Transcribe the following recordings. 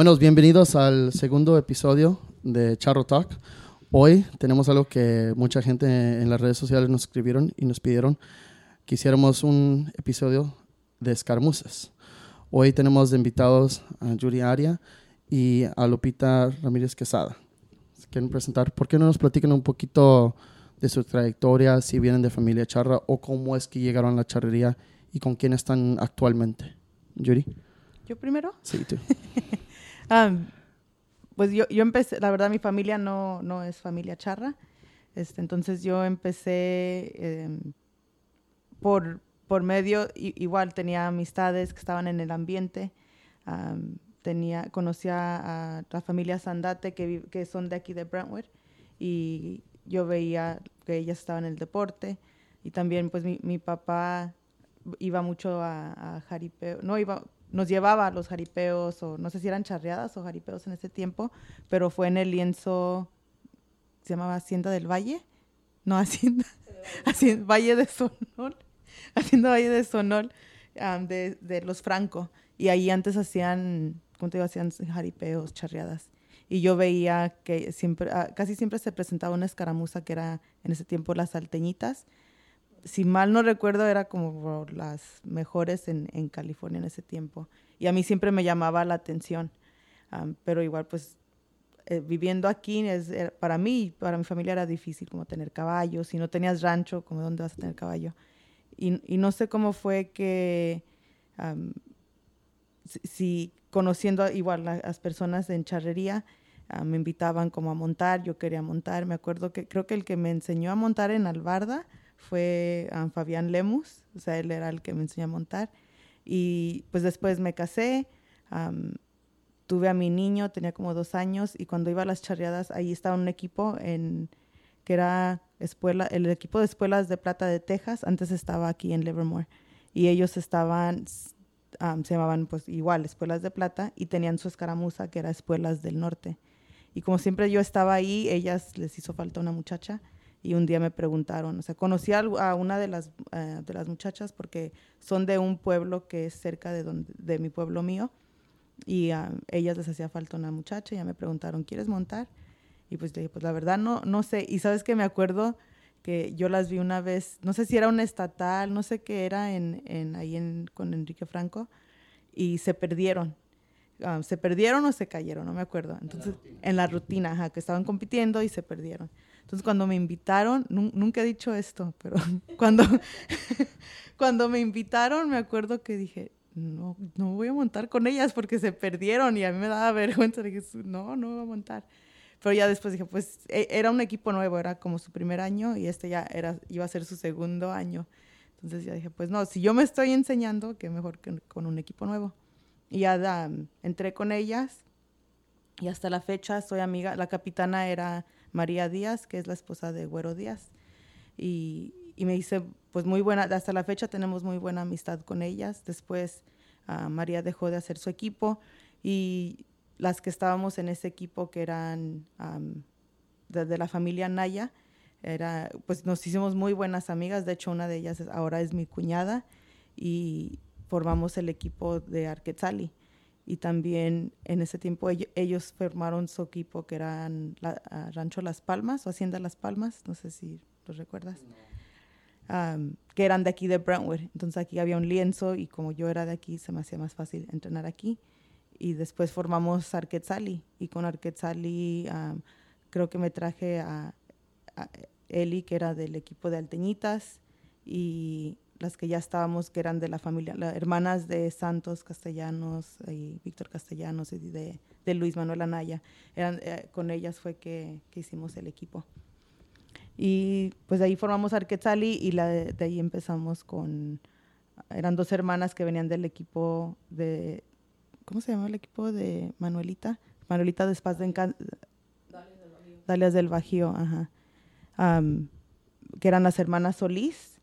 Bueno, bienvenidos al segundo episodio de Charro Talk. Hoy tenemos algo que mucha gente en las redes sociales nos escribieron y nos pidieron que hiciéramos un episodio de escaramuzas. Hoy tenemos de invitados a Yuri Aria y a Lupita Ramírez Quesada. ¿Se quieren presentar? ¿Por qué no nos platican un poquito de su trayectoria, si vienen de familia charra o cómo es que llegaron a la charrería y con quién están actualmente? Yuri. ¿Yo primero? Sí, tú. Ah, pues yo, yo empecé, la verdad mi familia no, no es familia charra, este, entonces yo empecé em, por, por medio, igual tenía amistades que estaban en el ambiente, tenía, conocía a la familia Sandate que, que son de aquí de Brentwood y yo veía que ellas estaban en el deporte. Y también pues mi, mi papá iba mucho a, a jaripeo, no iba, nos llevaba a los jaripeos, o no sé si eran charreadas o jaripeos en ese tiempo, pero fue en el lienzo, se llamaba Hacienda del Valle, no Hacienda, Hacienda Valle de Sonol, Hacienda Valle de Sonol, de, de, los Franco, y ahí antes hacían, ¿cómo te digo? Hacían jaripeos, charreadas. Y yo veía que siempre, ah, casi siempre se presentaba una escaramuza que era en ese tiempo las salteñitas, si mal no recuerdo, era como las mejores en, California en ese tiempo. Y a mí siempre me llamaba la atención. pero igual, pues, eh, viviendo aquí, es, para mí, para mi familia era difícil como tener caballos. Si no tenías rancho, como dónde vas a tener caballo. Y, no sé cómo fue que, si, conociendo igual a las personas en charrería, me invitaban como a montar, yo quería montar. Me acuerdo que creo que el que me enseñó a montar en Albarda fue um, Fabián Lemus, o sea, él era el que me enseñó a montar. Y pues después me casé, tuve a mi niño, tenía como dos años, y cuando iba a las charreadas, ahí estaba un equipo en, que era escuela, el equipo de escuelas de plata de Texas, antes estaba aquí en Livermore, y ellos estaban, se llamaban pues igual, escuelas de plata, y tenían su escaramuza, que era escuelas del norte. Y como siempre yo estaba ahí, ellas les hizo falta una muchacha, y un día me preguntaron, o sea, conocí a, una de las, eh, de las muchachas porque son de un pueblo que es cerca de, donde, de mi pueblo mío y a ellas les hacía falta una muchacha y ya me preguntaron, ¿quieres montar? Y pues dije, pues la verdad no, no sé. Y sabes que me acuerdo que yo las vi una vez, no sé si era una estatal, no sé qué era en, en ahí en, con Enrique Franco y se perdieron. Ah, se perdieron o se cayeron, no me acuerdo. Entonces, en la rutina, ajá, que estaban compitiendo y se perdieron. Entonces, cuando me invitaron, nunca he dicho esto, pero cuando, cuando me invitaron, me acuerdo que dije, no, no voy a montar con ellas porque se perdieron y a mí me daba vergüenza. Dije, no, no voy a montar. Pero ya después dije, pues e, era un equipo nuevo, era como su primer año y este ya era, iba a ser su segundo año. Entonces ya dije, pues no, si yo me estoy enseñando, qué mejor que con un equipo nuevo. Y ya entré con ellas y hasta la fecha soy amiga, la capitana era María Díaz, que es la esposa de Güero Díaz. Y, me dice, pues muy buena, hasta la fecha tenemos muy buena amistad con ellas. Después ah, María dejó de hacer su equipo y las que estábamos en ese equipo, que eran de, la familia Naya, era, pues nos hicimos muy buenas amigas. De hecho, una de ellas ahora es mi cuñada y formamos el equipo de Arquetzali y también en ese tiempo ellos, formaron su equipo que eran la, ah, Rancho Las Palmas o Hacienda Las Palmas, no sé si los recuerdas, que eran de aquí de Brentwood. Entonces aquí había un lienzo y como yo era de aquí se me hacía más fácil entrenar aquí. Y después formamos Arquetzali y con Arquetzali creo que me traje a, a Eli que era del equipo de Alteñitas y las que ya estábamos, que eran de la familia, las hermanas de Santos Castellanos y Víctor Castellanos y de, de Luis Manuel Anaya. Eran, eh, con ellas fue que, que, hicimos el equipo. Y pues de ahí formamos Arquetzali y la de, ahí empezamos con, eran dos hermanas que venían del equipo de, ¿cómo se llama el equipo de Manuelita? Manuelita de Spaz de Dalias del Bajío. ajá. que eran las hermanas Solís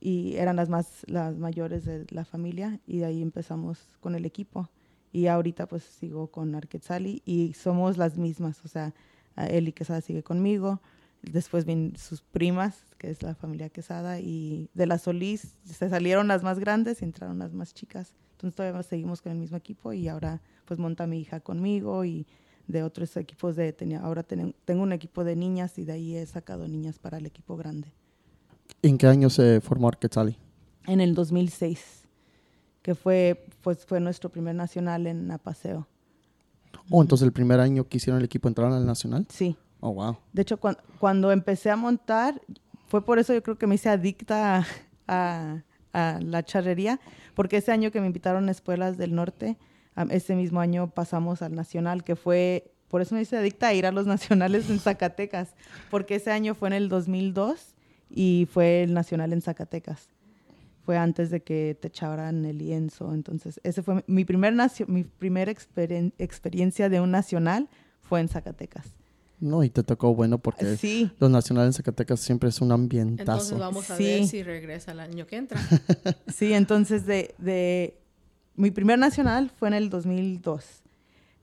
y eran las más las mayores de la familia y de ahí empezamos con el equipo y ahorita pues sigo con Arquetzali y somos las mismas, o sea, Eli Quesada sigue conmigo, Después vienen sus primas, que es la familia Quesada, y de la Solís se salieron las más grandes y entraron las más chicas. Entonces todavía seguimos con el mismo equipo y ahora pues monta mi hija conmigo y de otros equipos de tenía ahora tengo un equipo de niñas y de ahí he sacado niñas para el equipo grande. ¿En qué año se formó Arquetzali? En el 2006, que fue pues fue nuestro primer nacional en Apaseo. Oh, entonces el primer año que hicieron el equipo entraron al nacional? Sí. Oh, wow. De hecho, cuando, empecé a montar, fue por eso yo creo que me hice adicta a, la charrería, porque ese año que me invitaron a escuelas del norte, ese mismo año pasamos al nacional, que fue, por eso me hice adicta a ir a los nacionales en Zacatecas, porque ese año fue en el 2002 y fue el nacional en Zacatecas. Fue antes de que te echaran el lienzo. Entonces, ese fue mi primer mi primera experiencia de un nacional fue en Zacatecas. No, y te tocó bueno porque los nacionales en Zacatecas siempre es un ambientazo. Entonces vamos a ver si regresa el año que entra. sí, entonces de, de, mi primer nacional fue en el 2002.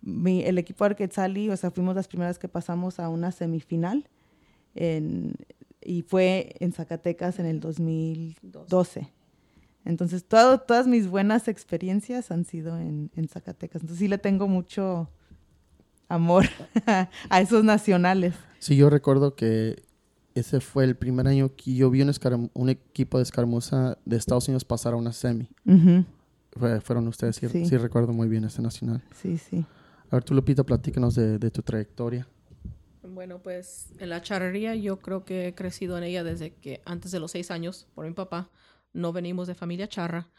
Mi, el equipo Arquetzali, o sea, fuimos las primeras que pasamos a una semifinal y fue en Zacatecas en el 2012. Entonces, todo, todas mis buenas experiencias han sido en, en Zacatecas. Entonces, sí le tengo mucho, amor a esos nacionales. Sí, yo recuerdo que ese fue el primer año que yo vi un, un equipo de escaramuza de Estados Unidos pasar a una semi. fueron ustedes, sí, sí. recuerdo muy bien ese nacional. Sí, sí. A ver, tú, Lupita, platícanos de, de tu trayectoria. Bueno, pues en la charrería yo creo que he crecido en ella desde que antes de los seis años por mi papá. No venimos de familia charra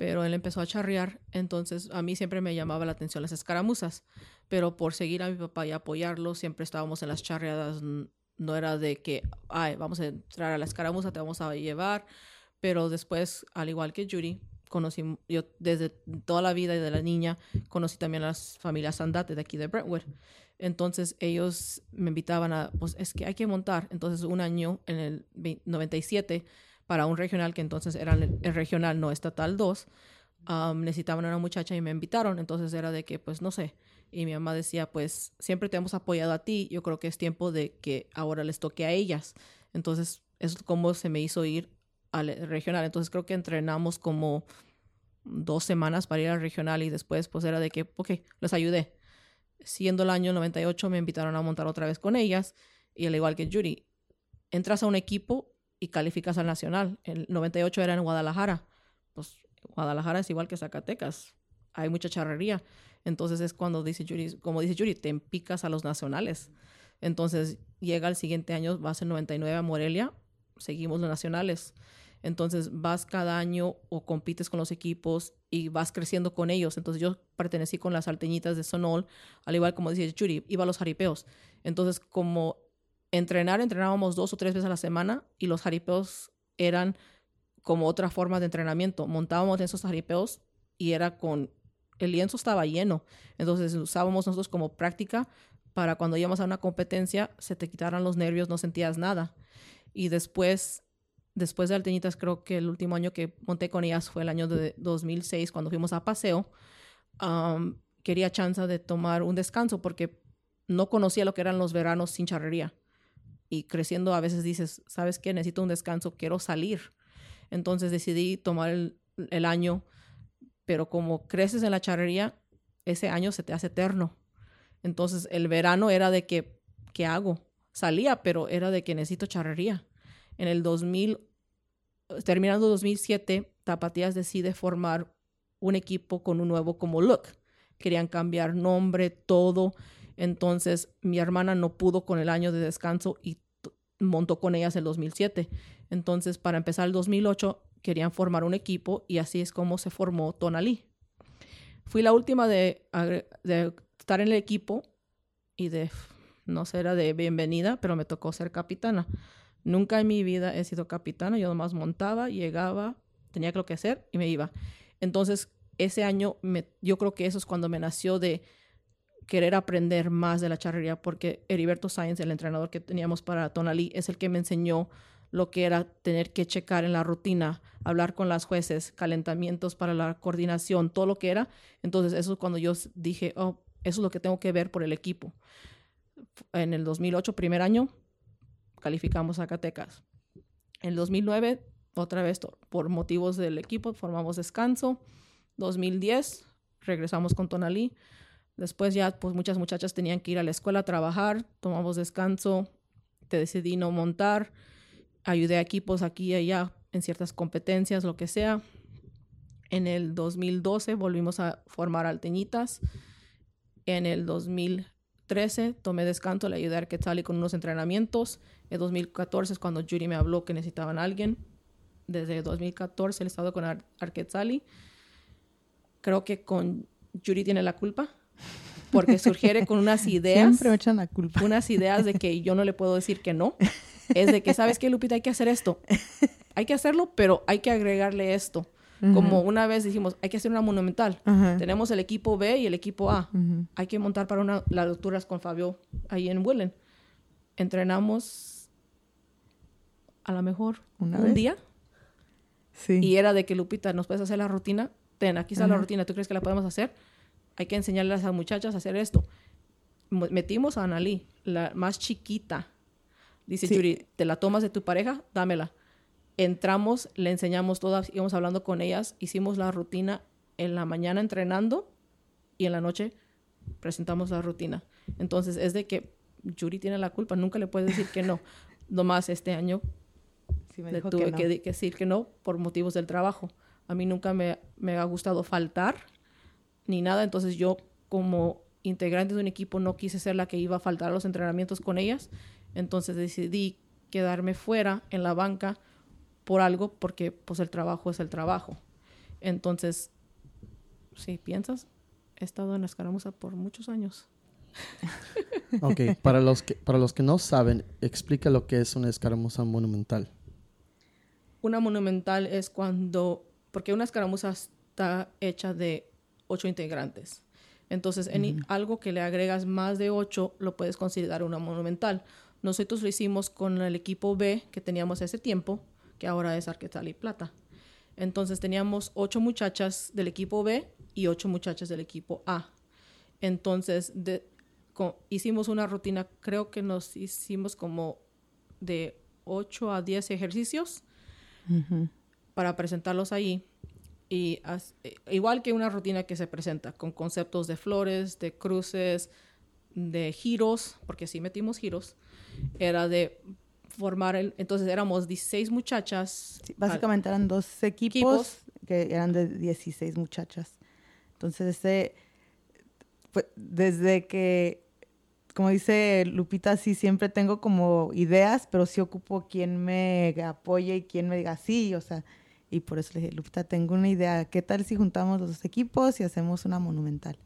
pero él empezó a charrear, entonces a mí siempre me llamaba la atención las escaramuzas, pero por seguir a mi papá y apoyarlo, siempre estábamos en las charreadas, no era de que, ay, vamos a entrar a la escaramuza, te vamos a llevar, pero después, al igual que Judy, conocí, yo desde toda la vida y de la niña, conocí también a las familias Andate de aquí de Brentwood. Entonces ellos me invitaban a, pues es que hay que montar. Entonces un año, en el 97, para un regional que entonces era el, regional no estatal 2, necesitaban a una muchacha y me invitaron. Entonces era de que, pues no sé. Y mi mamá decía, pues siempre te hemos apoyado a ti, yo creo que es tiempo de que ahora les toque a ellas. Entonces es como se me hizo ir al regional. Entonces creo que entrenamos como dos semanas para ir al regional y después pues era de que, ok, les ayudé. Siendo el año 98 me invitaron a montar otra vez con ellas y al igual que Judy, entras a un equipo y calificas al nacional. El 98 era en Guadalajara. Pues Guadalajara es igual que Zacatecas. Hay mucha charrería. Entonces es cuando dice Yuri, como dice Yuri, te empicas a los nacionales. Entonces llega el siguiente año, vas en 99 a Morelia, seguimos los nacionales. Entonces vas cada año o compites con los equipos y vas creciendo con ellos. Entonces yo pertenecí con las alteñitas de Sonol, al igual como dice Yuri, iba a los jaripeos. Entonces como entrenar, entrenábamos dos o tres veces a la semana y los jaripeos eran como otra forma de entrenamiento. Montábamos en esos jaripeos y era con, el lienzo estaba lleno, entonces usábamos nosotros como práctica para cuando íbamos a una competencia se te quitaran los nervios, no sentías nada. Y después, después de Alteñitas, creo que el último año que monté con ellas fue el año de 2006, cuando fuimos a paseo. quería chance de tomar un descanso porque no conocía lo que eran los veranos sin charrería y creciendo a veces dices, ¿sabes qué? Necesito un descanso, quiero salir. Entonces decidí tomar el, año, pero como creces en la charrería, ese año se te hace eterno. Entonces el verano era de que, ¿qué hago? Salía, pero era de que necesito charrería. En el 2000, terminando 2007, Tapatías decide formar un equipo con un nuevo como look. Querían cambiar nombre, todo. Entonces mi hermana no pudo con el año de descanso y montó con ellas el 2007. Entonces para empezar el 2008 querían formar un equipo y así es como se formó Tonalí. Fui la última de, estar en el equipo y de, no sé, era de bienvenida, pero me tocó ser capitana. Nunca en mi vida he sido capitana, yo nomás montaba, llegaba, tenía lo que hacer y me iba. Entonces, ese año, yo creo que eso es cuando me nació de querer aprender más de la charrería porque Heriberto Sáenz, el entrenador que teníamos para Tonalí, es el que me enseñó lo que era tener que checar en la rutina, hablar con las jueces, calentamientos para la coordinación, todo lo que era. Entonces, eso es cuando yo dije, oh, eso es lo que tengo que ver por el equipo. En el 2008, primer año, calificamos Zacatecas. En el 2009, otra vez por motivos del equipo, formamos descanso. 2010, regresamos con Tonalí. Después ya, pues muchas muchachas tenían que ir a la escuela a trabajar, tomamos descanso, te decidí no montar, ayudé a equipos aquí y allá en ciertas competencias, lo que sea. En el 2012 volvimos a formar Alteñitas. En el 2013 tomé descanso, le ayudé a Arquetzali con unos entrenamientos. En 2014 es cuando Yuri me habló que necesitaban a alguien. Desde 2014 he estado con Ar Arquetzali. Creo que con Yuri tiene la culpa porque sugiere con unas ideas. Siempre me echan la culpa. Unas ideas de que yo no le puedo decir que no. Es de que, ¿sabes qué, Lupita? Hay que hacer esto. Hay que hacerlo, pero hay que agregarle esto. Como una vez dijimos, hay que hacer una monumental. Tenemos el equipo B y el equipo A. Hay que montar para una, las lecturas con Fabio ahí en Willen. Entrenamos a lo mejor un día. Sí. Y era de que, Lupita, ¿nos puedes hacer la rutina? Ten, aquí está la rutina. ¿Tú crees que la podemos hacer? hay que enseñarle a las muchachas a hacer esto. Metimos a Analí, la más chiquita. Dice Yuri, ¿te la tomas de tu pareja? Dámela. Entramos, le enseñamos todas, íbamos hablando con ellas, hicimos la rutina en la mañana entrenando y en la noche presentamos la rutina. Entonces es de que Yuri tiene la culpa, nunca le puedes decir que no. Nomás este año le tuve que, decir que no por motivos del trabajo. A mí nunca me, me ha gustado faltar ni nada. Entonces yo como integrante de un equipo no quise ser la que iba a faltar a los entrenamientos con ellas. Entonces decidí quedarme fuera en la banca por algo porque pues el trabajo es el trabajo. Entonces, si piensas, he estado en la escaramuza por muchos años. ok, para los, que, para los que no saben, explica lo que es una escaramuza monumental. Una monumental es cuando, porque una escaramuza está hecha de ocho integrantes. Entonces, en algo que le agregas más de ocho, lo puedes considerar una monumental. Nosotros lo hicimos con el equipo B que teníamos ese tiempo, que ahora es Arquetal y Plata. Entonces, teníamos ocho muchachas del equipo B y ocho muchachas del equipo A. Entonces, hicimos una rutina, creo que nos hicimos como de ocho a diez ejercicios para presentarlos ahí y eh, igual que una rutina que se presenta con conceptos de flores, de cruces, de giros, porque sí metimos giros, era de formar el, entonces éramos 16 muchachas. básicamente eran dos equipos, que eran de 16 muchachas. Entonces, ese, pues, desde que, como dice Lupita, sí siempre tengo como ideas, pero sí ocupo quien me apoye y quien me diga sí, o sea, y por eso le dije, Lupita, tengo una idea. ¿Qué tal si juntamos los dos equipos y hacemos una monumental?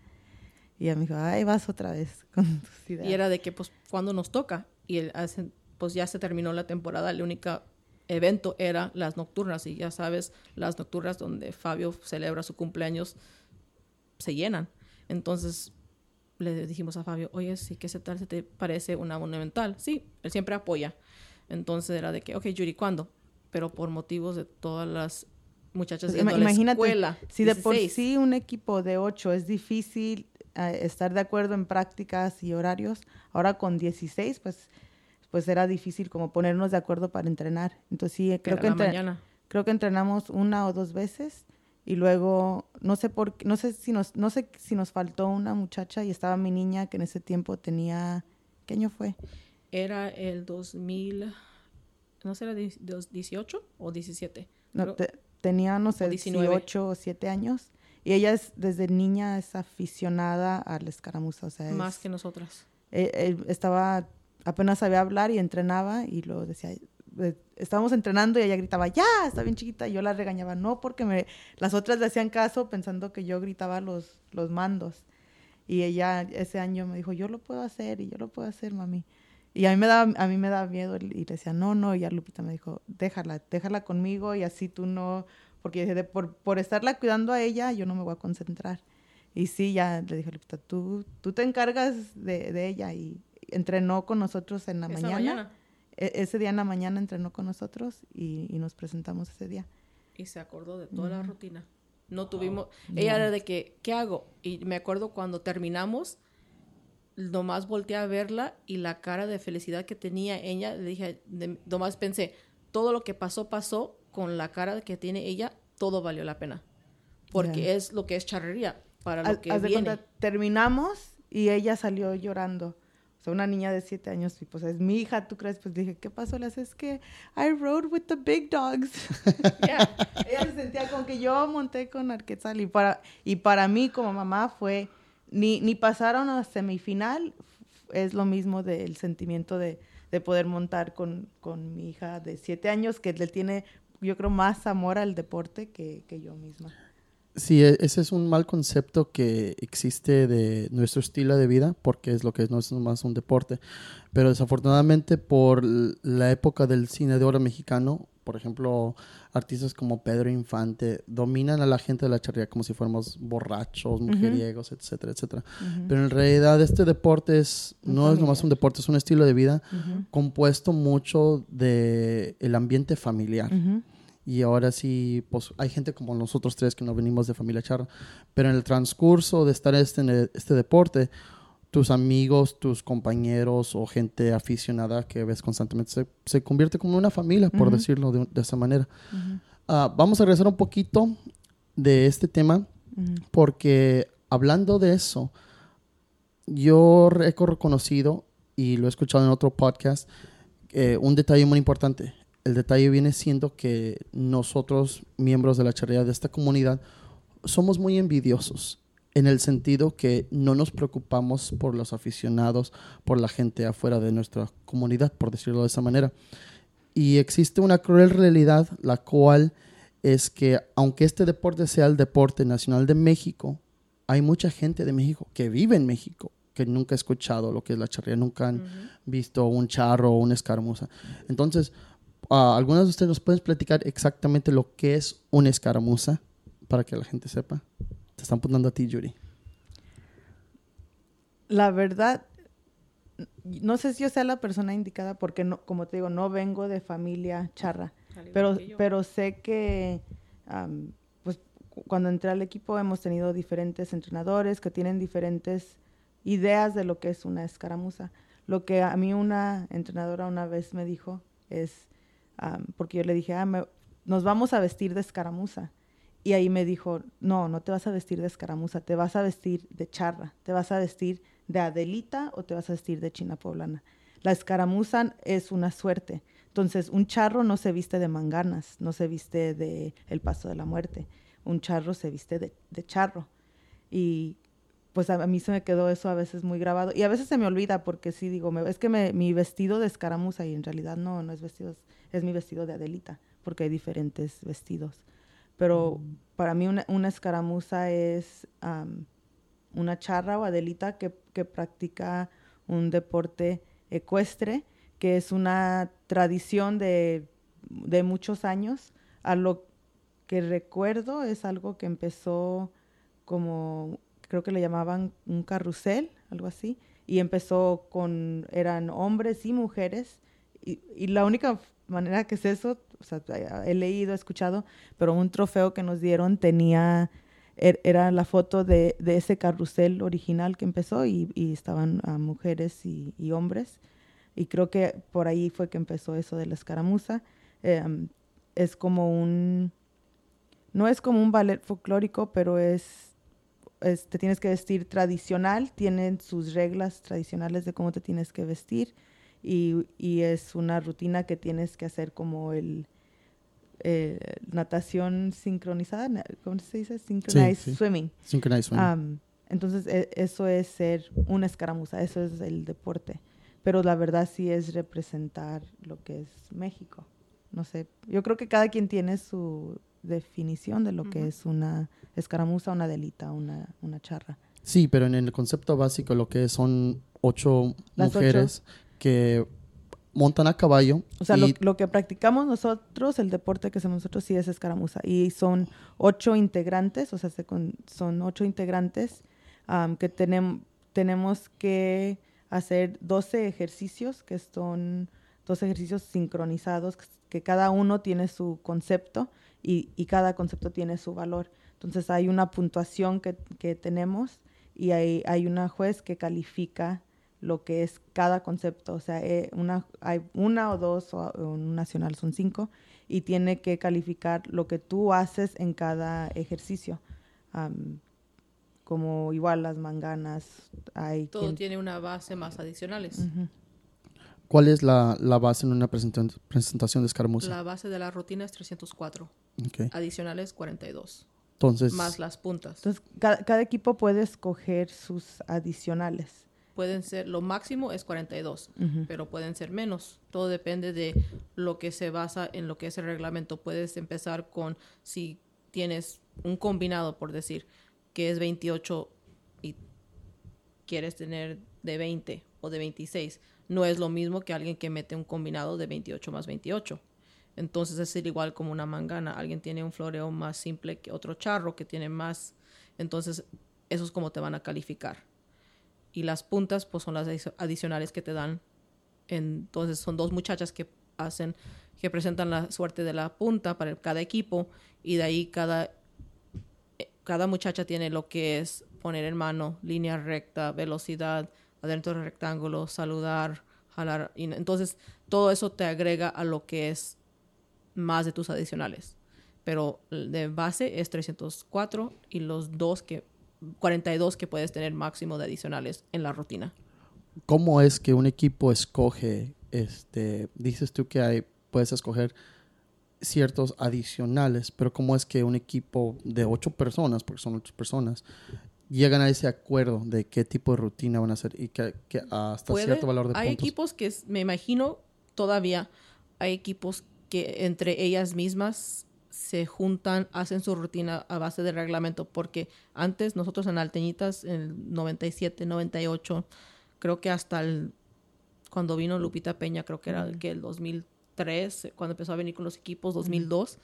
Y ella me dijo, ay, vas otra vez con tus ideas. Y era de que, pues, cuando nos toca? Y el, pues ya se terminó la temporada. El único evento era las nocturnas. Y ya sabes, las nocturnas donde Fabio celebra su cumpleaños se llenan. Entonces le dijimos a Fabio, oye, sí, ¿qué tal se te parece una monumental? Sí, él siempre apoya. Entonces era de que, ok, Yuri, ¿cuándo? pero por motivos de todas las muchachas de la escuela. Si de por sí un equipo de ocho es difícil eh, estar de acuerdo en prácticas y horarios, ahora con 16, pues, pues era difícil como ponernos de acuerdo para entrenar. Entonces sí, creo que, creo que entrenamos una o dos veces y luego no sé por no sé si nos no sé si nos faltó una muchacha y estaba mi niña que en ese tiempo tenía ¿qué año fue? Era el 2000 ¿no será 18 o 17? No, tenía, no sé, 18 o 7 años. Y ella es, desde niña es aficionada a la escaramuza. O sea, Más que nosotras. Eh, eh, estaba, apenas sabía hablar y entrenaba y lo decía, eh, estábamos entrenando y ella gritaba, ya, está bien chiquita. Y yo la regañaba, no, porque me, las otras le hacían caso pensando que yo gritaba los, los mandos. Y ella ese año me dijo, yo lo puedo hacer y yo lo puedo hacer, mami. Y a mí me daba, a mí me daba miedo y le decía, no, no, y ya Lupita me dijo, déjala, déjala conmigo y así tú no, porque dije, por, por estarla cuidando a ella, yo no me voy a concentrar. Y sí, ya le dije Lupita, tú, tú te encargas de, de ella y entrenó con nosotros en la mañana. E, ese día en la mañana entrenó con nosotros y, y, nos presentamos ese día. Y se acordó de toda la rutina. No tuvimos, ella era de que, ¿qué hago? Y me acuerdo cuando terminamos, nomás volteé a verla y la cara de felicidad que tenía ella, le dije, nomás pensé, todo lo que pasó, pasó, con la cara que tiene ella, todo valió la pena. Porque es lo que es charrería, para lo que viene. terminamos y ella salió llorando. O sea, una niña de siete años, y pues es mi hija, ¿tú crees? Pues dije, ¿qué pasó? Le es que I rode with the big dogs. ella se sentía como que yo monté con Arquetzal y para, y para mí como mamá fue, ni, ni pasaron a semifinal, es lo mismo del sentimiento de, de poder montar con, con, mi hija de siete años, que le tiene, yo creo, más amor al deporte que, que yo misma. Sí, e, ese es un mal concepto que existe de nuestro estilo de vida, porque es lo que es, no es más un deporte. Pero desafortunadamente por la época del cine de oro mexicano, por ejemplo, artistas como Pedro Infante dominan a la gente de la charrería como si fuéramos borrachos, mujeriegos, etcétera, etcétera. Pero en realidad este deporte es, no es nomás un deporte, es un estilo de vida compuesto mucho de el ambiente familiar. Y ahora sí, pues hay gente como nosotros tres que no venimos de familia charra. Pero en el transcurso de estar este, en este deporte, tus amigos, tus compañeros o gente aficionada que ves constantemente se, se convierte como una familia, por decirlo de, de, esa manera. Ah, vamos a regresar un poquito de este tema, porque hablando de eso, yo he reconocido y lo he escuchado en otro podcast, eh, un detalle muy importante el detalle viene siendo que nosotros, miembros de la charrería de esta comunidad, somos muy envidiosos en el sentido que no nos preocupamos por los aficionados, por la gente afuera de nuestra comunidad, por decirlo de esa manera. Y existe una cruel realidad, la cual es que aunque este deporte sea el deporte nacional de México, hay mucha gente de México que vive en México, que nunca ha escuchado lo que es la charrería, nunca han visto un charro o una escaramuza. Entonces, uh, algunas de ustedes nos pueden platicar exactamente lo que es una escaramuza para que la gente sepa. Te están apuntando a ti, Yuri. La verdad, no sé si yo sea la persona indicada porque, no, como te digo, no vengo de familia charra, pero, pero sé que pues, cuando entré al equipo hemos tenido diferentes entrenadores que tienen diferentes ideas de lo que es una escaramuza. Lo que a mí una entrenadora una vez me dijo es, porque yo le dije, ah, nos vamos a vestir de escaramuza. Y ahí me dijo, no, no te vas a vestir de escaramuza, te vas a vestir de charra, te vas a vestir de Adelita o te vas a vestir de China Poblana. La escaramuza es una suerte. Entonces, un charro no se viste de manganas, no se viste de el paso de la muerte. Un charro se viste de, charro. Y pues a, mí se me quedó eso a veces muy grabado. Y a veces se me olvida porque sí digo, es que mi vestido de escaramuza y en realidad no, no es vestido, es mi vestido de Adelita, porque hay diferentes vestidos. Pero mm. para mí una, una escaramuza es una charra o Adelita que, que practica un deporte ecuestre, que es una tradición de, de muchos años. A lo que recuerdo es algo que empezó como, creo que le llamaban un carrusel, algo así, y empezó con, eran hombres y mujeres, y, y la única manera que es eso, he leído, he escuchado, pero un trofeo que nos dieron tenía, er, era la foto de, de, ese carrusel original que empezó y, y estaban mujeres y, y, hombres. Y creo que por ahí fue que empezó eso de la escaramuza. Em, es como un, no es como un ballet folclórico, pero es, es, te tienes que vestir tradicional, tienen sus reglas tradicionales de cómo te tienes que vestir y, y es una rutina que tienes que hacer como el eh, natación sincronizada, ¿cómo se dice? Synchronized swimming. Synchronized swimming. entonces, e, eso es ser una escaramuza, eso es el deporte. Pero la verdad sí es representar lo que es México. No sé, yo creo que cada quien tiene su definición de lo que es una escaramuza, una delita, una, una charra. Sí, pero en el concepto básico lo que son ocho mujeres que montan a caballo. O sea, lo, que practicamos nosotros, el deporte que hacemos nosotros, sí es escaramuza. Y son ocho integrantes, o sea, son ocho integrantes que tenemos, tenemos que hacer 12 ejercicios, que son dos ejercicios sincronizados, que cada uno tiene su concepto y, y, cada concepto tiene su valor. Entonces hay una puntuación que, que tenemos y hay, hay una juez que califica lo que es cada concepto. O sea, eh, una, hay una o dos, o, un nacional son cinco, y tiene que calificar lo que tú haces en cada ejercicio. como igual las manganas. Hay Todo tiene una base más adicionales. ¿Cuál es la, la, base en una presentación, presentación de escaramuza? La base de la rutina es 304. Adicionales 42. Entonces, más las puntas. Entonces, cada, equipo puede escoger sus adicionales. Pueden ser, lo máximo es 42, pero pueden ser menos. Todo depende de lo que se basa en lo que es el reglamento. Puedes empezar con, si tienes un combinado, por decir, que es 28 y quieres tener de 20 o de 26, no es lo mismo que alguien que mete un combinado de 28 más 28. Entonces es igual como una mangana. Alguien tiene un floreo más simple que otro charro que tiene más. Entonces, eso es como te van a calificar. Y las puntas, pues son las adicionales que te dan. Entonces, son dos muchachas que hacen, que presentan la suerte de la punta para cada equipo. Y de ahí cada, eh, cada muchacha tiene lo que es poner en mano, línea recta, velocidad, adentro del rectángulo, saludar, jalar. Y entonces, todo eso te agrega a lo que es más de tus adicionales. Pero de base es 304 y los dos que 42 que puedes tener máximo de adicionales en la rutina. ¿Cómo es que un equipo escoge este dices tú que hay puedes escoger ciertos adicionales, pero cómo es que un equipo de ocho personas, porque son ocho personas, llegan a ese acuerdo de qué tipo de rutina van a hacer y que, hasta cierto valor de hay equipos que me imagino todavía hay equipos que entre ellas mismas se juntan, hacen su rutina a base de reglamento, porque antes nosotros en Alteñitas, en el 97, 98, creo que hasta el, cuando vino Lupita Peña, creo que era el, que el 2003, cuando empezó a venir con los equipos, 2002,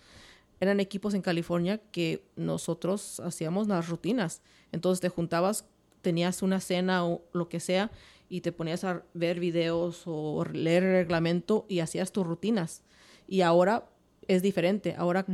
eran equipos en California que nosotros hacíamos las rutinas. Entonces te juntabas, tenías una cena o lo que sea, y te ponías a ver videos o leer el reglamento y hacías tus rutinas. Y ahora es diferente. Ahora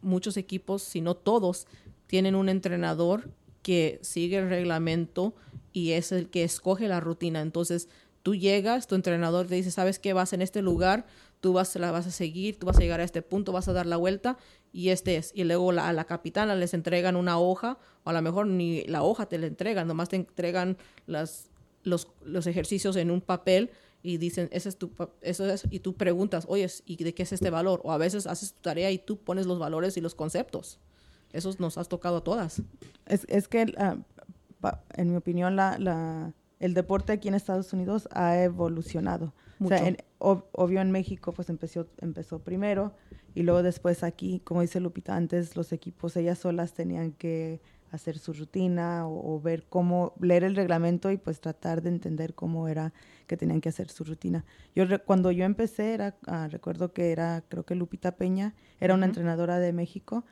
muchos equipos, si no todos, tienen un entrenador que sigue el reglamento y es el que escoge la rutina. Entonces, tú llegas, tu entrenador te dice, ¿sabes qué? Vas en este lugar, tú vas, la vas a seguir, tú vas a llegar a este punto, vas a dar la vuelta y este es. Y luego a la capitana les entregan una hoja, o a lo mejor ni la hoja te la entregan, nomás te entregan las, los, los ejercicios en un papel y dicen, ese es tu, eso es, y tú preguntas, oye, ¿y de qué es este valor? O a veces haces tu tarea y tú pones los valores y los conceptos. Eso nos has tocado a todas. Es, es que, ah, en mi opinión, la, la, el deporte aquí en Estados Unidos ha evolucionado. O sea, obvio en México pues empezó, empezó primero y luego después aquí, como dice Lupita, antes los equipos ellas solas tenían que hacer su rutina o, ver cómo leer el reglamento y pues tratar de entender cómo era que tenían que hacer su rutina. Yo cuando yo empecé era ah, recuerdo que era creo que Lupita Peña era una entrenadora de México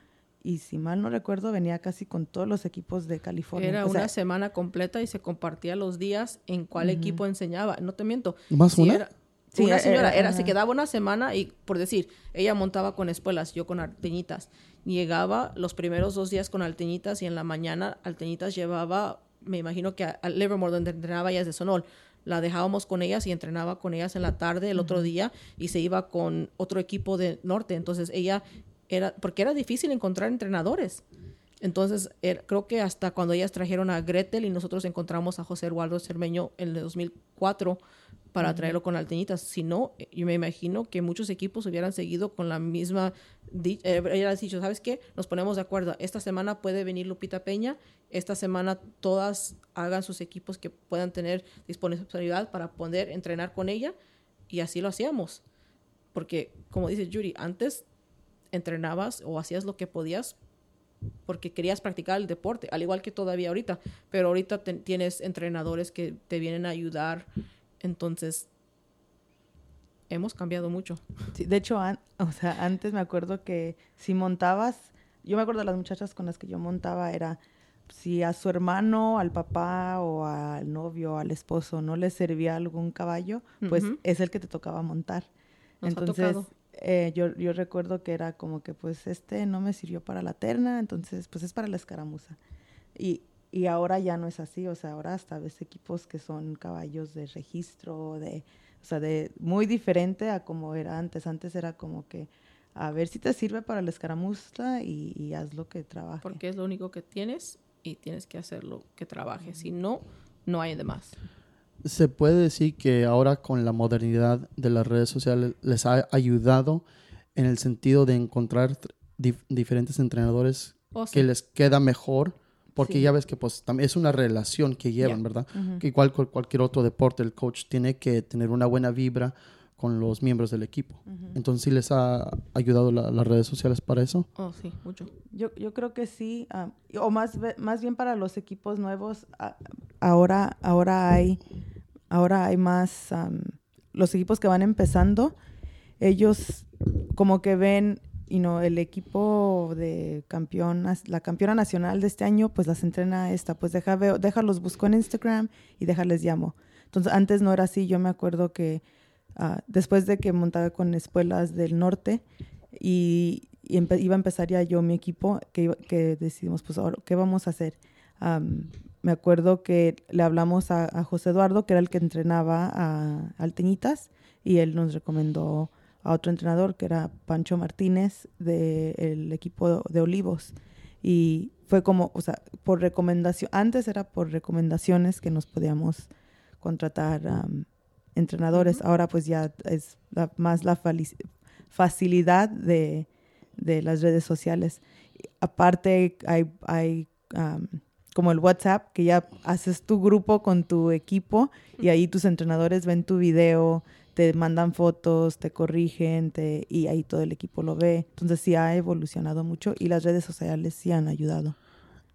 y si mal no recuerdo venía casi con todos los equipos de California. Era una semana completa y se compartía los días en cuál equipo enseñaba. No te miento. ¿Más una? Sí, una señora, era, se quedaba una semana y, por decir, ella montaba con espuelas, yo con arteñitas. Llegaba los primeros dos días con alteñitas y en la mañana alteñitas llevaba, me imagino que al Livermore, donde entrenaba ellas de Sonol, la dejábamos con ellas y entrenaba con ellas en la tarde el otro día y se iba con otro equipo de norte. Entonces ella era, porque era difícil encontrar entrenadores. Entonces, creo que hasta cuando ellas trajeron a Gretel y nosotros encontramos a José Eduardo Cermeño en el 2004, para traerlo con Alteñitas. Si no, yo me imagino que muchos equipos hubieran seguido con la misma. Eh, dicho, ¿sabes qué? Nos ponemos de acuerdo. Esta semana puede venir Lupita Peña. Esta semana todas hagan sus equipos que puedan tener disponibilidad para poder entrenar con ella. Y así lo hacíamos. Porque, como dice Yuri, antes entrenabas o hacías lo que podías porque querías practicar el deporte, al igual que todavía ahorita. Pero ahorita tienes entrenadores que te vienen a ayudar entonces, hemos cambiado mucho. de hecho, o sea, antes me acuerdo que si montabas, yo me acuerdo de las muchachas con las que yo montaba, era si a su hermano, al papá o al novio, al esposo no le servía algún caballo, pues es el que te tocaba montar. entonces, eh, yo, yo recuerdo que era como que pues este no me sirvió para la terna, entonces pues es para la escaramuza. Y, Y ahora ya no es así, o sea, ahora hasta ves equipos que son caballos de registro, de, o sea, de muy diferente a como era antes. Antes era como que a ver si te sirve para la escaramuza y, y haz lo que trabaje. Porque es lo único que tienes y tienes que hacer lo que trabaje. Si no, no hay demás. Se puede decir que ahora con la modernidad de las redes sociales les ha ayudado en el sentido de encontrar dif- diferentes entrenadores O que les queda mejor, porque Sí. ya ves que pues también es una relación que llevan. ¿verdad? Que igual con cualquier otro deporte, el coach tiene que tener una buena vibra con los miembros del equipo. Entonces, ¿sí les ha ayudado la- las redes sociales para eso? oh, sí, mucho. Yo, yo creo que sí, ah, o más, más bien para los equipos nuevos, ah, ahora, ahora hay, ahora hay más, los equipos que van empezando, ellos como que ven, you know, el equipo de campeón, nas- la campeona nacional de este año, pues las entrena esta, pues deja, veo, déjalos busco en Instagram y déjales llamo. Entonces, antes no era así, yo me acuerdo que ah, después de que montaba con escuelas del norte y, y iba a empezar ya yo mi equipo, que, que decidimos, pues ahora, ¿qué vamos a hacer? Am, me acuerdo que le hablamos a, a José Eduardo, que era el que entrenaba a Alteñitas, y él nos recomendó a otro entrenador, que era Pancho Martínez, del equipo de Olivos. Y fue como, o sea, por recomendación, antes era por recomendaciones que nos podíamos contratar am, entrenadores, ahora pues ya es la- más la facilidad de, de las redes sociales. Aparte hay, hay am, como el WhatsApp, que ya haces tu grupo con tu equipo y ahí tus entrenadores ven tu video, te mandan fotos, te corrigen te, y ahí todo el equipo lo ve. Entonces sí ha evolucionado mucho y las redes sociales sí han ayudado.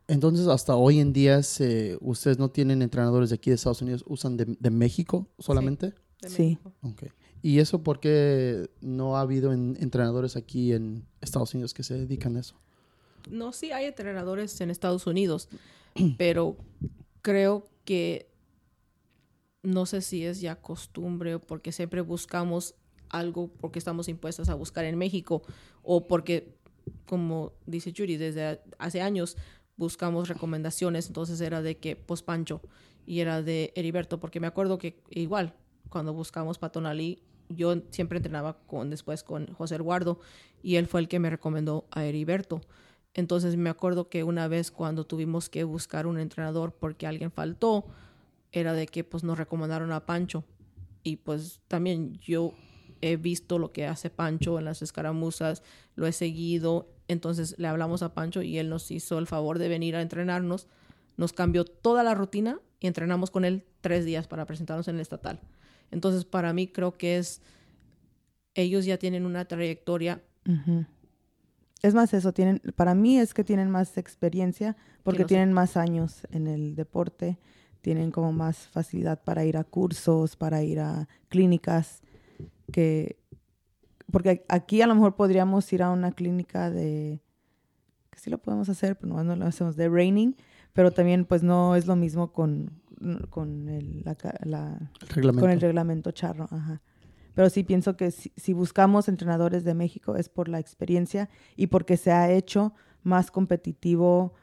Entonces, hasta hoy en día, se- ustedes no tienen entrenadores de aquí de Estados Unidos, usan de, de México solamente. de Sí. México. Ok. ¿Y eso por qué no ha habido en- entrenadores aquí en Estados Unidos que se dedican a eso? No, sí hay entrenadores en Estados Unidos, pero creo que no sé si es ya costumbre o porque siempre buscamos algo porque estamos impuestos a buscar en México o porque, como dice Judy, desde hace años buscamos recomendaciones, entonces era de que, pues Pancho, y era de Heriberto, porque me acuerdo que igual, cuando buscamos Patonalí, yo siempre entrenaba con, después con José Eduardo y él fue el que me recomendó a Heriberto. Entonces me acuerdo que una vez cuando tuvimos que buscar un entrenador porque alguien faltó, era de que pues nos recomendaron a Pancho. Y pues también yo he visto lo que hace Pancho en las escaramuzas, lo he seguido, entonces le hablamos a Pancho y él nos hizo el favor de venir a entrenarnos, nos cambió toda la rutina y entrenamos con él tres días para presentarnos en el estatal. Entonces para mí creo que es, ellos ya tienen una trayectoria. Es más eso, tienen, para mí es que tienen más experiencia porque tienen más años en el deporte, tienen como más facilidad para ir a cursos, para ir a clínicas, que porque aquí a lo mejor podríamos ir a una clínica de que sí lo podemos hacer, pero no, no lo hacemos de raining, pero también pues no es lo mismo con, con el, la, ca- la- El reglamento. con el reglamento charro, ajá. Pero sí pienso que si, si buscamos entrenadores de México es por la experiencia y porque se ha hecho más competitivo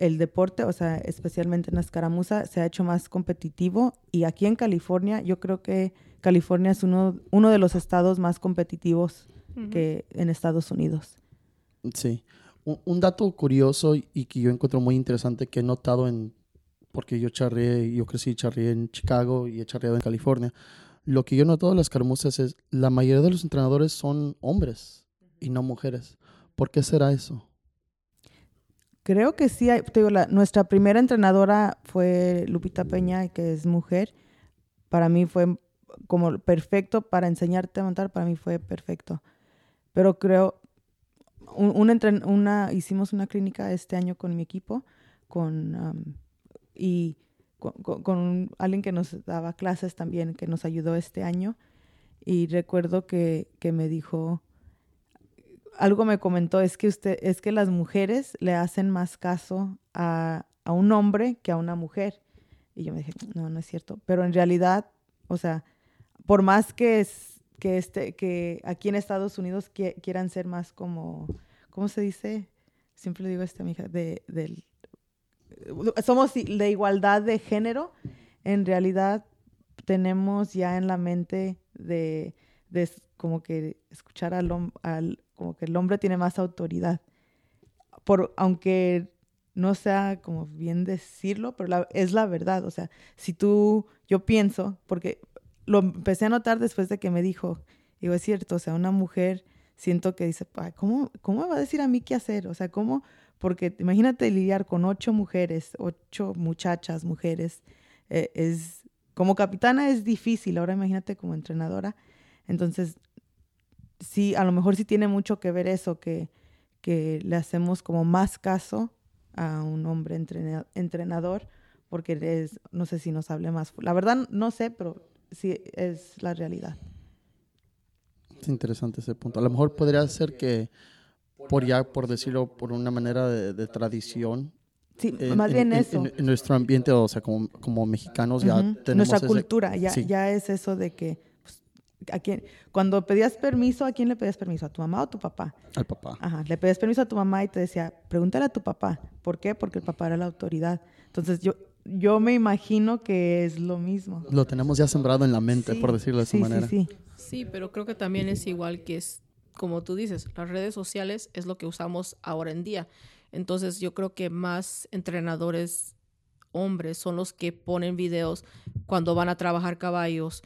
el deporte, o sea, especialmente en la escaramuza, se ha hecho más competitivo y aquí en California, yo creo que California es uno, uno de los estados más competitivos que en Estados Unidos. Sí. Un, un dato curioso y que yo encuentro muy interesante que he notado en, porque yo charreé, yo crecí y charreé en Chicago y he charreado en California. Lo que yo he notado en las escaramuzas es la mayoría de los entrenadores son hombres y no mujeres. ¿Por qué será eso? Creo que sí, hay- te digo, la- nuestra primera entrenadora fue Lupita Peña, que es mujer. Para mí fue como perfecto para enseñarte a montar, para mí fue perfecto. Pero creo, un, una, hicimos una clínica este año con mi equipo, con, am, y con- con alguien que nos daba clases también, que nos ayudó este año. Y recuerdo que, que me dijo, algo me comentó, es que usted, es que las mujeres le hacen más caso a, a un hombre que a una mujer. Y yo me dije, no, no es cierto. Pero en realidad, o sea, por más que es, que este, que aquí en Estados Unidos qui- quieran ser más como, ¿cómo se dice? Siempre le digo a esta amiga, de, del somos de igualdad de género, en realidad tenemos ya en la mente de, de como que escuchar al, al, como que el hombre tiene más autoridad. Por, aunque no sea como bien decirlo, pero es la verdad. O sea, si tú, yo pienso, porque lo empecé a notar después de que me dijo, digo, es cierto, o sea, una mujer siento que dice, ¿cómo, ¿cómo me va a decir a mí qué hacer? O sea, ¿cómo? Porque imagínate lidiar con ocho mujeres, ocho muchachas, mujeres, eh, es, como capitana es difícil, ahora imagínate como entrenadora. Entonces, sí, a lo mejor sí tiene mucho que ver eso, que, que le hacemos como más caso a un hombre entrenador, porque es, no sé si nos hable más. La verdad no sé, pero sí es la realidad. Es interesante ese punto. A lo mejor podría ser que, por ya, por decirlo, por una manera de, tradición. Sí, más bien eso. En, nuestro ambiente, o sea, como, como mexicanos ya tenemos... Nuestra cultura, ya, ya es eso de que ¿a quién? Cuando pedías permiso, ¿a quién le pedías permiso? ¿A tu mamá o a tu papá? Al papá. Ajá, le pedías permiso a tu mamá y te decía, pregúntale a tu papá. ¿Por qué? Porque el papá era la autoridad. Entonces yo, yo me imagino que es lo mismo. Lo tenemos ya sembrado en la mente, por decirlo de esa manera. Sí, sí. sí, pero creo que también es igual que es, como tú dices, las redes sociales es lo que usamos ahora en día. Entonces yo creo que más entrenadores hombres son los que ponen videos cuando van a trabajar caballos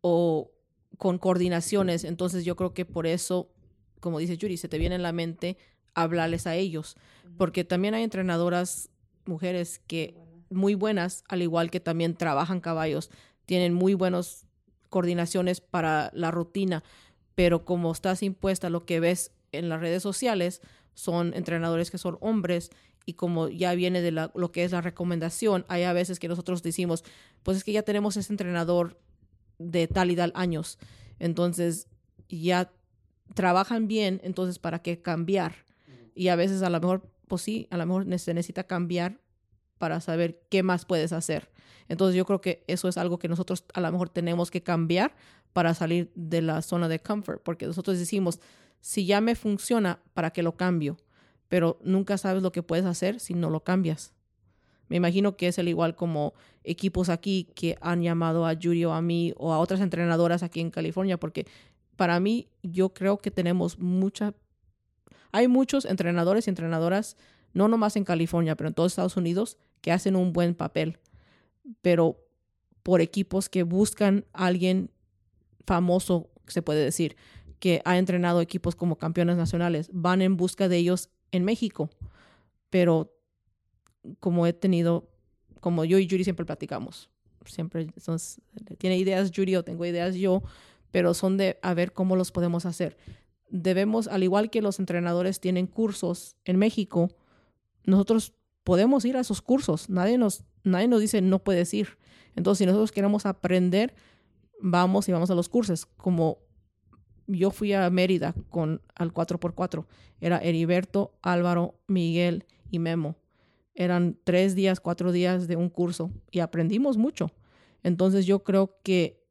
o con coordinaciones. Entonces yo creo que por eso, como dice Yuri, se te viene en la mente hablarles a ellos. Porque también hay entrenadoras mujeres que muy buenas, al igual que también trabajan caballos, tienen muy buenas coordinaciones para la rutina, pero como estás impuesta lo que ves en las redes sociales, son entrenadores que son hombres y como ya viene de lo que es la recomendación, hay a veces que nosotros decimos, pues es que ya tenemos ese entrenador de tal y tal años. Entonces, ya trabajan bien, entonces, ¿para qué cambiar? Y a veces a lo mejor, pues sí, a lo mejor se necesita cambiar para saber qué más puedes hacer. Entonces yo creo que eso es algo que nosotros a lo mejor tenemos que cambiar para salir de la zona de comfort, porque nosotros decimos, si ya me funciona, ¿para qué lo cambio? Pero nunca sabes lo que puedes hacer si no lo cambias. Me imagino que es el igual como equipos aquí que han llamado a Yuri o a mí o a otras entrenadoras aquí en California, porque para mí yo creo que tenemos mucha... Hay muchos entrenadores y entrenadoras, no nomás en California, pero en todos Estados Unidos, que hacen un buen papel, pero por equipos que buscan a alguien famoso, se puede decir, que ha entrenado equipos como campeones nacionales, van en busca de ellos en México, pero como he tenido, como yo y Yuri siempre platicamos, siempre tiene ideas Yuri o tengo ideas yo, pero son de a ver cómo los podemos hacer. Debemos, al igual que los entrenadores tienen cursos en México, nosotros podemos ir a esos cursos. Nadie nos, nadie nos dice no puedes ir. Entonces, si nosotros queremos aprender, vamos y vamos a los cursos. Como yo fui a Mérida con al 4x4, era Heriberto, Álvaro, Miguel y Memo eran tres días, cuatro días de un curso y aprendimos mucho. Entonces yo creo que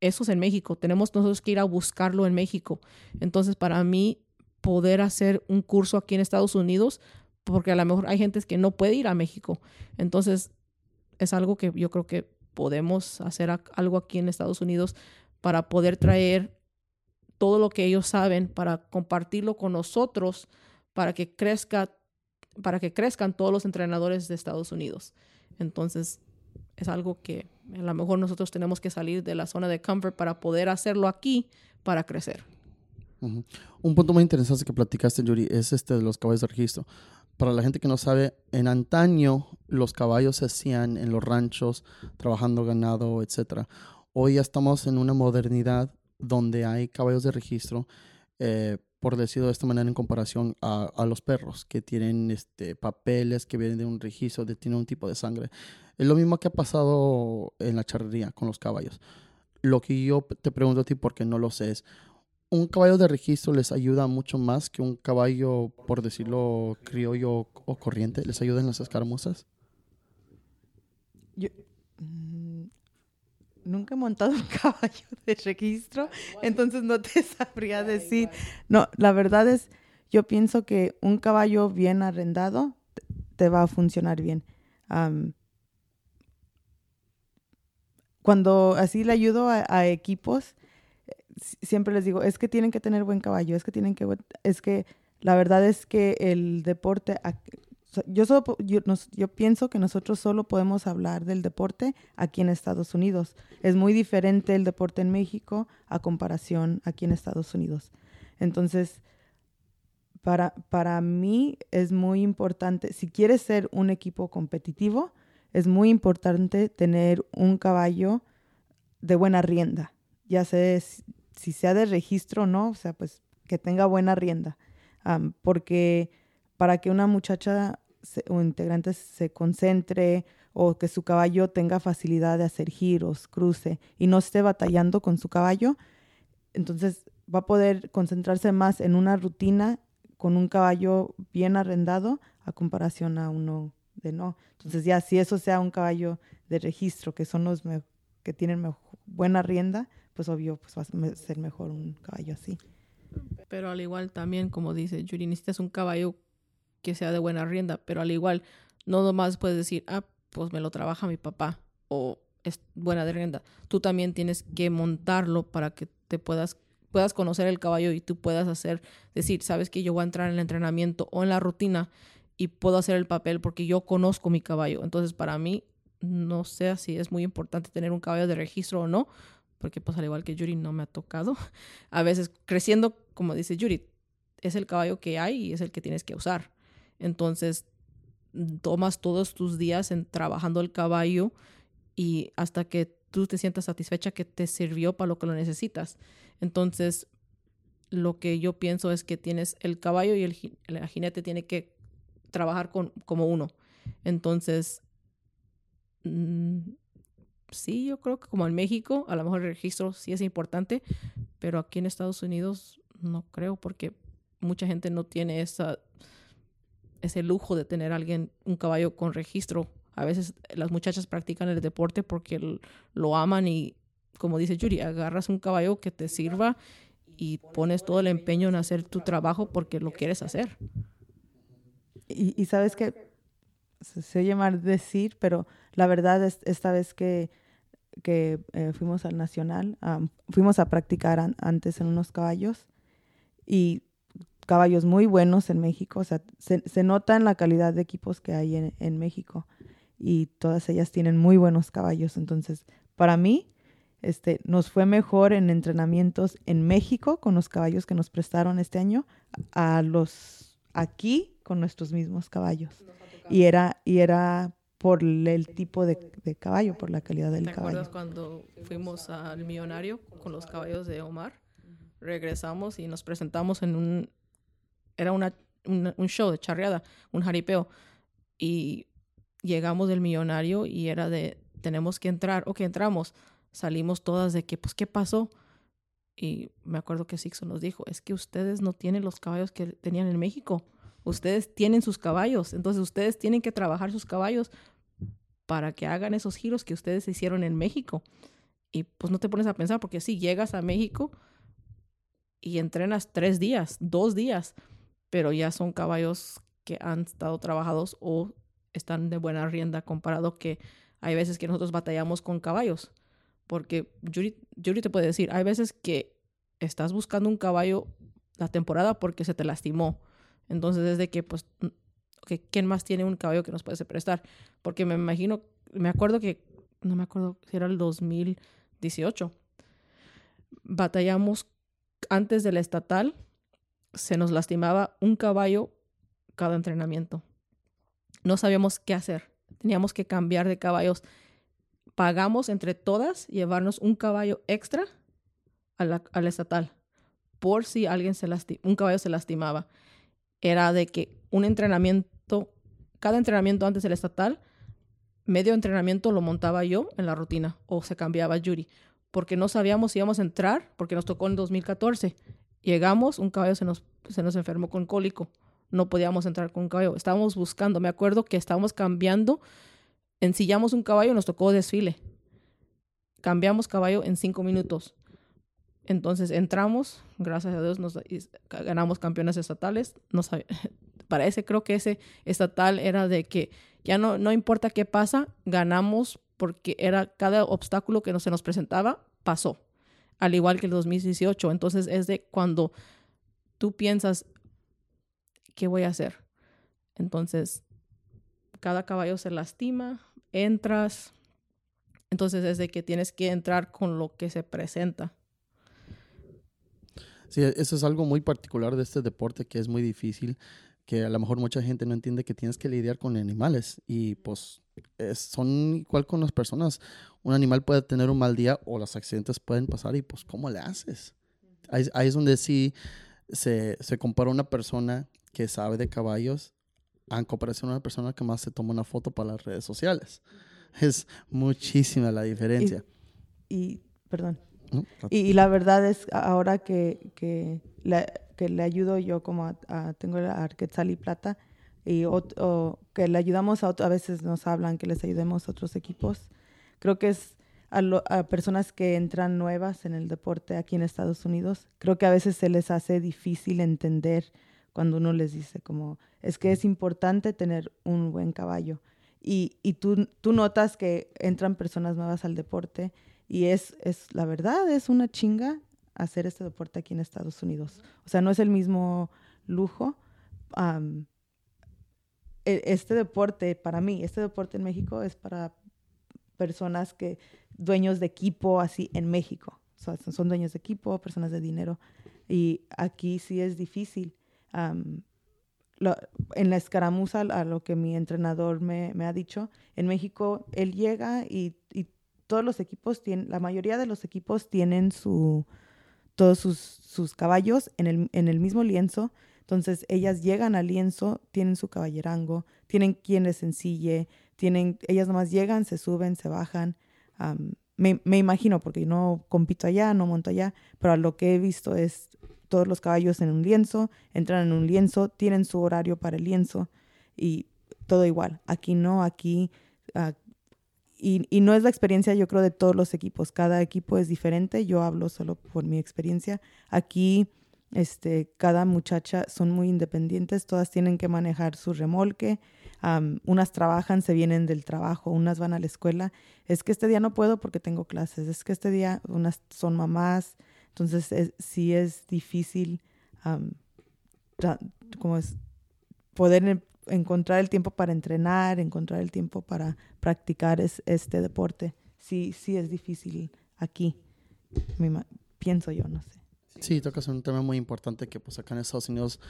eso es en México. Tenemos nosotros que ir a buscarlo en México. Entonces para mí poder hacer un curso aquí en Estados Unidos, porque a lo mejor hay gente que no puede ir a México. Entonces es algo que yo creo que podemos hacer algo aquí en Estados Unidos para poder traer todo lo que ellos saben, para compartirlo con nosotros, para que crezca para que crezcan todos los entrenadores de Estados Unidos. Entonces, es algo que a lo mejor nosotros tenemos que salir de la zona de comfort para poder hacerlo aquí para crecer. Un punto muy interesante que platicaste, Yuri, es este de los caballos de registro. Para la gente que no sabe, en antaño los caballos se hacían en los ranchos, trabajando ganado, etc. Hoy ya estamos en una modernidad donde hay caballos de registro eh, por decirlo de esta manera, en comparación a, los perros que tienen este, papeles que vienen de un registro, de tienen un tipo de sangre. Es lo mismo que ha pasado en la charrería con los caballos. Lo que yo te pregunto a ti, porque no lo sé, es, ¿un caballo de registro les ayuda mucho más que un caballo, por decirlo, criollo o corriente? ¿Les ayuda en las escaramuzas? Yo, nunca he montado un caballo de registro, entonces no te sabría decir. No, la verdad es, yo pienso que un caballo bien arrendado te va a funcionar bien. cuando así le ayudo a, equipos, siempre les digo, es que tienen que tener buen caballo, es que tienen que, es que la verdad es que el deporte, yo, solo, yo, pienso que nosotros solo podemos hablar del deporte aquí en Estados Unidos. Es muy diferente el deporte en México a comparación aquí en Estados Unidos. Entonces, para, para mí es muy importante, si quieres ser un equipo competitivo, es muy importante tener un caballo de buena rienda, ya sea si sea de registro o no, o sea, pues que tenga buena rienda, porque para que una muchacha o integrante se concentre o que su caballo tenga facilidad de hacer giros, cruce y no esté batallando con su caballo, entonces va a poder concentrarse más en una rutina con un caballo bien arrendado a comparación a uno de no. Entonces ya si eso sea un caballo de registro, que son los que tienen buena rienda, pues obvio pues va a ser mejor un caballo así. Pero al igual también, como dice Yuri, necesitas un caballo que sea de buena rienda, pero al igual no nomás puedes decir, ah, pues me lo trabaja mi papá o es buena de rienda. Tú también tienes que montarlo para que te puedas puedas conocer el caballo y tú puedas hacer, decir, sabes que yo voy a entrar en el entrenamiento o en la rutina y puedo hacer el papel porque yo conozco mi caballo. Entonces, para mí, no sé si es muy importante tener un caballo de registro o no, porque pues al igual que Yuri no me ha tocado. A veces creciendo, como dice Yuri, es el caballo que hay y es el que tienes que usar. Entonces, tomas todos tus días en trabajando el caballo y hasta que tú te sientas satisfecha que te sirvió para lo que lo necesitas. Entonces, lo que yo pienso es que tienes el caballo y el, jinete tiene que trabajar con, como uno. Entonces, mm, sí, yo creo que como en México, a lo mejor el registro sí es importante, pero aquí en Estados Unidos no creo porque mucha gente no tiene esa, ese lujo de tener alguien, un caballo con registro a veces las muchachas practican el deporte porque lo aman y, como dice Yuri, agarras un caballo que te sirva y pones todo el empeño en hacer tu trabajo porque lo quieres hacer. Y, sabes que se, oye mal decir, pero la verdad es esta vez que, que eh, fuimos al Nacional, fuimos a practicar antes en unos caballos y caballos muy buenos en México, o sea, se, se nota en la calidad de equipos que hay en, en México y todas ellas tienen muy buenos caballos. Entonces, para mí, este, nos fue mejor en entrenamientos en México con los caballos que nos prestaron este año a los aquí con nuestros mismos caballos. Y era, y era por el tipo de, caballo, por la calidad del caballo. ¿Te acuerdas cuando fuimos al Millonario con los caballos de Omar? Regresamos y nos presentamos en un... Era una, un show de charreada, un jaripeo. Y llegamos del millonario y era de, tenemos que entrar, ok, entramos, salimos todas de que, pues, ¿qué pasó? Y me acuerdo que Sixo nos dijo, es que ustedes no tienen los caballos que tenían en México, ustedes tienen sus caballos, entonces ustedes tienen que trabajar sus caballos para que hagan esos giros que ustedes hicieron en México. Y pues no te pones a pensar, porque si llegas a México y entrenas tres días, dos días, pero ya son caballos que han estado trabajados o están de buena rienda comparado que hay veces que nosotros batallamos con caballos. Porque Yuri, te puede decir, hay veces que estás buscando un caballo la temporada porque se te lastimó. Entonces, desde que, pues, okay, ¿quién más tiene un caballo que nos puede prestar? Porque me imagino, me acuerdo que, no me acuerdo si era el 2018, batallamos antes de la estatal, se nos lastimaba un caballo cada entrenamiento no sabíamos qué hacer. Teníamos que cambiar de caballos. Pagamos entre todas llevarnos un caballo extra a estatal por si alguien se un caballo se lastimaba. Era de que un entrenamiento, cada entrenamiento antes del estatal, medio entrenamiento lo montaba yo en la rutina o se cambiaba Yuri, porque no sabíamos si íbamos a entrar, porque nos tocó en 2014. Llegamos, un caballo se nos, se nos enfermó con cólico no podíamos entrar con un caballo. Estábamos buscando, me acuerdo que estábamos cambiando, ensillamos un caballo, nos tocó desfile. Cambiamos caballo en cinco minutos. Entonces entramos, gracias a Dios nos ganamos campeones estatales. para ese creo que ese estatal era de que ya no, no importa qué pasa, ganamos porque era cada obstáculo que se nos presentaba, pasó, al igual que el 2018. Entonces es de cuando tú piensas, ¿qué voy a hacer? Entonces, cada caballo se lastima, entras, entonces es de que tienes que entrar con lo que se presenta. Sí, eso es algo muy particular de este deporte que es muy difícil, que a lo mejor mucha gente no entiende que tienes que lidiar con animales y pues son igual con las personas. Un animal puede tener un mal día o los accidentes pueden pasar y pues ¿cómo le haces? Ahí, ahí es donde sí se, se compara una persona que sabe de caballos en comparación a una persona que más se toma una foto para las redes sociales. Es muchísima la diferencia. Y, perdón. Y, la verdad es, ahora que, que, le, que le ayudo yo como a, tengo el Arquetzal y Plata, y o, que le ayudamos a, a veces nos hablan que les ayudemos a otros equipos. Creo que es a, a, personas que entran nuevas en el deporte aquí en Estados Unidos, creo que a veces se les hace difícil entender cuando uno les dice como, es que es importante tener un buen caballo. Y, y tú, tú notas que entran personas nuevas al deporte y es, es, la verdad, es una chinga hacer este deporte aquí en Estados Unidos. O sea, no es el mismo lujo. E, este deporte, para mí, este deporte en México es para personas que, dueños de equipo así en México. O sea, son dueños de equipo, personas de dinero. Y aquí sí es difícil en la escaramuza, a lo que mi entrenador me, ha dicho, en México él llega y, todos los equipos tienen, la mayoría de los equipos tienen su, todos sus, caballos en el, en el, mismo lienzo. Entonces ellas llegan al lienzo, tienen su caballerango, tienen quien les ensille, tienen, ellas nomás llegan, se suben, se bajan. me, me, imagino, porque no compito allá, no monto allá, pero lo que he visto es todos los caballos en un lienzo, entran en un lienzo, tienen su horario para el lienzo y todo igual. Aquí no, aquí... Uh, y, y, no es la experiencia, yo creo, de todos los equipos. Cada equipo es diferente. Yo hablo solo por mi experiencia. Aquí, este, cada muchacha son muy independientes. Todas tienen que manejar su remolque. Unas trabajan, se vienen del trabajo, unas van a la escuela. Es que este día no puedo porque tengo clases. Es que este día unas son mamás, entonces, sí es difícil como es, poder encontrar el tiempo para entrenar, encontrar el tiempo para practicar este deporte. Sí, sí es difícil aquí, pienso yo, no sé. Sí, tocas un tema muy importante que pues acá en Estados Unidos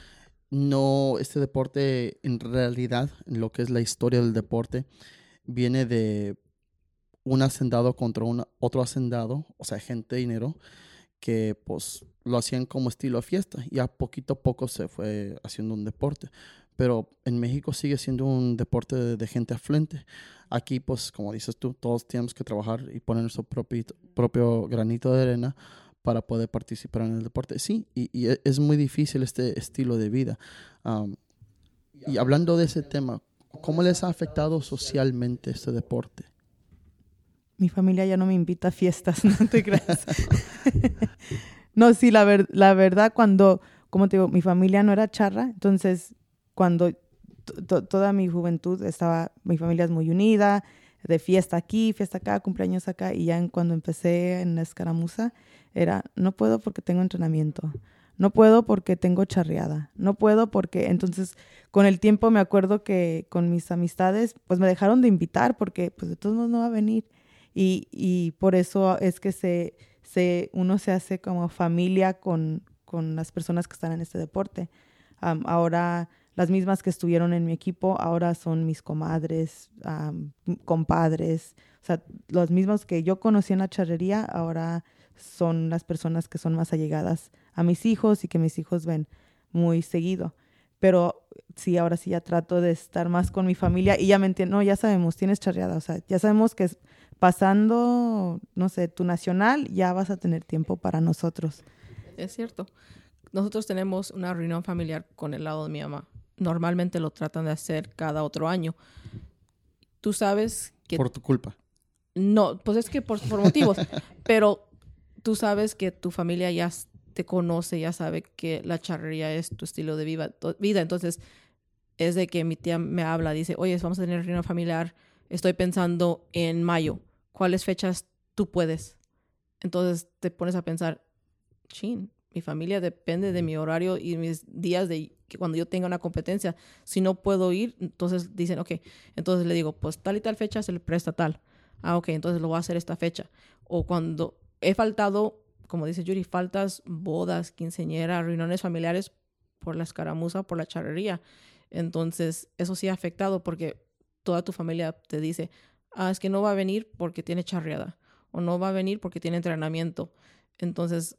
no, este deporte en realidad, en lo que es la historia del deporte, viene de un hacendado contra un, otro hacendado, o sea, gente de dinero, que pues lo hacían como estilo fiesta y a poquito a poco se fue haciendo un deporte. Pero en México sigue siendo un deporte de, gente afluente. Aquí, pues, como dices tú, todos tenemos que trabajar y poner nuestro propio, propio granito de arena para poder participar en el deporte. Sí, y, e, es muy difícil este estilo de vida. y hablando de ese tema, ¿cómo les ha afectado socialmente este deporte? mi familia ya no me invita a fiestas, no te creas. no, sí, la verdad, cuando, como te digo, mi familia no era charra, entonces cuando toda mi juventud estaba, mi familia es muy unida, de fiesta aquí, fiesta acá, cumpleaños acá, y ya cuando empecé en la escaramuza, era, no puedo porque tengo entrenamiento, no puedo porque tengo charreada, no puedo porque, entonces, con el tiempo me acuerdo que con mis amistades, pues me dejaron de invitar porque, pues de todos modos no va a venir. Y, y por eso es que se, se, uno se hace como familia con, con las personas que están en este deporte. ahora las mismas que estuvieron en mi equipo, ahora son mis comadres, compadres, o sea, los mismos que yo conocí en la charrería, ahora son las personas que son más allegadas a mis hijos y que mis hijos ven muy seguido. Pero sí, ahora sí ya trato de estar más con mi familia y ya me entiendo, no, ya sabemos, tienes charreada, o sea, ya sabemos que pasando, no sé, tu nacional, ya vas a tener tiempo para nosotros. Es cierto. Nosotros tenemos una reunión familiar con el lado de mi mamá. Normalmente lo tratan de hacer cada otro año. Tú sabes que... Por tu culpa. No, pues es que por, por motivos. pero tú sabes que tu familia ya te conoce, ya sabe que la charrería es tu estilo de vida. vida. Entonces, es de que mi tía me habla, dice, oye, vamos a tener reunión familiar, estoy pensando en mayo, ¿cuáles fechas tú puedes? Entonces te pones a pensar, chin, mi familia depende de mi horario y mis días de que cuando yo tenga una competencia. Si no puedo ir, entonces dicen, ok, entonces le digo, pues tal y tal fecha se le presta tal. Ah, ok, entonces lo voy a hacer esta fecha. O cuando he faltado, como dice Yuri, faltas, bodas, quinceañeras, reuniones familiares por la escaramuza, por la charrería. Entonces, eso sí ha afectado porque toda tu familia te dice, ah, es que no va a venir porque tiene charreada o no va a venir porque tiene entrenamiento. Entonces,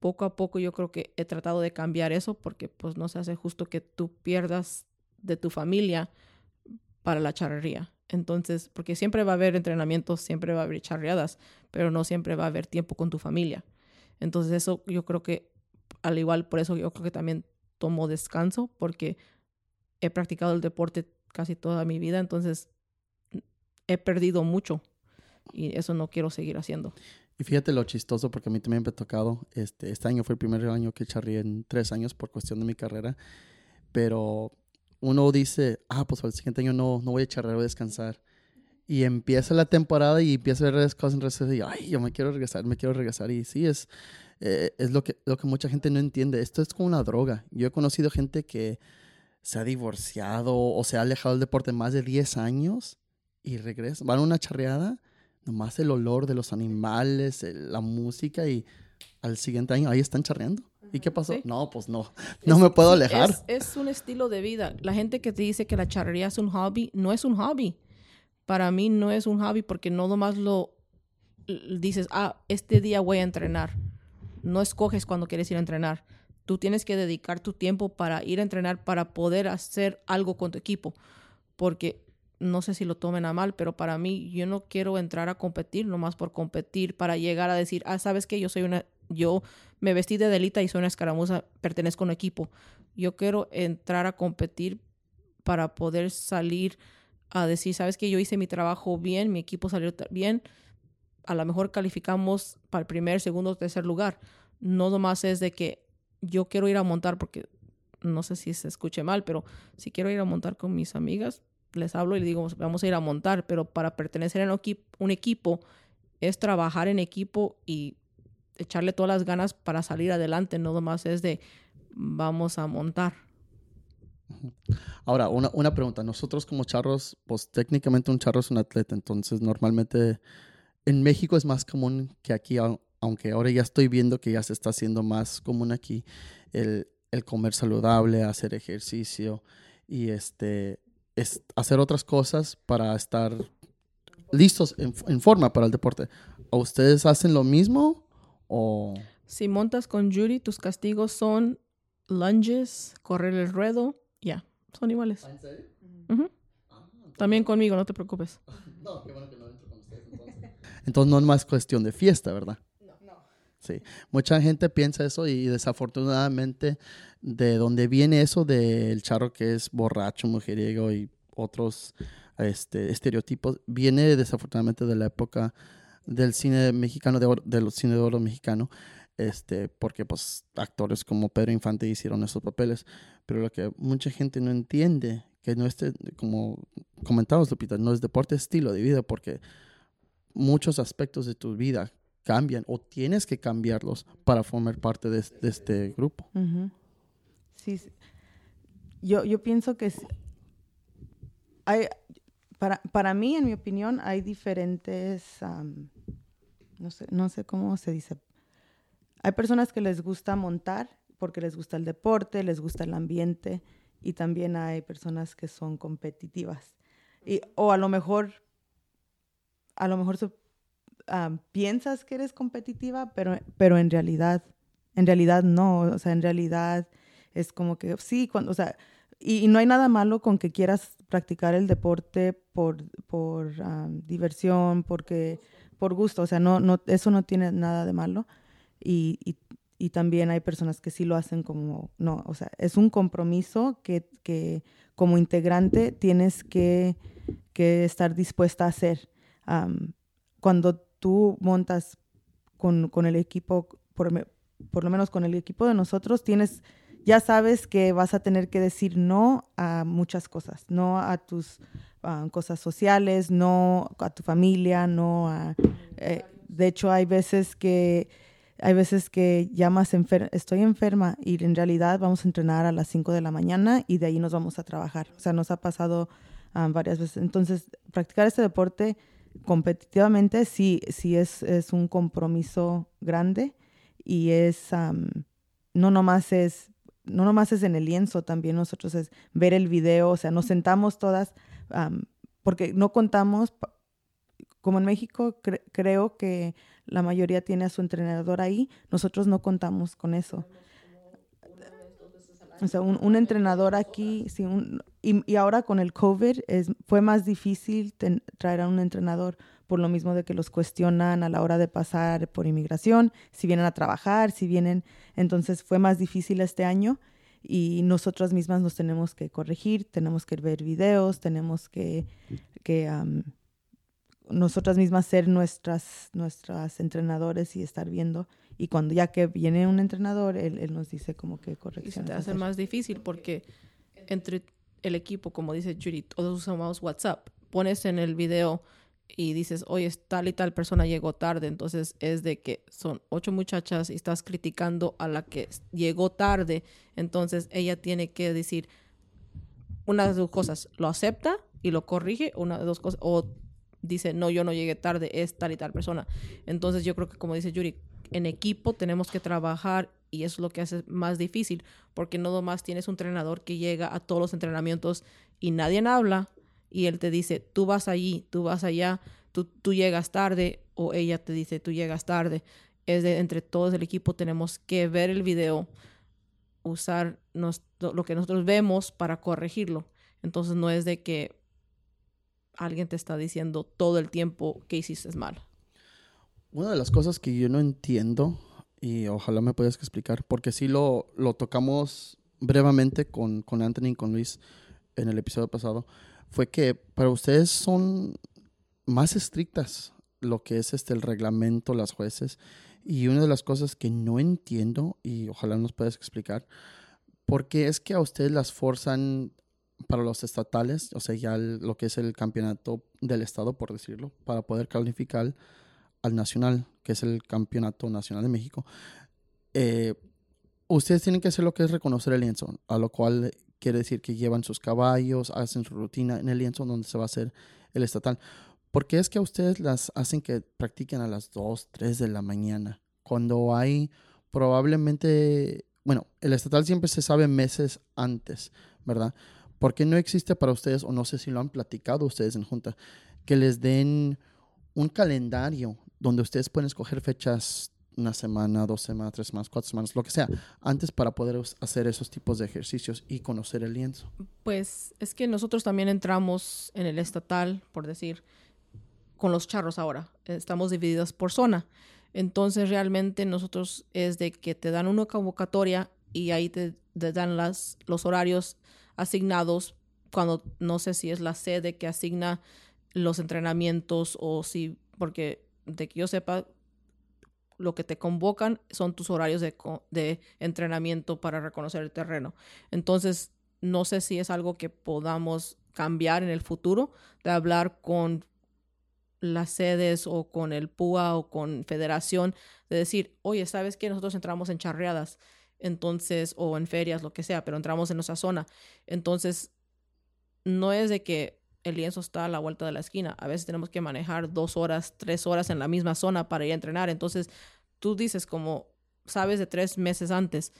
poco a poco yo creo que he tratado de cambiar eso porque pues no se hace justo que tú pierdas de tu familia para la charrería. Entonces, porque siempre va a haber entrenamientos, siempre va a haber charreadas, pero no siempre va a haber tiempo con tu familia. Entonces, eso yo creo que, al igual, por eso yo creo que también tomo descanso, porque he practicado el deporte casi toda mi vida, entonces he perdido mucho y eso no quiero seguir haciendo. Y fíjate lo chistoso, porque a mí también me ha tocado, este, este año fue el primer año que charré en tres años por cuestión de mi carrera, pero uno dice, ah, pues al siguiente año no, no voy a charrear, voy a descansar. Y empieza la temporada y empieza a ver cosas en redes y ay, yo me quiero regresar, me quiero regresar. Y sí, es, eh, es lo, que, lo que mucha gente no entiende. Esto es como una droga. Yo he conocido gente que se ha divorciado o se ha alejado del deporte más de 10 años y regresa. Van a una charreada nomás el olor de los animales, la música y al siguiente año ahí están charreando. ¿Y qué pasó? No, pues no, no me puedo alejar. Es, un estilo de vida. La gente que te dice que la charrería es un hobby, no es un hobby. Para mí no es un hobby porque no nomás lo dices, ah, este día voy a entrenar. No escoges cuando quieres ir a entrenar. Tú tienes que dedicar tu tiempo para ir a entrenar para poder hacer algo con tu equipo. Porque no sé si lo tomen a mal, pero para mí yo no quiero entrar a competir nomás por competir, para llegar a decir, ah, sabes que yo soy una, yo me vestí de delita y soy una escaramuza, pertenezco a un equipo. Yo quiero entrar a competir para poder salir a decir, sabes que yo hice mi trabajo bien, mi equipo salió bien, a lo mejor calificamos para el primer, segundo, o tercer lugar. No nomás es de que yo quiero ir a montar porque no sé si se escuche mal, pero si quiero ir a montar con mis amigas, les hablo y les digo, vamos a ir a montar, pero para pertenecer a un equipo es trabajar en equipo y echarle todas las ganas para salir adelante, no nomás es de vamos a montar. Ahora, una, una, pregunta. Nosotros como charros, pues técnicamente un charro es un atleta, entonces normalmente en México es más común que aquí, aunque ahora ya estoy viendo que ya se está haciendo más común aquí, el, comer saludable, hacer ejercicio y este es hacer otras cosas para estar listos en, forma para el deporte. ¿O ustedes hacen lo mismo o...? Si montas con Judy, tus castigos son lunges, correr el ruedo, ya, son iguales. ¿En serio? Ah, También conmigo, no te preocupes. no, qué bueno que no entro con ustedes entonces. entonces no es más cuestión de fiesta, ¿verdad? Sí, mucha gente piensa eso y desafortunadamente de donde viene eso del charro que es borracho, mujeriego y otros este, estereotipos, viene desafortunadamente de la época del cine mexicano, de, del cine de oro mexicano, este, porque pues actores como Pedro Infante hicieron esos papeles, pero lo que mucha gente no entiende, que no es, como comentamos Lupita, no es deporte, es estilo de vida, porque muchos aspectos de tu vida cambian o tienes que cambiarlos para formar parte de, este grupo. Sí, Yo, yo pienso que hay, para, para mí, en mi opinión, hay diferentes, no, sé, no sé cómo se dice. Hay personas que les gusta montar porque les gusta el deporte, les gusta el ambiente y también hay personas que son competitivas. Y, o a lo mejor, a lo mejor piensas que eres competitiva, pero, pero en realidad, en realidad no, o sea, en realidad es como que sí, cuando, o sea, y, no hay nada malo con que quieras practicar el deporte por, por diversión, porque, por gusto, o sea, no, no, eso no tiene nada de malo. Y, y, también hay personas que sí lo hacen como, no, o sea, es un compromiso que, que como integrante tienes que, que estar dispuesta a hacer. cuando tú montas con, con el equipo, por, por, lo menos con el equipo de nosotros, tienes ya sabes que vas a tener que decir no a muchas cosas, no a tus cosas sociales, no a tu familia, no a... Eh, de hecho, hay veces que hay veces que llamas, estoy enferma y en realidad vamos a entrenar a las 5 de la mañana y de ahí nos vamos a trabajar. O sea, nos ha pasado ah, varias veces. Entonces, practicar este deporte competitivamente sí, sí es, es un compromiso grande y es, no nomás es, no nomás es en el lienzo, también nosotros es ver el video, o sea, nos sentamos todas, porque no contamos, como en México creo que la mayoría tiene a su entrenador ahí, nosotros no contamos con eso. O sea, un, entrenador aquí, sí, un, y, ahora con el COVID es, fue más difícil traer a un entrenador por lo mismo de que los cuestionan a la hora de pasar por inmigración, si vienen a trabajar, si vienen, entonces fue más difícil este año y nosotras mismas nos tenemos que corregir, tenemos que ver videos, tenemos que, que nosotras mismas ser nuestras, nuestras entrenadores y estar viendo. Y cuando ya que viene un entrenador, él, él nos dice como que corrección. Y se te hace más difícil porque entre el equipo, como dice Judy, todos usamos WhatsApp. Pones en el video y dices, oye, tal y tal persona llegó tarde. Entonces es de que son ocho muchachas y estás criticando a la que llegó tarde. Entonces ella tiene que decir una de dos cosas, lo acepta y lo corrige, una de dos cosas, o dice, no, yo no llegué tarde, es tal y tal persona. Entonces yo creo que como dice Yuri, en equipo tenemos que trabajar y eso es lo que hace más difícil, porque no nomás tienes un entrenador que llega a todos los entrenamientos y nadie habla y él te dice, tú vas allí, tú vas allá, tú, tú llegas tarde o ella te dice, tú llegas tarde. Es de entre todos el equipo tenemos que ver el video, usar lo que nosotros vemos para corregirlo. Entonces no es de que alguien te está diciendo todo el tiempo que hiciste mal. Una de las cosas que yo no entiendo, y ojalá me puedas explicar, porque sí lo, lo tocamos brevemente con, con Anthony y con Luis en el episodio pasado, fue que para ustedes son más estrictas lo que es este el reglamento, las jueces. Y una de las cosas que no entiendo, y ojalá nos puedas explicar, porque es que a ustedes las forzan para los estatales, o sea, ya lo que es el campeonato del estado, por decirlo, para poder calificar al nacional, que es el campeonato nacional de México, eh, ustedes tienen que hacer lo que es reconocer el lienzo, a lo cual quiere decir que llevan sus caballos, hacen su rutina en el lienzo donde se va a hacer el estatal. ¿Por qué es que a ustedes las hacen que practiquen a las 2, 3 de la mañana? Cuando hay probablemente, bueno, el estatal siempre se sabe meses antes, ¿verdad? ¿Por qué no existe para ustedes, o no sé si lo han platicado ustedes en junta, que les den un calendario donde ustedes pueden escoger fechas una semana, dos semanas, tres semanas, cuatro semanas, lo que sea, antes para poder hacer esos tipos de ejercicios y conocer el lienzo? Pues es que nosotros también entramos en el estatal, por decir, con los charros ahora. Estamos divididos por zona. Entonces realmente nosotros es de que te dan una convocatoria y ahí te, te dan las, los horarios asignados cuando no sé si es la sede que asigna los entrenamientos o si, porque de que yo sepa, lo que te convocan son tus horarios de, de entrenamiento para reconocer el terreno. Entonces, no sé si es algo que podamos cambiar en el futuro, de hablar con las sedes o con el PUA o con Federación, de decir, oye, ¿sabes que Nosotros entramos en charreadas entonces, o en ferias, lo que sea, pero entramos en nuestra zona. Entonces, no es de que el lienzo está a la vuelta de la esquina. A veces tenemos que manejar dos horas, tres horas en la misma zona para ir a entrenar. Entonces, tú dices como, sabes de tres meses antes.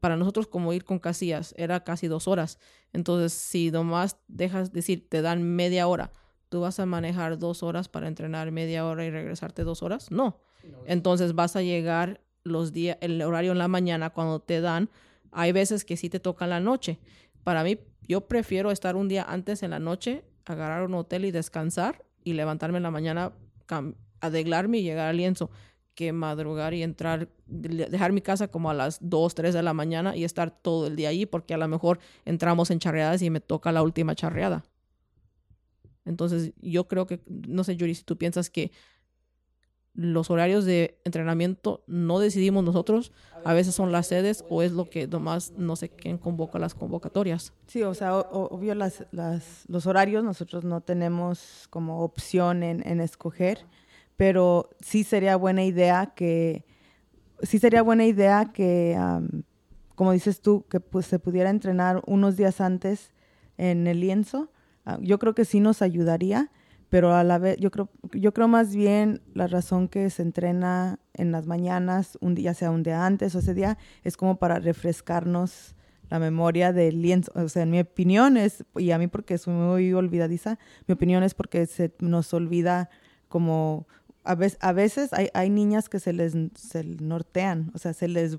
Para nosotros como ir con casillas era casi dos horas. Entonces, si nomás dejas decir, te dan media hora, ¿tú vas a manejar dos horas para entrenar media hora y regresarte dos horas? No. Entonces vas a llegar los días, el horario en la mañana cuando te dan, hay veces que sí te toca en la noche. Para mí, yo prefiero estar un día antes en la noche, agarrar un hotel y descansar y levantarme en la mañana, adeglarme y llegar al lienzo, que madrugar y entrar, dejar mi casa como a las 2, 3 de la mañana y estar todo el día allí, porque a lo mejor entramos en charreadas y me toca la última charreada. Entonces, yo creo que, no sé, Yuri, si tú piensas que los horarios de entrenamiento no decidimos nosotros, a veces son las sedes o es lo que nomás no sé quién convoca las convocatorias. Sí, o sea, obvio las, las, los horarios nosotros no tenemos como opción en, en escoger, pero sí sería buena idea que, sí sería buena idea que, como dices tú, que pues se pudiera entrenar unos días antes en el lienzo. Ah, yo creo que sí nos ayudaría pero a la vez yo creo yo creo más bien la razón que se entrena en las mañanas un día sea un día antes o ese día es como para refrescarnos la memoria del lienzo o sea en mi opinión es y a mí porque soy muy olvidadiza mi opinión es porque se nos olvida como a veces, a veces hay, hay niñas que se les se nortean o sea se les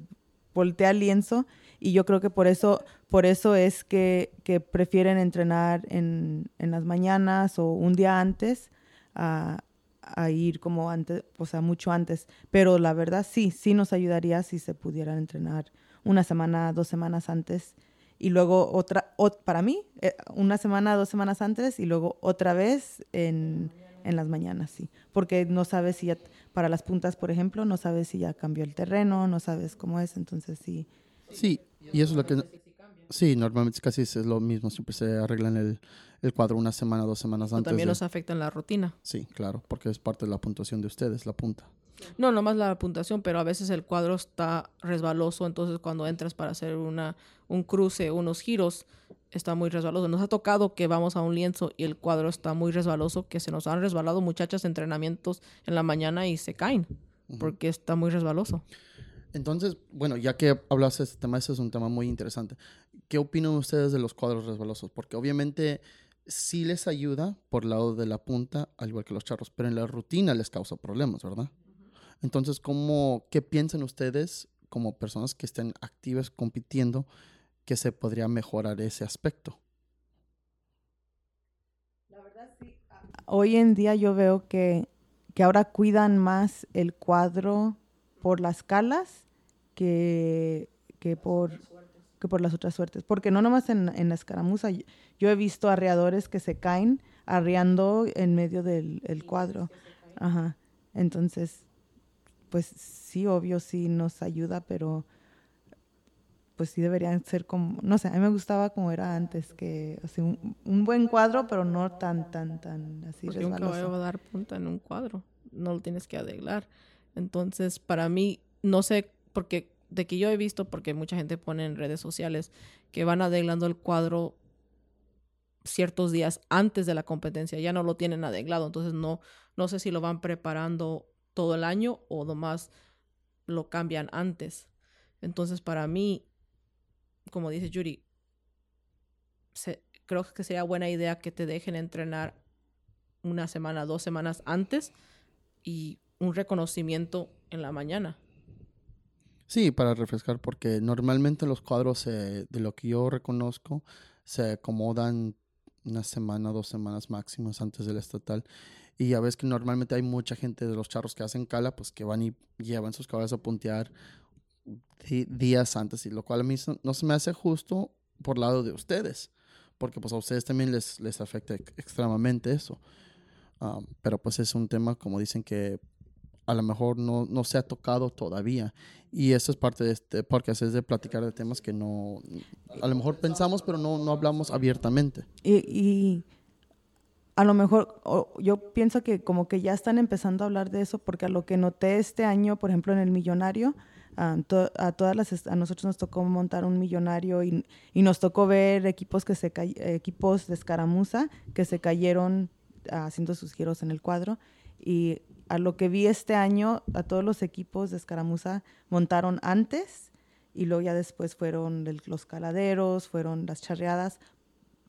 voltea el lienzo y yo creo que por eso, por eso es que, prefieren entrenar en, las mañanas o un día antes a, a, ir como antes, o sea, mucho antes. Pero la verdad sí, sí nos ayudaría si se pudieran entrenar una semana, dos semanas antes y luego otra, para mí, eh, una semana, dos semanas antes y luego otra vez en, en las mañanas, sí. Porque no sabes si ya, para las puntas, por ejemplo, no sabes si ya cambió el terreno, no sabes cómo es, entonces sí. Sí, y eso es lo que... Sí, normalmente casi es lo mismo, siempre se arreglan el, el cuadro una semana, dos semanas antes. También nos afecta en la rutina. Sí, claro, porque es parte de la puntuación de ustedes, la punta. No, no más la puntuación, pero a veces el cuadro está resbaloso, entonces cuando entras para hacer una, un cruce, unos giros, está muy resbaloso. Nos ha tocado que vamos a un lienzo y el cuadro está muy resbaloso, que se nos han resbalado muchachas entrenamientos en la mañana y se caen, porque está muy resbaloso. Entonces, bueno, ya que hablas de este tema, ese es un tema muy interesante. ¿Qué opinan ustedes de los cuadros resbalosos? Porque obviamente sí les ayuda por el lado de la punta, al igual que los charros, pero en la rutina les causa problemas, ¿verdad? Entonces, ¿cómo, ¿qué piensan ustedes como personas que estén activas compitiendo que se podría mejorar ese aspecto? La verdad sí. Hoy en día yo veo que, que ahora cuidan más el cuadro por las calas que, que, por, que por las otras suertes. Porque no nomás en, en la escaramuza, yo he visto arreadores que se caen arreando en medio del cuadro. Ajá. Entonces, pues sí, obvio, sí nos ayuda, pero pues sí deberían ser como, no sé, a mí me gustaba como era antes, que así un, un, buen cuadro, pero no tan, tan, tan así Porque un caballo va a dar punta en un cuadro, no lo tienes que arreglar. Entonces, para mí, no sé, porque de que yo he visto, porque mucha gente pone en redes sociales que van adeglando el cuadro ciertos días antes de la competencia, ya no lo tienen adeglado, entonces no, no sé si lo van preparando todo el año o nomás lo cambian antes. Entonces, para mí, como dice Yuri, creo que sería buena idea que te dejen entrenar una semana, dos semanas antes y un reconocimiento en la mañana. Sí, para refrescar, porque normalmente los cuadros, de lo que yo reconozco, se acomodan una semana, dos semanas máximas antes del estatal. Y ya ves que normalmente hay mucha gente de los charros que hacen cala, pues que van y llevan sus caballos a puntear días antes, y lo cual a mí no se me hace justo por lado de ustedes, porque pues a ustedes también les, les afecta extremadamente eso. Ah, pero pues es un tema, como dicen, que a lo mejor no, no se ha tocado todavía. Y eso es parte de este porque es de platicar de temas que no, a lo mejor pensamos, pero no, no hablamos abiertamente. Y, y a lo mejor yo pienso que como que ya están empezando a hablar de eso, porque a lo que noté este año, por ejemplo, en el millonario, a, todas las a nosotros nos tocó montar un millonario y, y nos tocó ver equipos que se equipos de escaramuza que se cayeron haciendo sus giros en el cuadro y a lo que vi este año, a todos los equipos de escaramuza montaron antes y luego ya después fueron los caladeros, fueron las charreadas.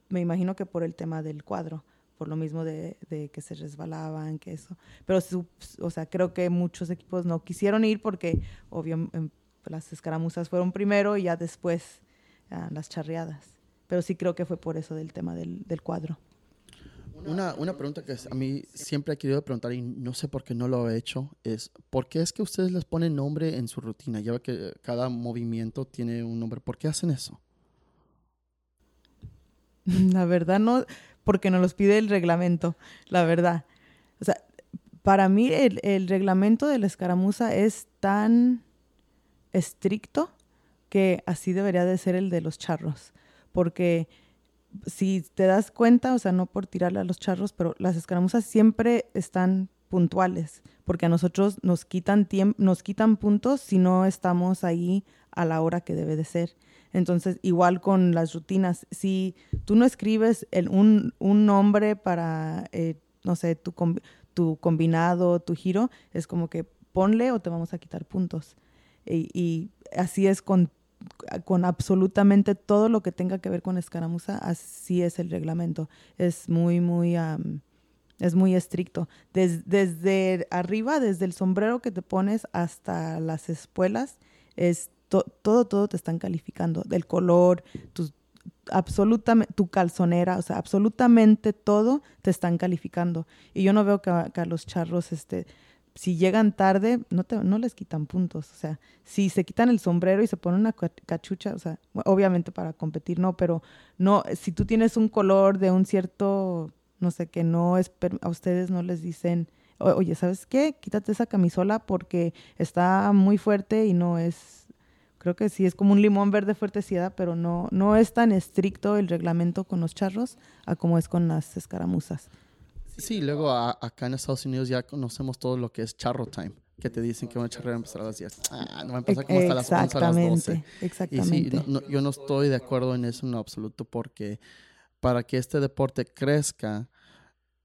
Me imagino que por el tema del cuadro, por lo mismo de, que se resbalaban, que eso. Pero, o sea, creo que muchos equipos no quisieron ir porque, obvio, las escaramuzas fueron primero y ya después ah, las charreadas. Pero sí creo que fue por eso del tema del cuadro. Una, una, pregunta que a mí siempre he querido preguntar y no sé por qué no lo he hecho es, ¿por qué es que ustedes les ponen nombre en su rutina? Ya que cada movimiento tiene un nombre. ¿Por qué hacen eso? La verdad no, porque nos los pide el reglamento, la verdad. O sea, para mí el, el reglamento de la escaramuza es tan estricto que así debería de ser el de los charros, porque si te das cuenta, o sea, no por tirarle a los charros, pero las escaramuzas siempre están puntuales, porque a nosotros nos quitan nos quitan puntos si no estamos ahí a la hora que debe de ser. Entonces, igual con las rutinas, si tú no escribes un, un, nombre para, eh, no sé, tu, tu combinado, tu giro, es como que ponle o te vamos a quitar puntos. Y, y así es con, con, absolutamente todo lo que tenga que ver con escaramuza, así es el reglamento. Es muy, muy, es muy estricto. desde arriba, desde el sombrero que te pones hasta las espuelas, es todo, todo te están calificando. Del color, tus, absolutamente, tu calzonera, o sea, absolutamente todo te están calificando. Y yo no veo que a, los charros, este, si llegan tarde, no, te, no les quitan puntos. O sea, si se quitan el sombrero y se ponen una cachucha, o sea, obviamente para competir no, pero no, si tú tienes un color de un cierto, no sé, que no es, a ustedes no les dicen, oye, ¿sabes qué? Quítate esa camisola porque está muy fuerte y no es creo que sí es como un limón verde fuertecida, pero no, no es tan estricto el reglamento con los charros a como es con las escaramuzas. Sí, luego acá en Estados Unidos ya conocemos todo lo que es charro time, que te dicen que una charrera va a empezar a las 10. Ah, no va a empezar como hasta las 11 a las 12. Exactamente. Y sí, yo no estoy de acuerdo en eso en absoluto porque para que este deporte crezca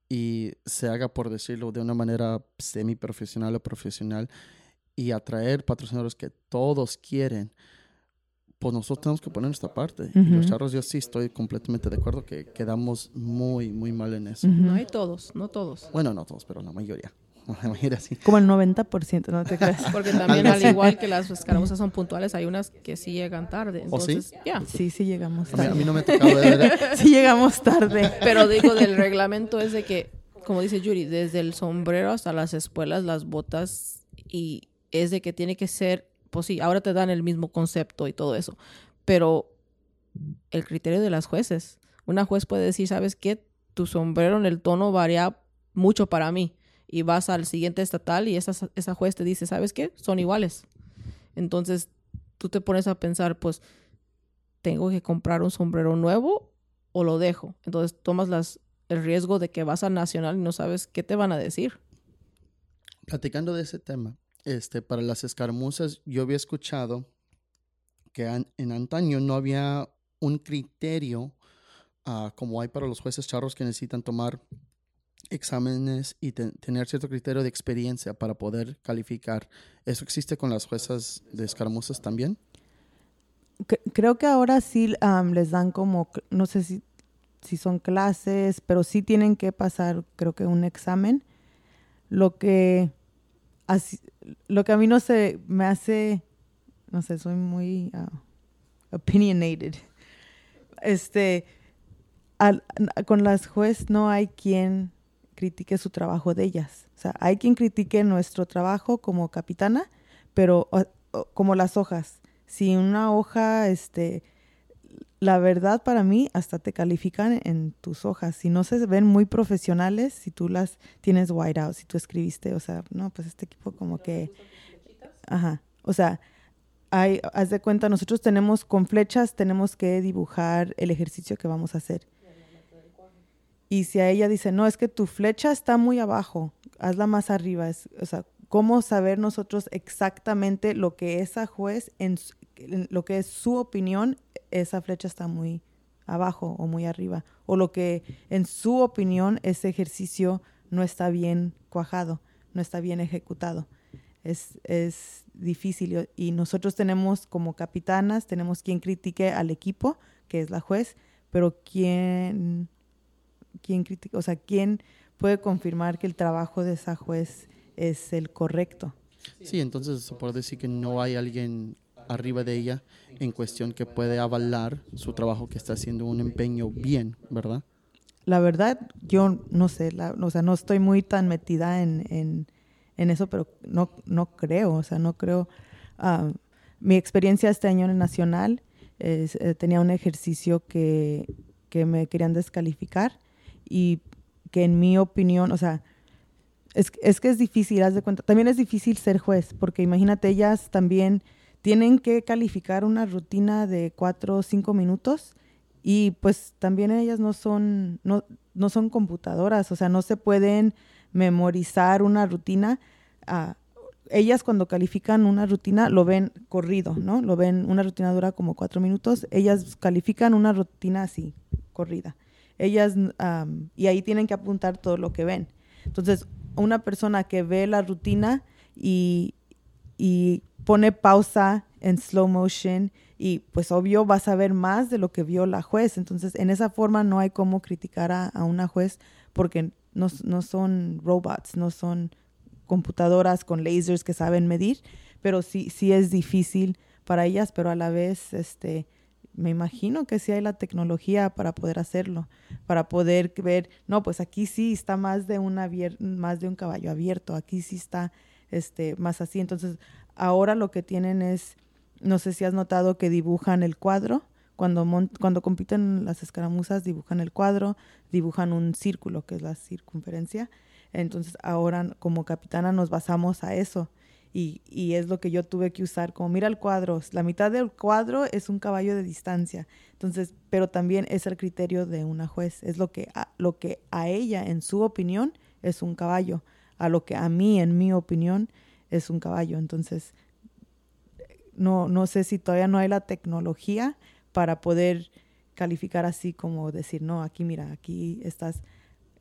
y se haga, por decirlo de una manera semi-profesional o profesional, y atraer patrocinadores que todos quieren, pues nosotros tenemos que poner nuestra parte. Y los charros, yo sí estoy completamente de acuerdo que quedamos muy, muy mal en eso. No hay todos, no todos. Bueno, no todos, pero la mayoría. La mayoría sí. Como el 90%, ¿no te crees? Porque también, al igual que las escaramuzas son puntuales, hay unas que sí llegan tarde. ¿Oh, entonces, sí? Sí, llegamos tarde. A mí, no me tocaba ver. sí llegamos tarde. Pero digo, del reglamento es de que, como dice Yuri, desde el sombrero hasta las espuelas, las botas y es de que tiene que ser, pues sí, ahora te dan el mismo concepto y todo eso, pero el criterio de las jueces. Una juez puede decir, ¿sabes qué? Tu sombrero en el tono varía mucho para mí. Y vas al siguiente estatal y esa, esa juez te dice, ¿sabes qué? Son iguales. Entonces tú te pones a pensar, pues, ¿tengo que comprar un sombrero nuevo o lo dejo? Entonces tomas las, el riesgo de que vas al nacional y no sabes qué te van a decir. Platicando de ese tema, este, para las escaramuzas, yo había escuchado que en antaño no había un criterio ah, como hay para los jueces charros que necesitan tomar exámenes y tener cierto criterio de experiencia para poder calificar. ¿Eso existe con las juezas de escaramuzas también? creo que ahora sí les dan como, no sé si, si son clases, pero sí tienen que pasar, creo que un examen. Lo que así, lo que a mí no se me hace, no sé, soy muy uh, opinionated. Este, con las jueces no hay quien critique su trabajo de ellas. O sea, hay quien critique nuestro trabajo como capitana, pero como las hojas. Si una hoja, este, la verdad para mí hasta te califican en tus hojas. Si no se ven muy profesionales, si tú las tienes white out, si tú escribiste, o sea, no, pues este equipo como que... Ajá, o sea, hay, haz de cuenta, nosotros tenemos con flechas, tenemos que dibujar el ejercicio que vamos a hacer. Y si a ella dice, no, es que tu flecha está muy abajo, hazla más arriba. Es, o sea, ¿cómo saber nosotros exactamente lo que esa juez, en, lo que es su opinión, esa flecha está muy abajo o muy arriba, o lo que en su opinión ese ejercicio no está bien cuajado, no está bien ejecutado. Es, es difícil y nosotros tenemos como capitanas, tenemos quien critique al equipo, que es la juez, pero quién critica, o sea, quién puede confirmar que el trabajo de esa juez es el correcto. Sí, entonces puede decir que no hay alguien arriba de ella en cuestión que puede avalar su trabajo que está haciendo un empeño bien, ¿verdad? La verdad, yo no sé, o sea, no estoy muy tan metida en, en, en, eso, pero no, no creo, o sea, no creo. Ah, mi experiencia este año en el Nacional eh, tenía un ejercicio que, que me querían descalificar y que en mi opinión, o sea, es, es que es difícil, haz de cuenta. También es difícil ser juez, porque imagínate, ellas también tienen que calificar una rutina de cuatro o cinco minutos y pues también ellas no son, no, no son computadoras, o sea, no se pueden memorizar una rutina. Ah, ellas cuando califican una rutina lo ven corrido, ¿no? Lo ven, una rutina dura como cuatro minutos, ellas califican una rutina así, corrida. Ellas, y ahí tienen que apuntar todo lo que ven. Entonces, una persona que ve la rutina y, y pone pausa en slow motion y pues obvio vas a ver más de lo que vio la juez. Entonces, en esa forma no hay cómo criticar a, una juez porque no, no, son robots, no son computadoras con lasers que saben medir, pero sí, sí es difícil para ellas, pero a la vez, este, me imagino que sí hay la tecnología para poder hacerlo, para poder ver, no, pues aquí sí está más de, una más de un caballo abierto, aquí sí está este, más así. Entonces, ahora lo que tienen es, no sé si has notado que dibujan el cuadro, cuando, cuando compiten las escaramuzas dibujan el cuadro, dibujan un círculo, que es la circunferencia. Entonces ahora como capitana nos basamos a eso. Y, y, es lo que yo tuve que usar, como mira el cuadro, la mitad del cuadro es un caballo de distancia, entonces, pero también es el criterio de una juez, es lo que a, lo que a ella, en su opinión, es un caballo, a lo que a mí, en mi opinión, es un caballo, entonces, no, no sé si todavía no hay la tecnología para poder calificar así como decir, no, aquí mira, aquí estás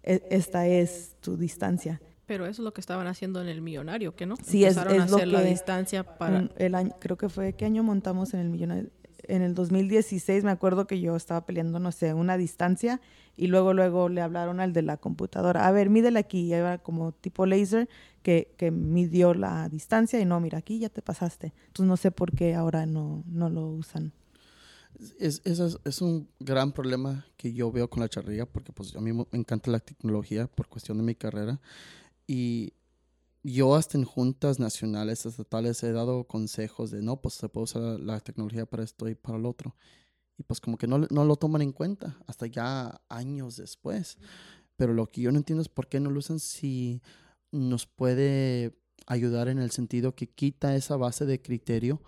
e, esta es tu distancia. Pero eso es lo que estaban haciendo en el millonario, ¿qué no? Sí, Empezaron es, a hacer lo la que distancia para... El año, creo que fue, ¿qué año montamos en el millonario? En el 2016 me acuerdo que yo estaba peleando, no sé, una distancia y luego, luego le hablaron al de la computadora. A ver, mídele aquí. Y era como tipo laser que, que midió la distancia y no, mira, aquí ya te pasaste. Entonces no sé por qué ahora no, no lo usan. Es, es, es, un gran problema que yo veo con la charrería porque pues a mí me encanta la tecnología por cuestión de mi carrera y yo hasta en juntas nacionales, estatales, he dado consejos de no, pues se puede usar la tecnología para esto y para lo otro. Y pues como que no, no lo toman en cuenta hasta ya años después. Pero lo que yo no entiendo es por qué no lo usan si nos puede ayudar en el sentido que quita esa base de criterio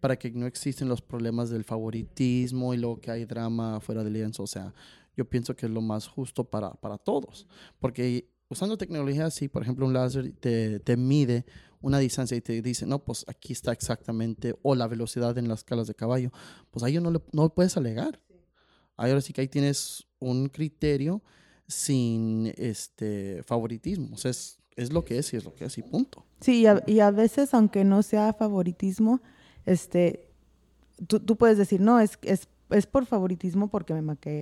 para que no existen los problemas del favoritismo y luego que hay drama fuera del lienzo. O sea, yo pienso que es lo más justo para, para todos. Porque usando tecnología así, por ejemplo, un láser te, te, mide una distancia y te dice, no, pues aquí está exactamente, o la velocidad en las calas de caballo, pues ahí no, no puedes alegar. Ahora sí que ahí tienes un criterio sin este favoritismo. O sea, es, es lo que es y es lo que es y punto. Sí, y a, y a veces, aunque no sea favoritismo, este, tú, tú puedes decir, no, es, es es por favoritismo porque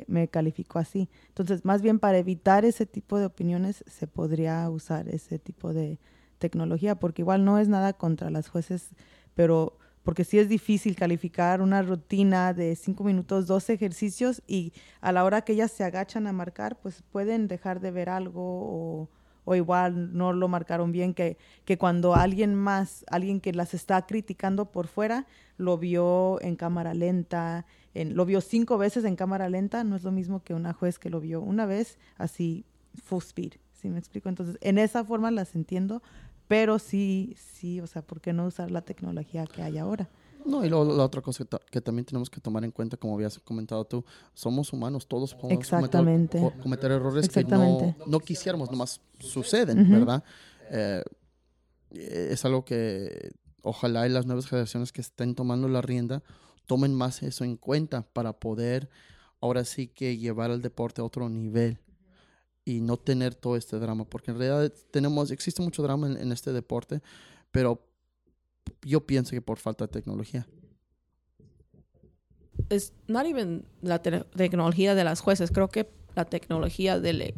me, calificó así. Entonces, más bien para evitar ese tipo de opiniones se podría usar ese tipo de tecnología, porque igual no es nada contra las jueces, pero porque sí es difícil calificar una rutina de cinco minutos, dos ejercicios y a la hora que ellas se agachan a marcar, pues pueden dejar de ver algo o, o igual no lo marcaron bien, que, que cuando alguien más, alguien que las está criticando por fuera, lo vio en cámara lenta, lo vio cinco veces en cámara lenta, no es lo mismo que una juez que lo vio una vez así full speed, ¿sí me explico? Entonces, en esa forma las entiendo, pero sí, sí, o sea, ¿por qué no usar la tecnología que hay ahora? No, y luego la otra cosa que, también tenemos que tomar en cuenta, como habías comentado tú, somos humanos, todos podemos Cometer, errores que no, no, quisiéramos, nomás suceden, ¿verdad? Eh, es algo que ojalá y las nuevas generaciones que estén tomando la rienda tomen más eso en cuenta para poder ahora sí que llevar el deporte a otro nivel y no tener todo este drama, porque en realidad tenemos, existe mucho drama en, este deporte, pero yo pienso que por falta de tecnología. Es not even la tecnología de las jueces, creo que la tecnología del,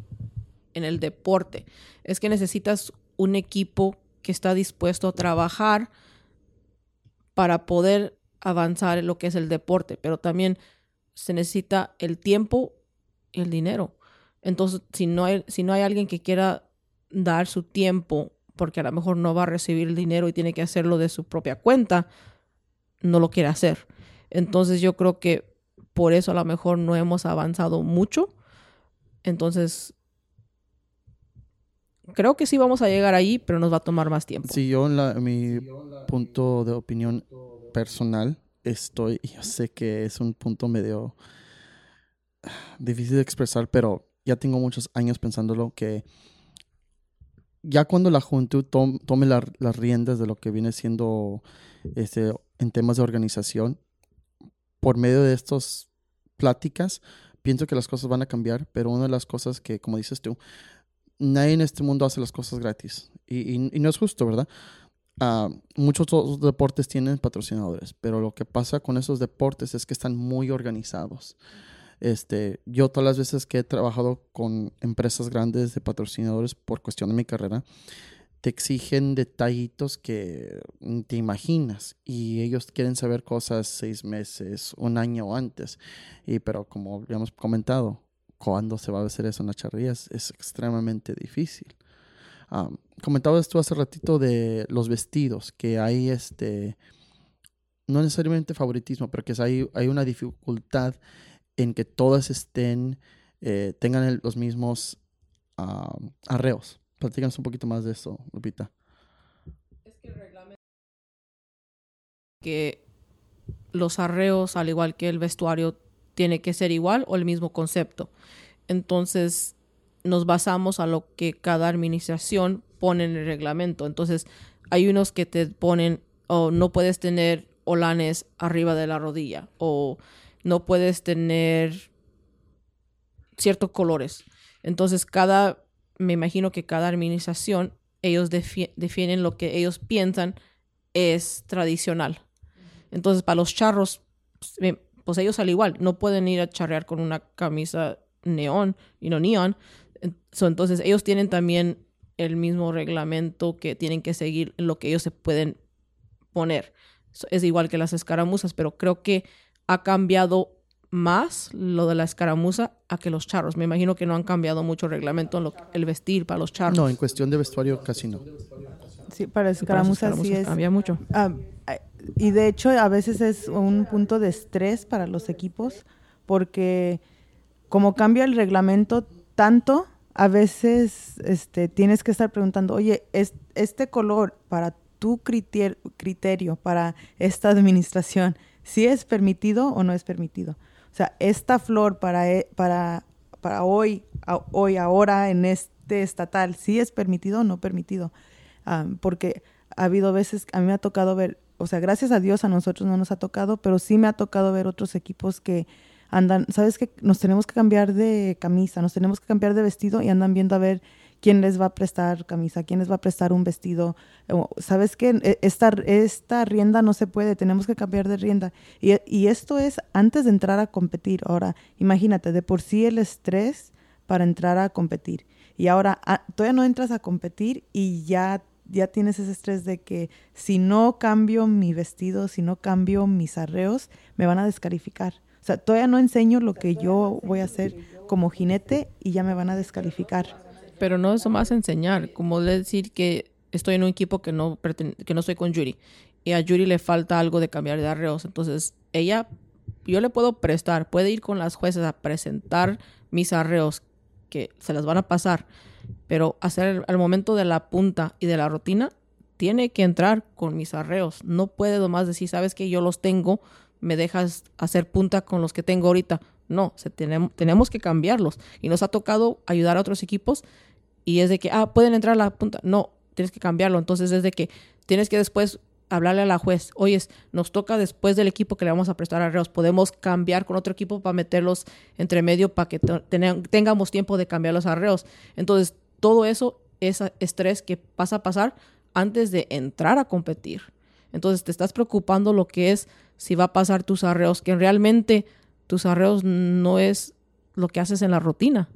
en el deporte es que necesitas un equipo que está dispuesto a trabajar para poder avanzar en lo que es el deporte, pero también se necesita el tiempo y el dinero. Entonces, si no hay, si no hay alguien que quiera dar su tiempo, porque a lo mejor no va a recibir el dinero y tiene que hacerlo de su propia cuenta, no lo quiere hacer. Entonces, yo creo que por eso a lo mejor no hemos avanzado mucho. Entonces, creo que sí vamos a llegar ahí, pero nos va a tomar más tiempo. Sí, yo en, la, mi punto de opinión personal estoy, yo sé que es un punto medio difícil de expresar, pero ya tengo muchos años pensándolo que ya cuando la juventud tome las riendas de lo que viene siendo este, en temas de organización, por medio de estas pláticas, pienso que las cosas van a cambiar, pero una de las cosas que, como dices tú, nadie en este mundo hace las cosas gratis. Y, no es justo, ¿verdad? Uh, muchos deportes tienen patrocinadores, pero lo que pasa con esos deportes es que están muy organizados. Este, yo todas las veces que he trabajado con empresas grandes de patrocinadores por cuestión de mi carrera, te exigen detallitos que te imaginas y ellos quieren saber cosas seis meses, un año antes. Y pero como ya hemos comentado, cuando se va a hacer eso en la charrería es, extremadamente difícil. Comentabas tú hace ratito de los vestidos, que hay este, no necesariamente favoritismo, pero que hay, hay una dificultad en que todas estén, eh, tengan los mismos arreos. Platícanos un poquito más de eso, Lupita. Es que el reglamento que los arreos, al igual que el vestuario, tiene que ser igual o el mismo concepto. Entonces, nos basamos a lo que cada administración pone en el reglamento. Entonces, hay unos que te ponen, o no puedes tener olanes arriba de la rodilla, o no puedes tener ciertos colores. Entonces, cada, me imagino que cada administración, ellos definen lo que ellos piensan es tradicional. Entonces, para los charros, pues, ellos al igual, no pueden ir a charrear con una camisa neón y no neón. entonces, ellos tienen también el mismo reglamento que tienen que seguir en lo que ellos se pueden poner. Es igual que las escaramuzas, pero creo que ha cambiado más lo de la escaramuza a que los charros. Me imagino que no han cambiado mucho el reglamento en lo, el vestir para los charros. No, en cuestión de vestuario casi no. Sí, para escaramuzas sí es, cambia mucho. Ah, y de hecho a veces es un punto de estrés para los equipos porque como cambia el reglamento tanto, a veces este, tienes que estar preguntando, oye, es, este color para tu criterio, para esta administración, si es permitido o no es permitido. O sea, esta flor para, e, para, para hoy, hoy, ahora, en este estatal, si es permitido o no permitido. Ah, porque ha habido veces, a mí me ha tocado ver, o sea, gracias a Dios a nosotros no nos ha tocado, pero sí me ha tocado ver otros equipos que andan, ¿sabes qué? Nos tenemos que cambiar de camisa, nos tenemos que cambiar de vestido y andan viendo a ver quién les va a prestar camisa, quién les va a prestar un vestido. ¿Sabes qué? E, esta, esta rienda no se puede, tenemos que cambiar de rienda. Y, esto es antes de entrar a competir. Ahora, imagínate, de por sí el estrés para entrar a competir. Y ahora ah, todavía no entras a competir y ya ya tienes ese estrés de que si no cambio mi vestido, si no cambio mis arreos, me van a descalificar. O sea, todavía no enseño lo que yo voy a hacer como jinete y ya me van a descalificar pero no es más enseñar, como decir que estoy en un equipo que no, que no estoy con Yuri y a Yuri le falta algo de cambiar de arreos, entonces ella, yo le puedo prestar, puede ir con las jueces a presentar mis arreos que se las van a pasar, pero hacer al momento de la punta y de la rutina, tiene que entrar con mis arreos, no puede nomás decir, sabes que yo los tengo, me dejas hacer punta con los que tengo ahorita. No, se tenemos, tenemos que cambiarlos. Y nos ha tocado ayudar a otros equipos y es de que, ah, pueden entrar a la punta. No, tienes que cambiarlo. Entonces es de que tienes que después hablarle a la juez, oye, nos toca después del equipo que le vamos a prestar arreos, podemos cambiar con otro equipo para meterlos entre medio para que tengamos tiempo de cambiar los arreos. Entonces, todo eso es estrés que pasa a pasar antes de entrar a competir. Entonces, te estás preocupando lo que es si va a pasar tus arreos, que realmente tus arreos no es lo que haces en la rutina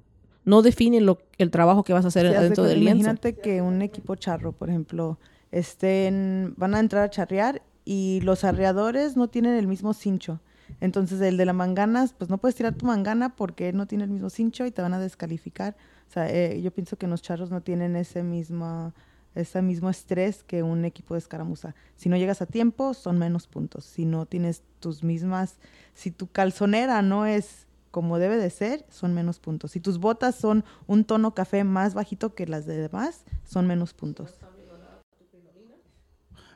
no define lo, el trabajo que vas a hacer dentro del lienzo. Imagínate que un equipo charro, por ejemplo, estén, van a entrar a charrear y los arreadores no tienen el mismo cincho. Entonces el de la mangana, pues no puedes tirar tu mangana porque no tiene el mismo cincho y te van a descalificar. O sea, eh, yo pienso que los charros no tienen ese mismo, ese mismo estrés que un equipo de escaramuza. Si no llegas a tiempo, son menos puntos. Si no tienes tus mismas, si tu calzonera no es como debe de ser, son menos puntos. Si tus botas son un tono café más bajito que las de demás, son menos puntos.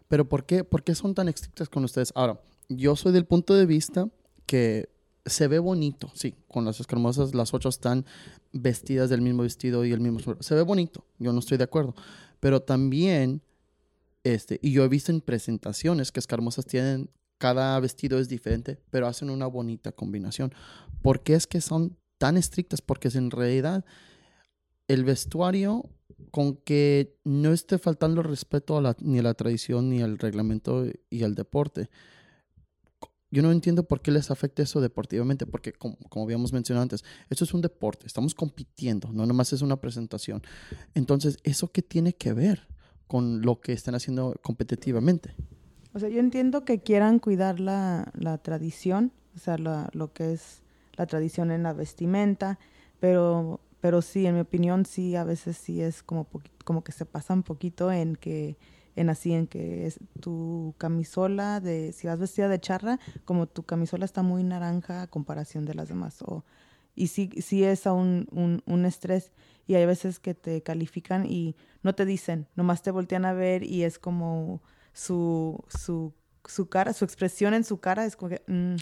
Pero ¿por qué, ¿por qué son tan estrictas con ustedes? Ahora, yo soy del punto de vista que se ve bonito, sí, con las escarmosas, las ocho están vestidas del mismo vestido y el mismo Se ve bonito, yo no estoy de acuerdo. Pero también, este, y yo he visto en presentaciones que escarmosas tienen, cada vestido es diferente, pero hacen una bonita combinación. ¿Por qué es que son tan estrictas? Porque en realidad el vestuario con que no esté faltando respeto a ni a la tradición, ni al reglamento y al deporte yo no entiendo por qué les afecta eso deportivamente, porque como, habíamos mencionado antes, esto es un deporte, estamos compitiendo, no nomás es una presentación. Entonces, ¿eso qué tiene que ver con lo que están haciendo competitivamente? O sea, yo entiendo que quieran cuidar la, tradición, o sea, lo que es la tradición en la vestimenta, pero, pero sí, en mi opinión, sí, a veces sí es como, como que se pasa un poquito en que en así, en que es tu camisola de, si vas vestida de charra, como tu camisola está muy naranja a comparación de las demás. O, y sí, sí es un, un, un estrés. Y hay veces que te califican y no te dicen, nomás te voltean a ver y es como su, su, su cara, su expresión en su cara es como que, mm,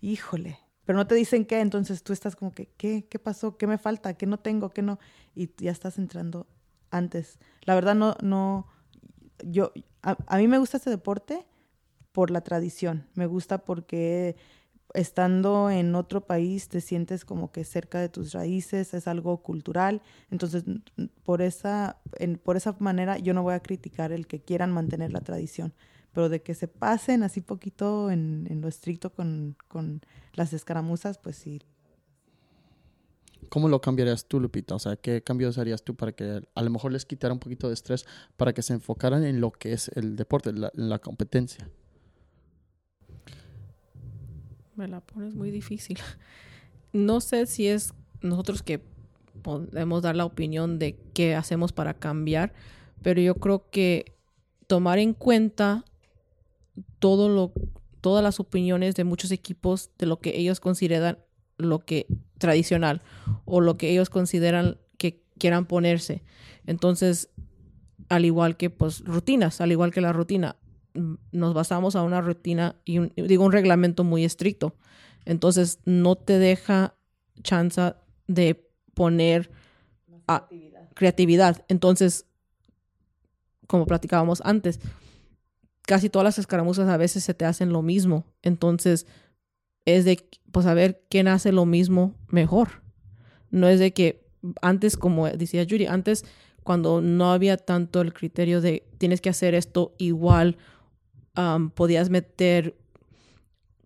híjole, pero no te dicen qué, entonces tú estás como que, ¿qué? ¿Qué pasó? ¿Qué me falta? ¿Qué no tengo? ¿Qué no? Y ya estás entrando antes. La verdad no, no, yo, a, mí me gusta este deporte por la tradición, me gusta porque estando en otro país te sientes como que cerca de tus raíces, es algo cultural, entonces por esa, por esa manera yo no voy a criticar el que quieran mantener la tradición, pero de que se pasen así poquito en, en lo estricto con, con las escaramuzas, pues sí, ¿Cómo lo cambiarías tú, Lupita? O sea, ¿qué cambios harías tú para que a lo mejor les quitara un poquito de estrés para que se enfocaran en lo que es el deporte, la, la competencia? Me la pones muy difícil. No sé si es nosotros que podemos dar la opinión de qué hacemos para cambiar, pero yo creo que tomar en cuenta todo lo, todas las opiniones de muchos equipos de lo que ellos consideran lo que tradicional o lo que ellos consideran que quieran ponerse. Entonces, al igual que pues rutinas, al igual que la rutina, mm, nos basamos a una rutina y un, digo un reglamento muy estricto. Entonces, no te deja chance de poner creatividad. creatividad. Entonces, como platicábamos antes, casi todas las escaramuzas a veces se te hacen lo mismo. Entonces, es de, pues, a ver quién hace lo mismo mejor. No es de que antes, como decía Yuri, antes cuando no había tanto el criterio de tienes que hacer esto igual, podías meter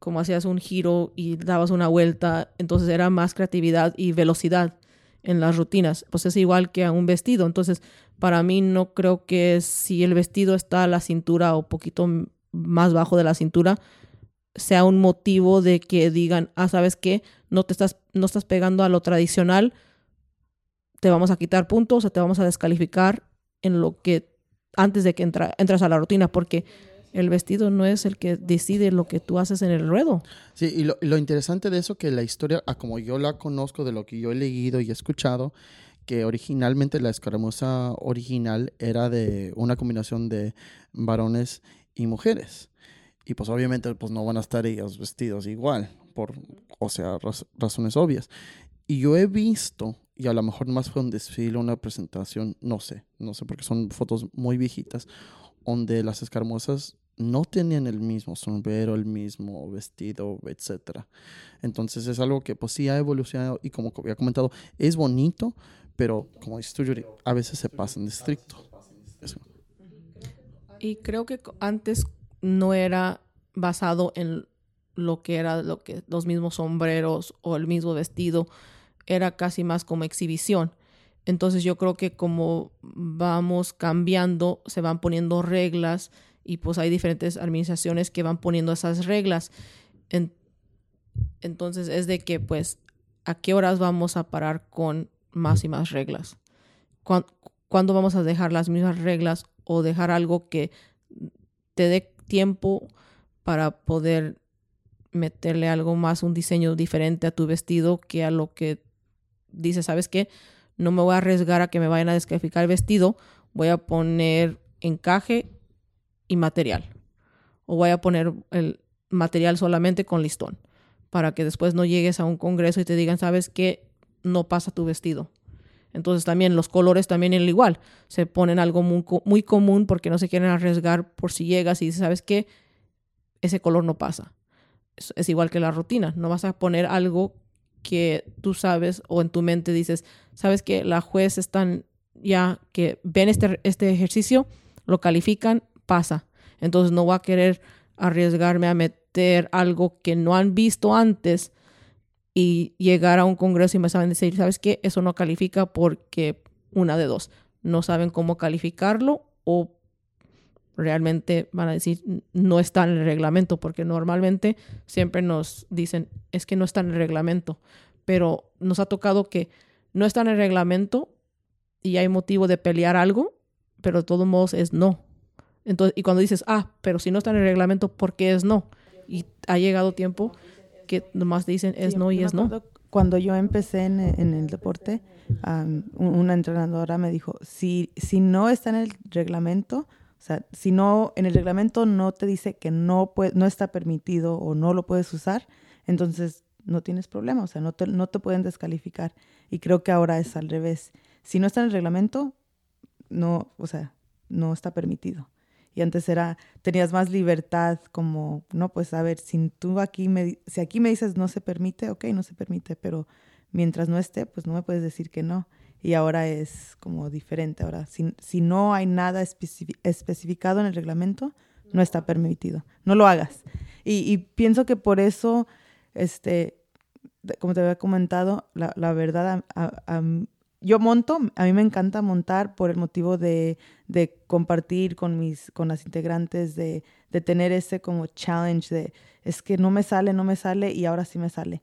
como hacías un giro y dabas una vuelta, entonces era más creatividad y velocidad en las rutinas. Pues es igual que a un vestido. Entonces, para mí no creo que si el vestido está a la cintura o poquito más bajo de la cintura, sea un motivo de que digan, ah, ¿sabes qué? No te estás, no estás pegando a lo tradicional, te vamos a quitar puntos o te vamos a descalificar en lo que antes de que entra, entras a la rutina, porque el vestido no es el que decide lo que tú haces en el ruedo. Sí, y lo, lo interesante de eso que la historia, a como yo la conozco, de lo que yo he leído y he escuchado, que originalmente la escaramuza original era de una combinación de varones y mujeres. Y pues obviamente pues no van a estar ellos vestidos igual, por, o sea, razones obvias. Y yo he visto, y a lo mejor más fue un desfile, una presentación, no sé, no sé, porque son fotos muy viejitas, donde las escarmosas no tenían el mismo sombrero, el mismo vestido, etc. Entonces es algo que pues sí ha evolucionado y como había comentado, es bonito, pero como dices tú, Yuri, a veces se pasan de estricto. Y creo que antes no era basado en lo que era lo que los mismos sombreros o el mismo vestido era casi más como exhibición. Entonces yo creo que como vamos cambiando, se van poniendo reglas y pues hay diferentes administraciones que van poniendo esas reglas. entonces es de que pues a qué horas vamos a parar con más y más reglas. ¿Cuándo vamos a dejar las mismas reglas o dejar algo que te dé tiempo para poder meterle algo más, un diseño diferente a tu vestido que a lo que dices, ¿sabes qué? No me voy a arriesgar a que me vayan a descalificar el vestido, voy a poner encaje y material. O voy a poner el material solamente con listón, para que después no llegues a un congreso y te digan, ¿sabes qué? No pasa tu vestido. Entonces también los colores también el igual. Se ponen algo muy, muy, común porque no se quieren arriesgar por si llegas y dices, ¿sabes qué? Ese color no pasa. Es, es, igual que la rutina. No vas a poner algo que tú sabes o en tu mente dices, ¿sabes que La juez están ya que ven este, este ejercicio, lo califican, pasa. Entonces no voy a querer arriesgarme a meter algo que no han visto antes y llegar a un congreso y me saben decir, ¿sabes qué? Eso no califica porque una de dos, no saben cómo calificarlo o realmente van a decir no está en el reglamento, porque normalmente siempre nos dicen es que no está en el reglamento, pero nos ha tocado que no está en el reglamento y hay motivo de pelear algo, pero de todos modos es no. Entonces, y cuando dices, ah, pero si no está en el reglamento, ¿por qué es no? Y ha llegado tiempo que nomás dicen es no y es no. Cuando yo empecé en, el deporte, una entrenadora me dijo, si, si no está en el reglamento, o sea, si no, en el reglamento no te dice que no, puede, no está permitido o no lo puedes usar, entonces no tienes problema, o sea, no te, no te pueden descalificar. Y creo que ahora es al revés. Si no está en el reglamento, no, o sea, no está permitido. Y antes era, tenías más libertad como, no, pues a ver, si tú aquí me, si aquí me dices no se permite, ok, no se permite, pero mientras no esté, pues no me puedes decir que no. Y ahora es como diferente. Ahora, si, si no hay nada especificado en el reglamento, no está permitido. No lo hagas. Y, pienso que por eso, este, como te había comentado, la, la verdad, a, yo monto, a mí me encanta montar por el motivo de, de compartir con, mis, con las integrantes, de, de, tener ese como challenge de, es que no me sale, no me sale y ahora sí me sale.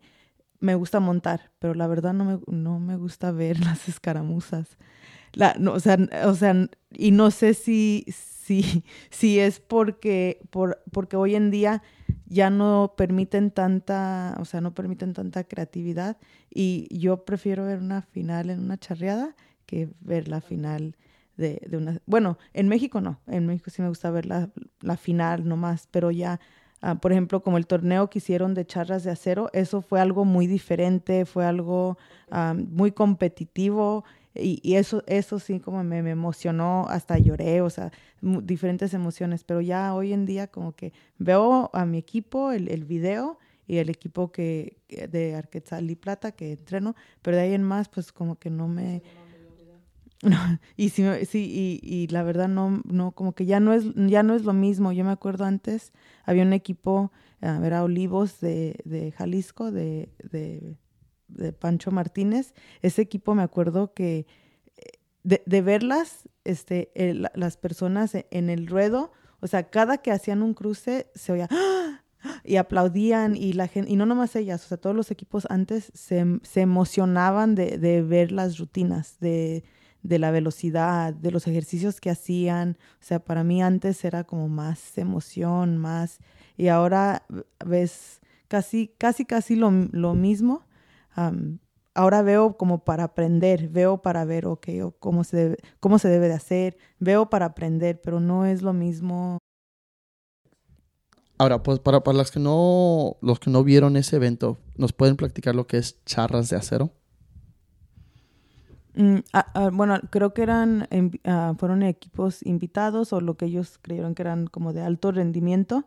Me gusta montar, pero la verdad no me, no me gusta ver las escaramuzas. La, no, o, sea, o sea, y no sé si, si, si es porque, por, porque hoy en día ya no permiten tanta, o sea, no permiten tanta creatividad y yo prefiero ver una final en una charreada que ver la final de, una... Bueno, en México no, en México sí me gusta ver la, la final nomás, pero ya, ah, por ejemplo, como el torneo que hicieron de charras de acero, eso fue algo muy diferente, fue algo ah, muy competitivo y, eso, eso sí como me, emocionó, hasta lloré, o sea, diferentes emociones, pero ya hoy en día como que veo a mi equipo, el, el video y el equipo que, de Arquetzal y Plata que entreno, pero de ahí en más pues como que no me... y sí, sí y, y, la verdad no, no, como que ya no es, ya no es lo mismo. Yo me acuerdo antes, había un equipo, era Olivos de, de Jalisco, de, de de Pancho Martínez, ese equipo me acuerdo que eh, de, verlas, este, las personas e, en el ruedo, o sea, cada que hacían un cruce se oía ¡ah! y aplaudían y la gente, y no nomás ellas, o sea, todos los equipos antes se, se emocionaban de, de, ver las rutinas, de, de la velocidad, de los ejercicios que hacían, o sea, para mí antes era como más emoción, más, y ahora ves casi, casi, casi lo, lo mismo, ahora veo como para aprender, veo para ver, ok, cómo, se debe, cómo se debe de hacer, veo para aprender, pero no es lo mismo. Ahora, pues para, para los, que no, los que no vieron ese evento, ¿nos pueden platicar lo que es charras de acero? Mm, ah, ah, bueno, creo que eran ah, fueron equipos invitados o lo que ellos creyeron que eran como de alto rendimiento.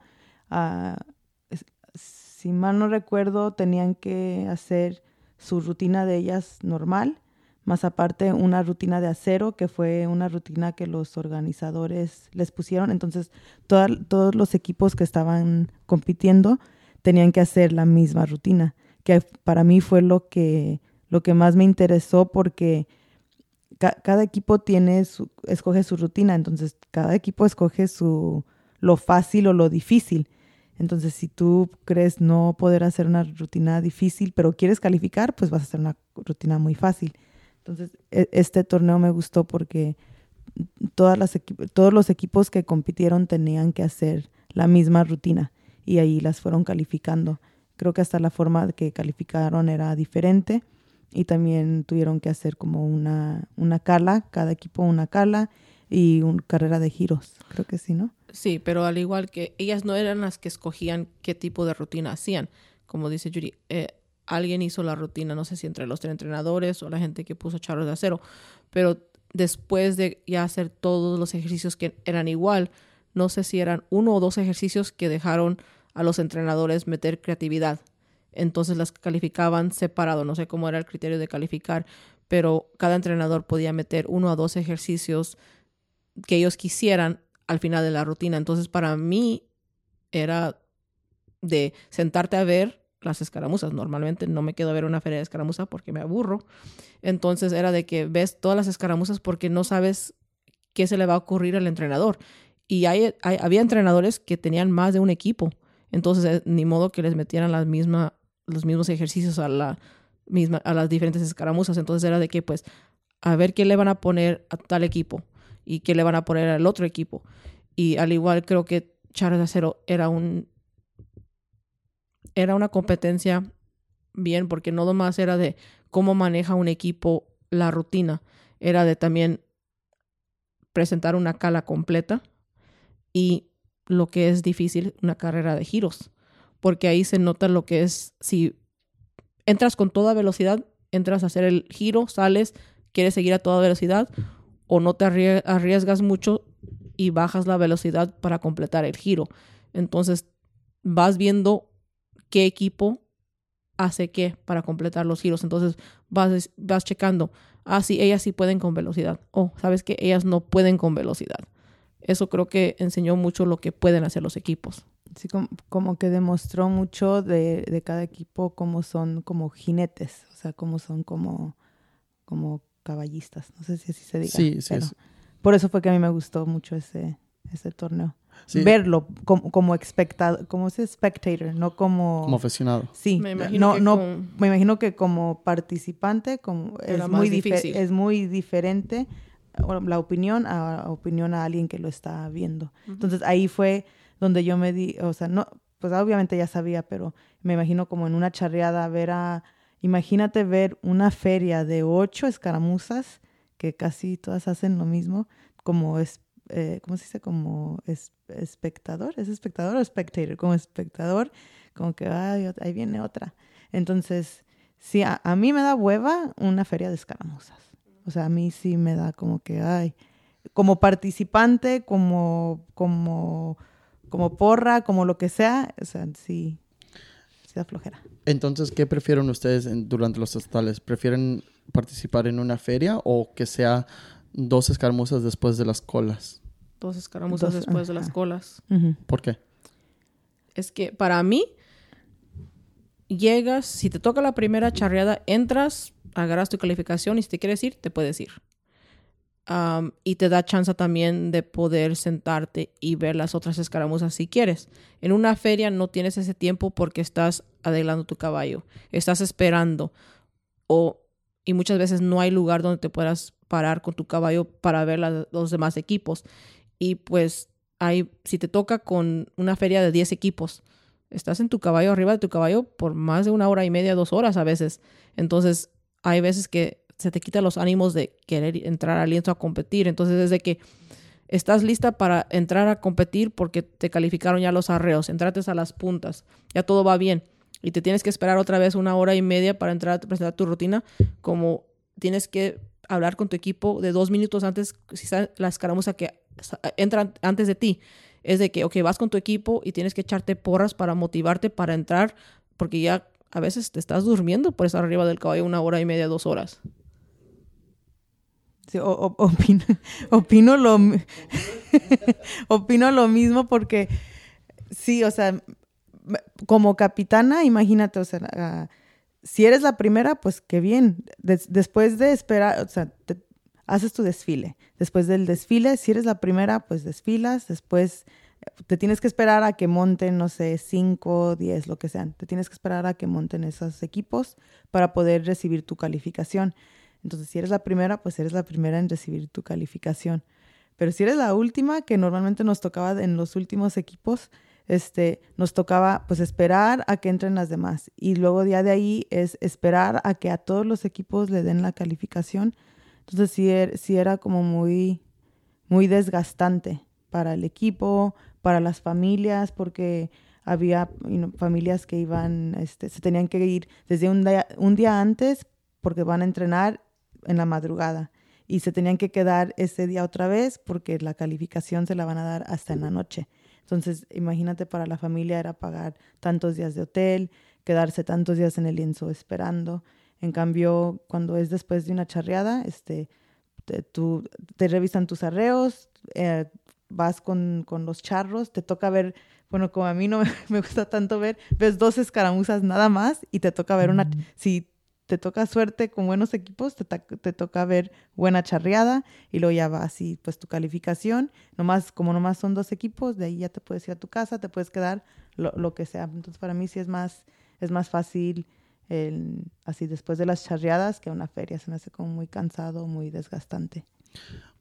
si mal no recuerdo, tenían que hacer su rutina de ellas normal, más aparte una rutina de acero, que fue una rutina que los organizadores les pusieron. Entonces, todos los equipos que estaban compitiendo tenían que hacer la misma rutina, que para mí fue lo que, lo que más me interesó porque cada equipo tiene su, escoge su rutina, entonces cada equipo escoge su, lo fácil o lo difícil. Entonces, si tú crees no poder hacer una rutina difícil, pero quieres calificar, pues vas a hacer una rutina muy fácil. Entonces, e, este torneo me gustó porque todos los equipos que compitieron tenían que hacer la misma rutina y ahí las fueron calificando. Creo que hasta la forma que calificaron era diferente y también tuvieron que hacer como una, una cala, cada equipo una cala y una carrera de giros, creo que sí, ¿no? Sí, pero al igual que ellas no eran las que escogían qué tipo de rutina hacían, como dice Yuri, eh, alguien hizo la rutina, no sé si entre los entrenadores o la gente que puso charros de acero, pero después de ya hacer todos los ejercicios que eran igual, no sé si eran uno o dos ejercicios que dejaron a los entrenadores meter creatividad. Entonces las calificaban separado, no sé cómo era el criterio de calificar, pero cada entrenador podía meter uno o dos ejercicios que ellos quisieran al final de la rutina. Entonces para mí era de sentarte a ver las escaramuzas. Normalmente no me quedo a ver una feria de escaramuza porque me aburro. Entonces era de que ves todas las escaramuzas porque no sabes qué se le va a ocurrir al entrenador. Y hay, había entrenadores que tenían más de un equipo. Entonces, eh, ni modo que les metieran las misma, los mismos ejercicios a, la misma, a las diferentes escaramuzas. Entonces era de que, pues, a ver qué le van a poner a tal equipo y qué le van a poner al otro equipo. Y al igual creo que Charles Acero era un era una competencia bien, porque no nomás era de cómo maneja un equipo la rutina, era de también presentar una cala completa y lo que es difícil, una carrera de giros, porque ahí se nota lo que es, si entras con toda velocidad, entras a hacer el giro, sales, quieres seguir a toda velocidad o no te arriesgas mucho y bajas la velocidad para completar el giro. Entonces vas viendo qué equipo hace qué para completar los giros. Entonces vas, vas checando, ah, sí, ellas sí pueden con velocidad. O, sabes que ellas no pueden con velocidad. Eso creo que enseñó mucho lo que pueden hacer los equipos. Sí, como, que demostró mucho de, de, cada equipo cómo son como jinetes, o sea, cómo son como, como caballistas. No sé si así se diga. Sí, sí. Por eso fue que a mí me gustó mucho ese, ese torneo verlo como, como espectador, como ese spectator, no como... Como aficionado. Sí, me imagino, no, no, me imagino que como participante como es, muy es muy diferente la opinión a opinión a alguien que lo está viendo. Entonces ahí fue donde yo me di, o sea, no, pues obviamente ya sabía, pero me imagino como en una charreada ver a, imagínate ver una feria de ocho escaramuzas que casi todas hacen lo mismo, como es eh, ¿cómo se dice? Como espectador, ¿es espectador o spectator? Como espectador, como que ay, ahí viene otra. Entonces, sí, a, mí me da hueva una feria de escaramuzas. O sea, a mí sí me da como que, ay, como participante, como, como, como porra, como lo que sea, o sea, sí, sí da flojera. Entonces, ¿qué prefieren ustedes durante los estatales? ¿Prefieren participar en una feria o que sea dos escaramuzas después de las colas? dos escaramuzas después de las colas. ¿Por qué? Es que para mí, llegas, si te toca la primera charreada, entras, agarras tu calificación y si te quieres ir, te puedes ir. Y te da chance también de poder sentarte y ver las otras escaramuzas si quieres. En una feria no tienes ese tiempo porque estás adelando tu caballo, estás esperando o y muchas veces no hay lugar donde te puedas parar con tu caballo para ver los demás equipos. Y pues hay, si te toca con una feria de 10 equipos, estás en tu caballo, arriba de tu caballo, por más de una hora y media, dos horas a veces. Entonces, hay veces que se te quitan los ánimos de querer entrar al lienzo a competir. Entonces, desde que estás lista para entrar a competir porque te calificaron ya los arreos, entrates a las puntas, ya todo va bien y te tienes que esperar otra vez una hora y media para entrar a presentar tu rutina, como tienes que hablar con tu equipo de dos minutos antes, si la escaramuza que entra antes de ti, es de que, ok, vas con tu equipo y tienes que echarte porras para motivarte para entrar, porque ya a veces te estás durmiendo por estar arriba del caballo una hora y media, dos horas. Opino, opino, lo, opino lo mismo porque sí, o sea, como capitana, imagínate, o sea, si eres la primera, pues qué bien. después de esperar, o sea, haces tu desfile. Después del desfile, si eres la primera, pues desfilas. Después eh, te tienes que esperar a que monten, no sé, cinco, diez, lo que sean. Te tienes que esperar a que monten esos equipos para poder recibir tu calificación. Entonces, si eres la primera, pues eres la primera en recibir tu calificación. Pero si eres la última, que normalmente nos tocaba en los últimos equipos, este, nos tocaba pues esperar a que entren las demás. Y luego ya de ahí es esperar a que a todos los equipos le den la calificación. Entonces sí, er, era como muy, muy desgastante para el equipo, para las familias, porque había familias que iban, este, se tenían que ir desde un día, un día antes porque van a entrenar en la madrugada y se tenían que quedar ese día otra vez porque la calificación se la van a dar hasta en la noche. Entonces, imagínate para la familia era pagar tantos días de hotel, quedarse tantos días en el lienzo esperando. En cambio, cuando es después de una charreada, este, te, tú, te revisan tus arreos, eh, vas con, con, los charros, te toca ver, bueno, como a mí no me, gusta tanto ver, ves dos escaramuzas nada más y te toca ver una, si te toca suerte con buenos equipos, te, te, toca ver buena charreada y luego ya va así pues tu calificación. Nomás, como nomás son dos equipos, de ahí ya te puedes ir a tu casa, te puedes quedar lo, lo que sea. Entonces para mí sí es más, es más fácil el, así después de las charreadas que una feria. Se me hace como muy cansado, muy desgastante.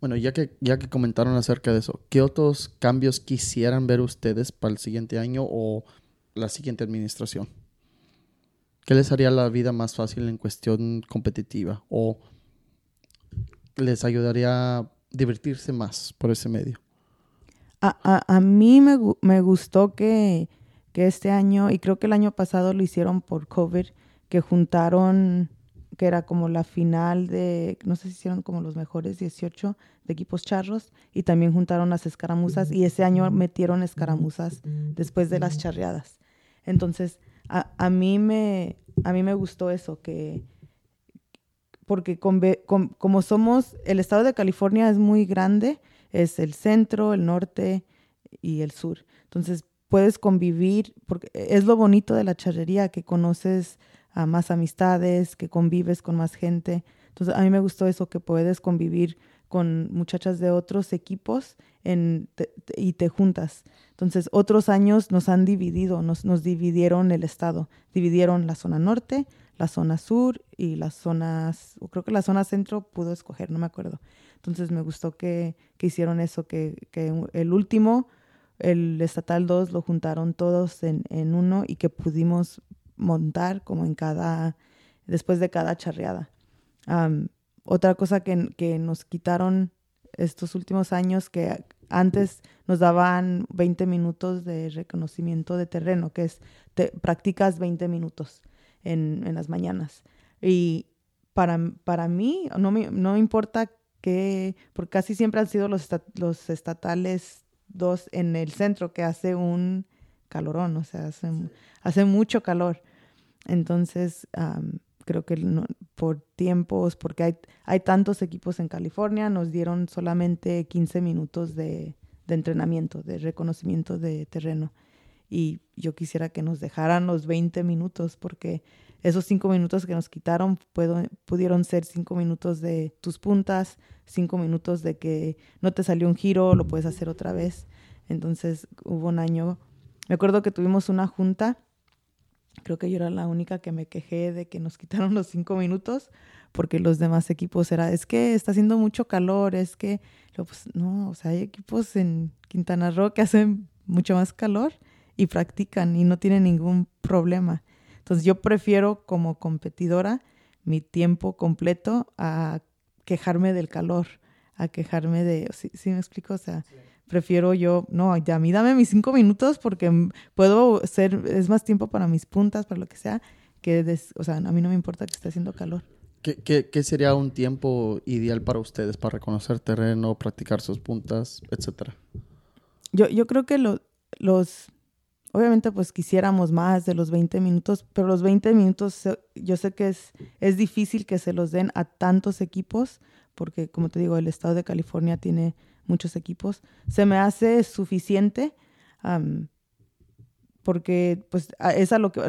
Bueno, ya que, ya que comentaron acerca de eso, ¿qué otros cambios quisieran ver ustedes para el siguiente año o la siguiente administración? ¿Qué les haría la vida más fácil en cuestión competitiva? ¿O les ayudaría a divertirse más por ese medio? A, a, mí me, me gustó que, que, este año, y creo que el año pasado lo hicieron por COVID, que juntaron, que era como la final de, no sé si hicieron como los mejores 18 de equipos charros, y también juntaron las escaramuzas, y ese año metieron escaramuzas después de las charreadas. Entonces, a, mí, me, a mí me gustó eso, que porque como somos, el estado de California es muy grande, es el centro, el norte y el sur. Entonces puedes convivir, porque es lo bonito de la charrería, que conoces a más amistades, que convives con más gente. Entonces a mí me gustó eso, que puedes convivir con muchachas de otros equipos en, y te juntas. Entonces, otros años nos han dividido, nos, nos dividieron el estado, dividieron la zona norte, la zona sur y las zonas, creo que la zona centro pudo escoger, no me acuerdo. Entonces, me gustó que, que hicieron eso, que, que, el último, el estatal 2, lo juntaron todos en, en uno y que pudimos montar como en cada, después de cada charreada. Otra cosa que, que nos quitaron estos últimos años, que antes nos daban 20 minutos de reconocimiento de terreno, que es, te, practicas 20 minutos en, en las mañanas. Y para, para mí, no me, no importa que, porque casi siempre han sido los, los estatales dos en el centro, que hace un calorón, o sea, hace, hace mucho calor. Entonces, creo que por tiempos, porque hay, hay tantos equipos en California, nos dieron solamente 15 minutos de, de entrenamiento, de reconocimiento de terreno. Y yo quisiera que nos dejaran los 20 minutos, porque esos 5 minutos que nos quitaron puedo, pudieron ser 5 minutos de tus puntas, 5 minutos de que no te salió un giro, lo puedes hacer otra vez. Entonces hubo un año, me acuerdo que tuvimos una junta Creo que yo era la única que me quejé de que nos quitaron los cinco minutos porque los demás equipos era, es que está haciendo mucho calor, es que, pues, no, o sea, hay equipos en Quintana Roo que hacen mucho más calor y practican y no tienen ningún problema. Entonces yo prefiero como competidora mi tiempo completo a quejarme del calor, a quejarme de, ¿sí, me explico? O sea, prefiero yo, no, ya a mí dame mis cinco minutos porque puedo ser, es más tiempo para mis puntas, para lo que sea, que, o sea, a mí no me importa que esté haciendo calor. ¿Qué, qué, qué sería un tiempo ideal para ustedes para reconocer terreno, practicar sus puntas, etcétera? Yo, yo creo que lo, los, obviamente pues quisiéramos más de los 20 minutos, pero los 20 minutos yo sé que es, es difícil que se los den a tantos equipos, porque como te digo, el estado de California tiene muchos equipos, se me hace suficiente porque pues es lo que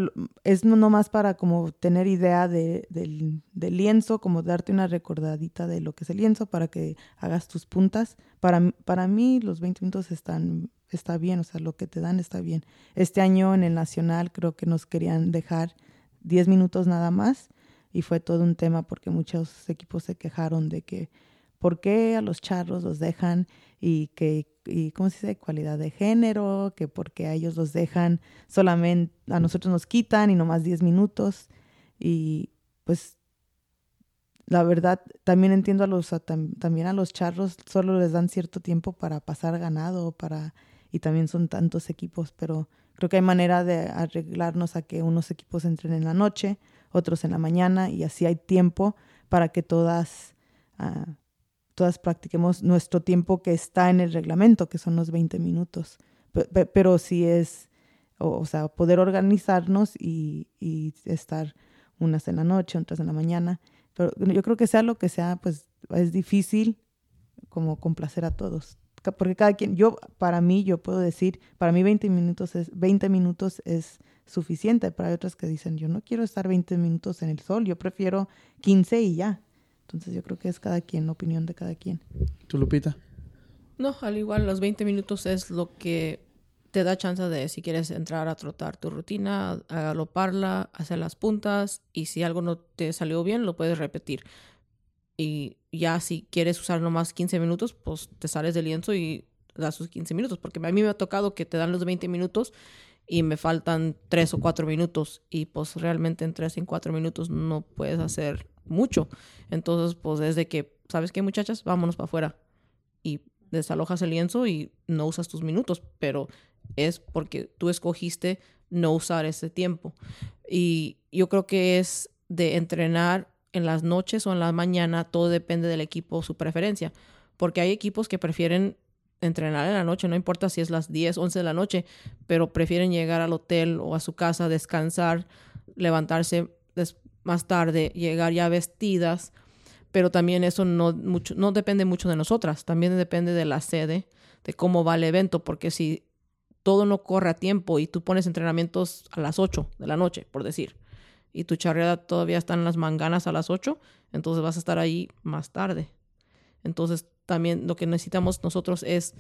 es no más para como tener idea de, del, lienzo, como darte una recordadita de lo que es el lienzo para que hagas tus puntas. Para, para mí los 20 minutos están está bien, o sea, lo que te dan está bien. Este año en el Nacional creo que nos querían dejar 10 minutos nada más y fue todo un tema porque muchos equipos se quejaron de que por qué a los charros los dejan y que, y ¿cómo se dice? Cualidad de género, que por qué a ellos los dejan solamente, a nosotros nos quitan y nomás 10 minutos. Y pues la verdad, también entiendo a los, también a los charros, solo les dan cierto tiempo para pasar ganado, para, y también son tantos equipos, pero creo que hay manera de arreglarnos a que unos equipos entren en la noche, otros en la mañana, y así hay tiempo para que todas, uh, todas practiquemos nuestro tiempo que está en el reglamento, que son los 20 minutos. Pero, si es, o, sea, poder organizarnos y, y estar unas en la noche, otras en la mañana pero yo creo que sea lo que sea, pues es difícil como complacer a todos. Porque cada quien, yo, para mí, yo puedo decir, para mí 20 minutos es, 20 minutos es suficiente. Para otros que dicen, yo no quiero estar 20 minutos en el sol, yo prefiero 15 y ya. Entonces yo creo que es cada quien, la opinión de cada quien. ¿Tú, Lupita? No, al igual, los 20 minutos es lo que te da chance de, si quieres entrar a trotar tu rutina, a galoparla, hacer las puntas y si algo no te salió bien, lo puedes repetir. Y ya si quieres usar nomás 15 minutos, pues te sales del lienzo y das sus 15 minutos. Porque a mí me ha tocado que te dan los 20 minutos y me faltan 3 o 4 minutos. Y pues realmente en 3 y 4 minutos no puedes hacer mucho. Entonces, pues es de que, ¿sabes qué, muchachas? Vámonos para afuera. Y desalojas el lienzo y no usas tus minutos. Pero es porque tú escogiste no usar ese tiempo. Y yo creo que es de entrenar en las noches o en la mañana, todo depende del equipo, su preferencia. Porque hay equipos que prefieren entrenar en la noche, no importa si es las 10, 11 de la noche, pero prefieren llegar al hotel o a su casa, descansar, levantarse más tarde, llegar ya vestidas. Pero también eso no, mucho, no depende mucho de nosotras, también depende de la sede, de cómo va el evento, porque si todo no corre a tiempo y tú pones entrenamientos a las 8 de la noche, por decir, y tu charreada todavía está en las manganas a las 8, entonces vas a estar ahí más tarde. Entonces también lo que necesitamos nosotros es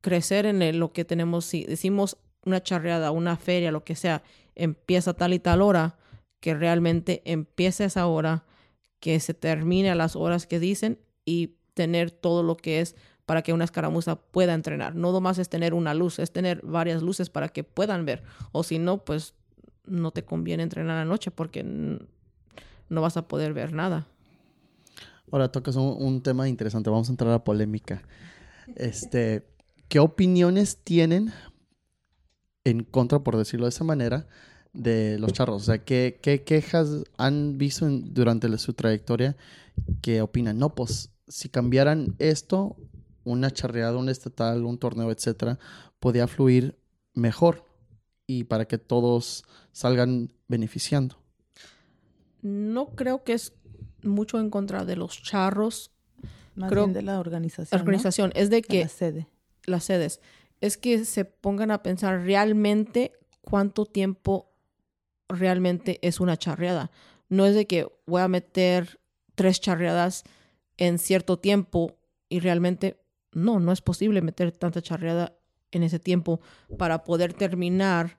crecer en lo que tenemos. Si decimos una charreada, una feria, lo que sea, empieza tal y tal hora, que realmente empiece esa hora, que se termine a las horas que dicen y tener todo lo que es para que una escaramuza pueda entrenar. No nomás es tener una luz, es tener varias luces para que puedan ver. O si no, pues no te conviene entrenar a la noche porque no vas a poder ver nada. Ahora tocas un, tema interesante. Vamos a entrar a polémica. Este, ¿qué opiniones tienen en contra, por decirlo de esa manera, de los charros? O sea, ¿qué, quejas han visto durante su trayectoria que opinan? No, pues si cambiaran esto, una charreada, un estatal, un torneo, etcétera, podía fluir mejor y para que todos salgan beneficiando. No creo que es mucho en contra de los charros. Más bien de la organización. La organización. Es de que. La sede. Las sedes. Es que se pongan a pensar realmente cuánto tiempo realmente es una charreada. No es de que voy a meter tres charreadas en cierto tiempo y realmente no, no es posible meter tanta charreada en ese tiempo para poder terminar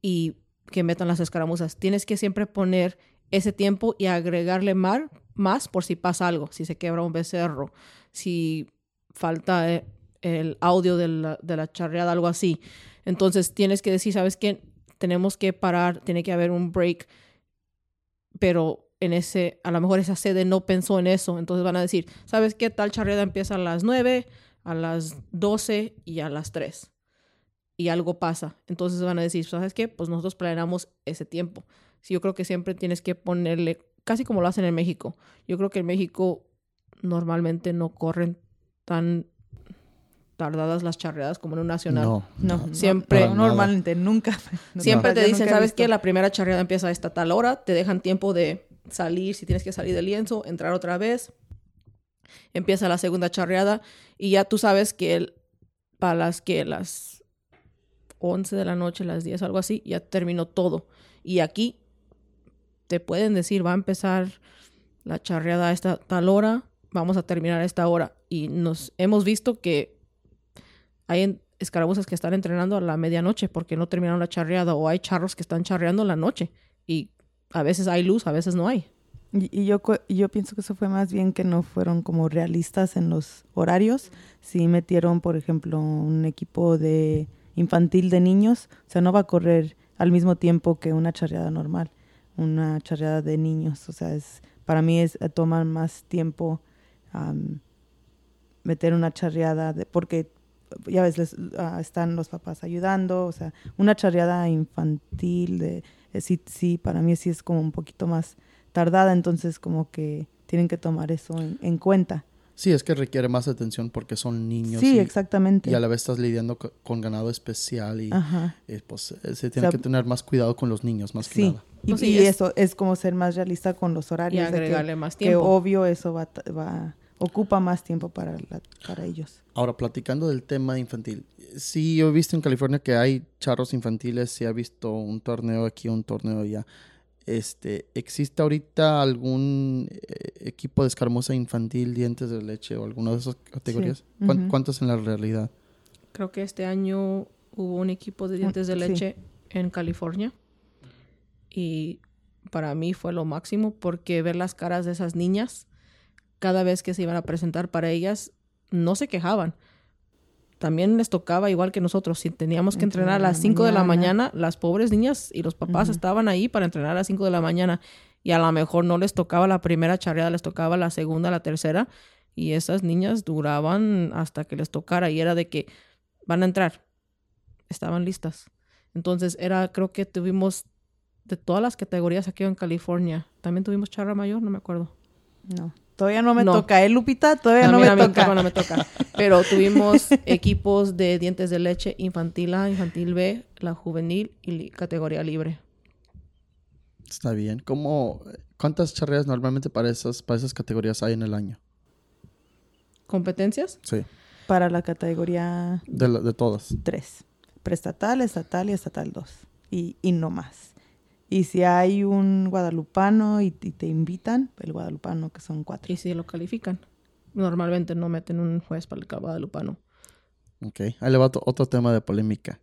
y que metan las escaramuzas. Tienes que siempre poner ese tiempo y agregarle más, más por si pasa algo, si se quebra un becerro, si falta eh, el audio de la, de la charreada, algo así. Entonces tienes que decir, ¿sabes qué? Tenemos que parar, tiene que haber un break, pero en ese, a lo mejor esa sede no pensó en eso, entonces van a decir, ¿sabes qué? Tal charreada empieza a las 9, a las 12 y a las 3. Y algo pasa. Entonces van a decir, ¿sabes qué? Pues nosotros planeamos ese tiempo. Sí, yo creo que siempre tienes que ponerle, casi como lo hacen en México. Yo creo que en México normalmente no corren tan tardadas las charreadas como en un nacional. No, no, siempre, normalmente, nunca. Siempre te dicen, ¿sabes qué? La primera charreada empieza a esta tal hora, te dejan tiempo de salir, si tienes que salir del lienzo, entrar otra vez, empieza la segunda charreada y ya tú sabes que para las que las 11 de la noche, las 10, algo así, ya terminó todo. Y aquí te pueden decir, va a empezar la charreada a esta tal hora, vamos a terminar a esta hora. Y nos hemos visto que hay escarabuzas que están entrenando a la medianoche porque no terminaron la charreada o hay charros que están charreando en la noche y a veces hay luz, a veces no hay. Y, yo, yo pienso que eso fue más bien que no fueron como realistas en los horarios. Si metieron, por ejemplo, un equipo de infantil de niños, o sea, no va a correr al mismo tiempo que una charreada normal, una charreada de niños. O sea, es para mí es toma más tiempo meter una charreada, de, porque ya ves, ah, están los papás ayudando, o sea, una charreada infantil, de, eh, sí, sí, para mí sí es como un poquito más tardada, entonces como que tienen que tomar eso en, cuenta. Sí, es que requiere más atención porque son niños. Sí, exactamente. Y a la vez estás lidiando con ganado especial y eh, pues eh, se tiene que tener más cuidado con los niños, más que nada. Y, pues y eso es como ser más realista con los horarios. Y agregarle más tiempo. Que obvio eso va, va ocupa más tiempo para, para ellos. Ahora, platicando del tema infantil, sí, yo he visto en California que hay charros infantiles, sí he visto un torneo aquí, un torneo allá. Este, ¿Existe ahorita algún eh, equipo de escarmosa infantil, dientes de leche o alguna de esas categorías? ¿Cuántos en la realidad? Creo que este año hubo un equipo de dientes de leche en California y para mí fue lo máximo porque ver las caras de esas niñas cada vez que se iban a presentar para ellas, no se quejaban. También les tocaba igual que nosotros. Si teníamos que entrenar a las 5 de la mañana, las pobres niñas y los papás estaban ahí para entrenar a las 5 de la mañana. Y a lo mejor no les tocaba la primera charreada, les tocaba la segunda, la tercera. Y esas niñas duraban hasta que les tocara. Y era de que van a entrar. Estaban listas. Entonces era, creo que tuvimos de todas las categorías aquí en California. También tuvimos charra mayor, no me acuerdo. No. Todavía no me toca, ¿eh, Lupita? Todavía no, me toca. no me toca. Pero tuvimos equipos de dientes de leche infantil A, infantil B, la juvenil y categoría libre. Está bien. ¿Cómo, ¿Cuántas charreas normalmente para esas, para esas categorías hay en el año? ¿Competencias? Sí. Para la categoría... De, de todas. Tres. Preestatal, estatal y estatal dos. Y, y no más. Y si hay un guadalupano y, te invitan, el guadalupano que son cuatro. Y si lo califican. Normalmente no meten un juez para el guadalupano. Ok, ahí le va otro tema de polémica.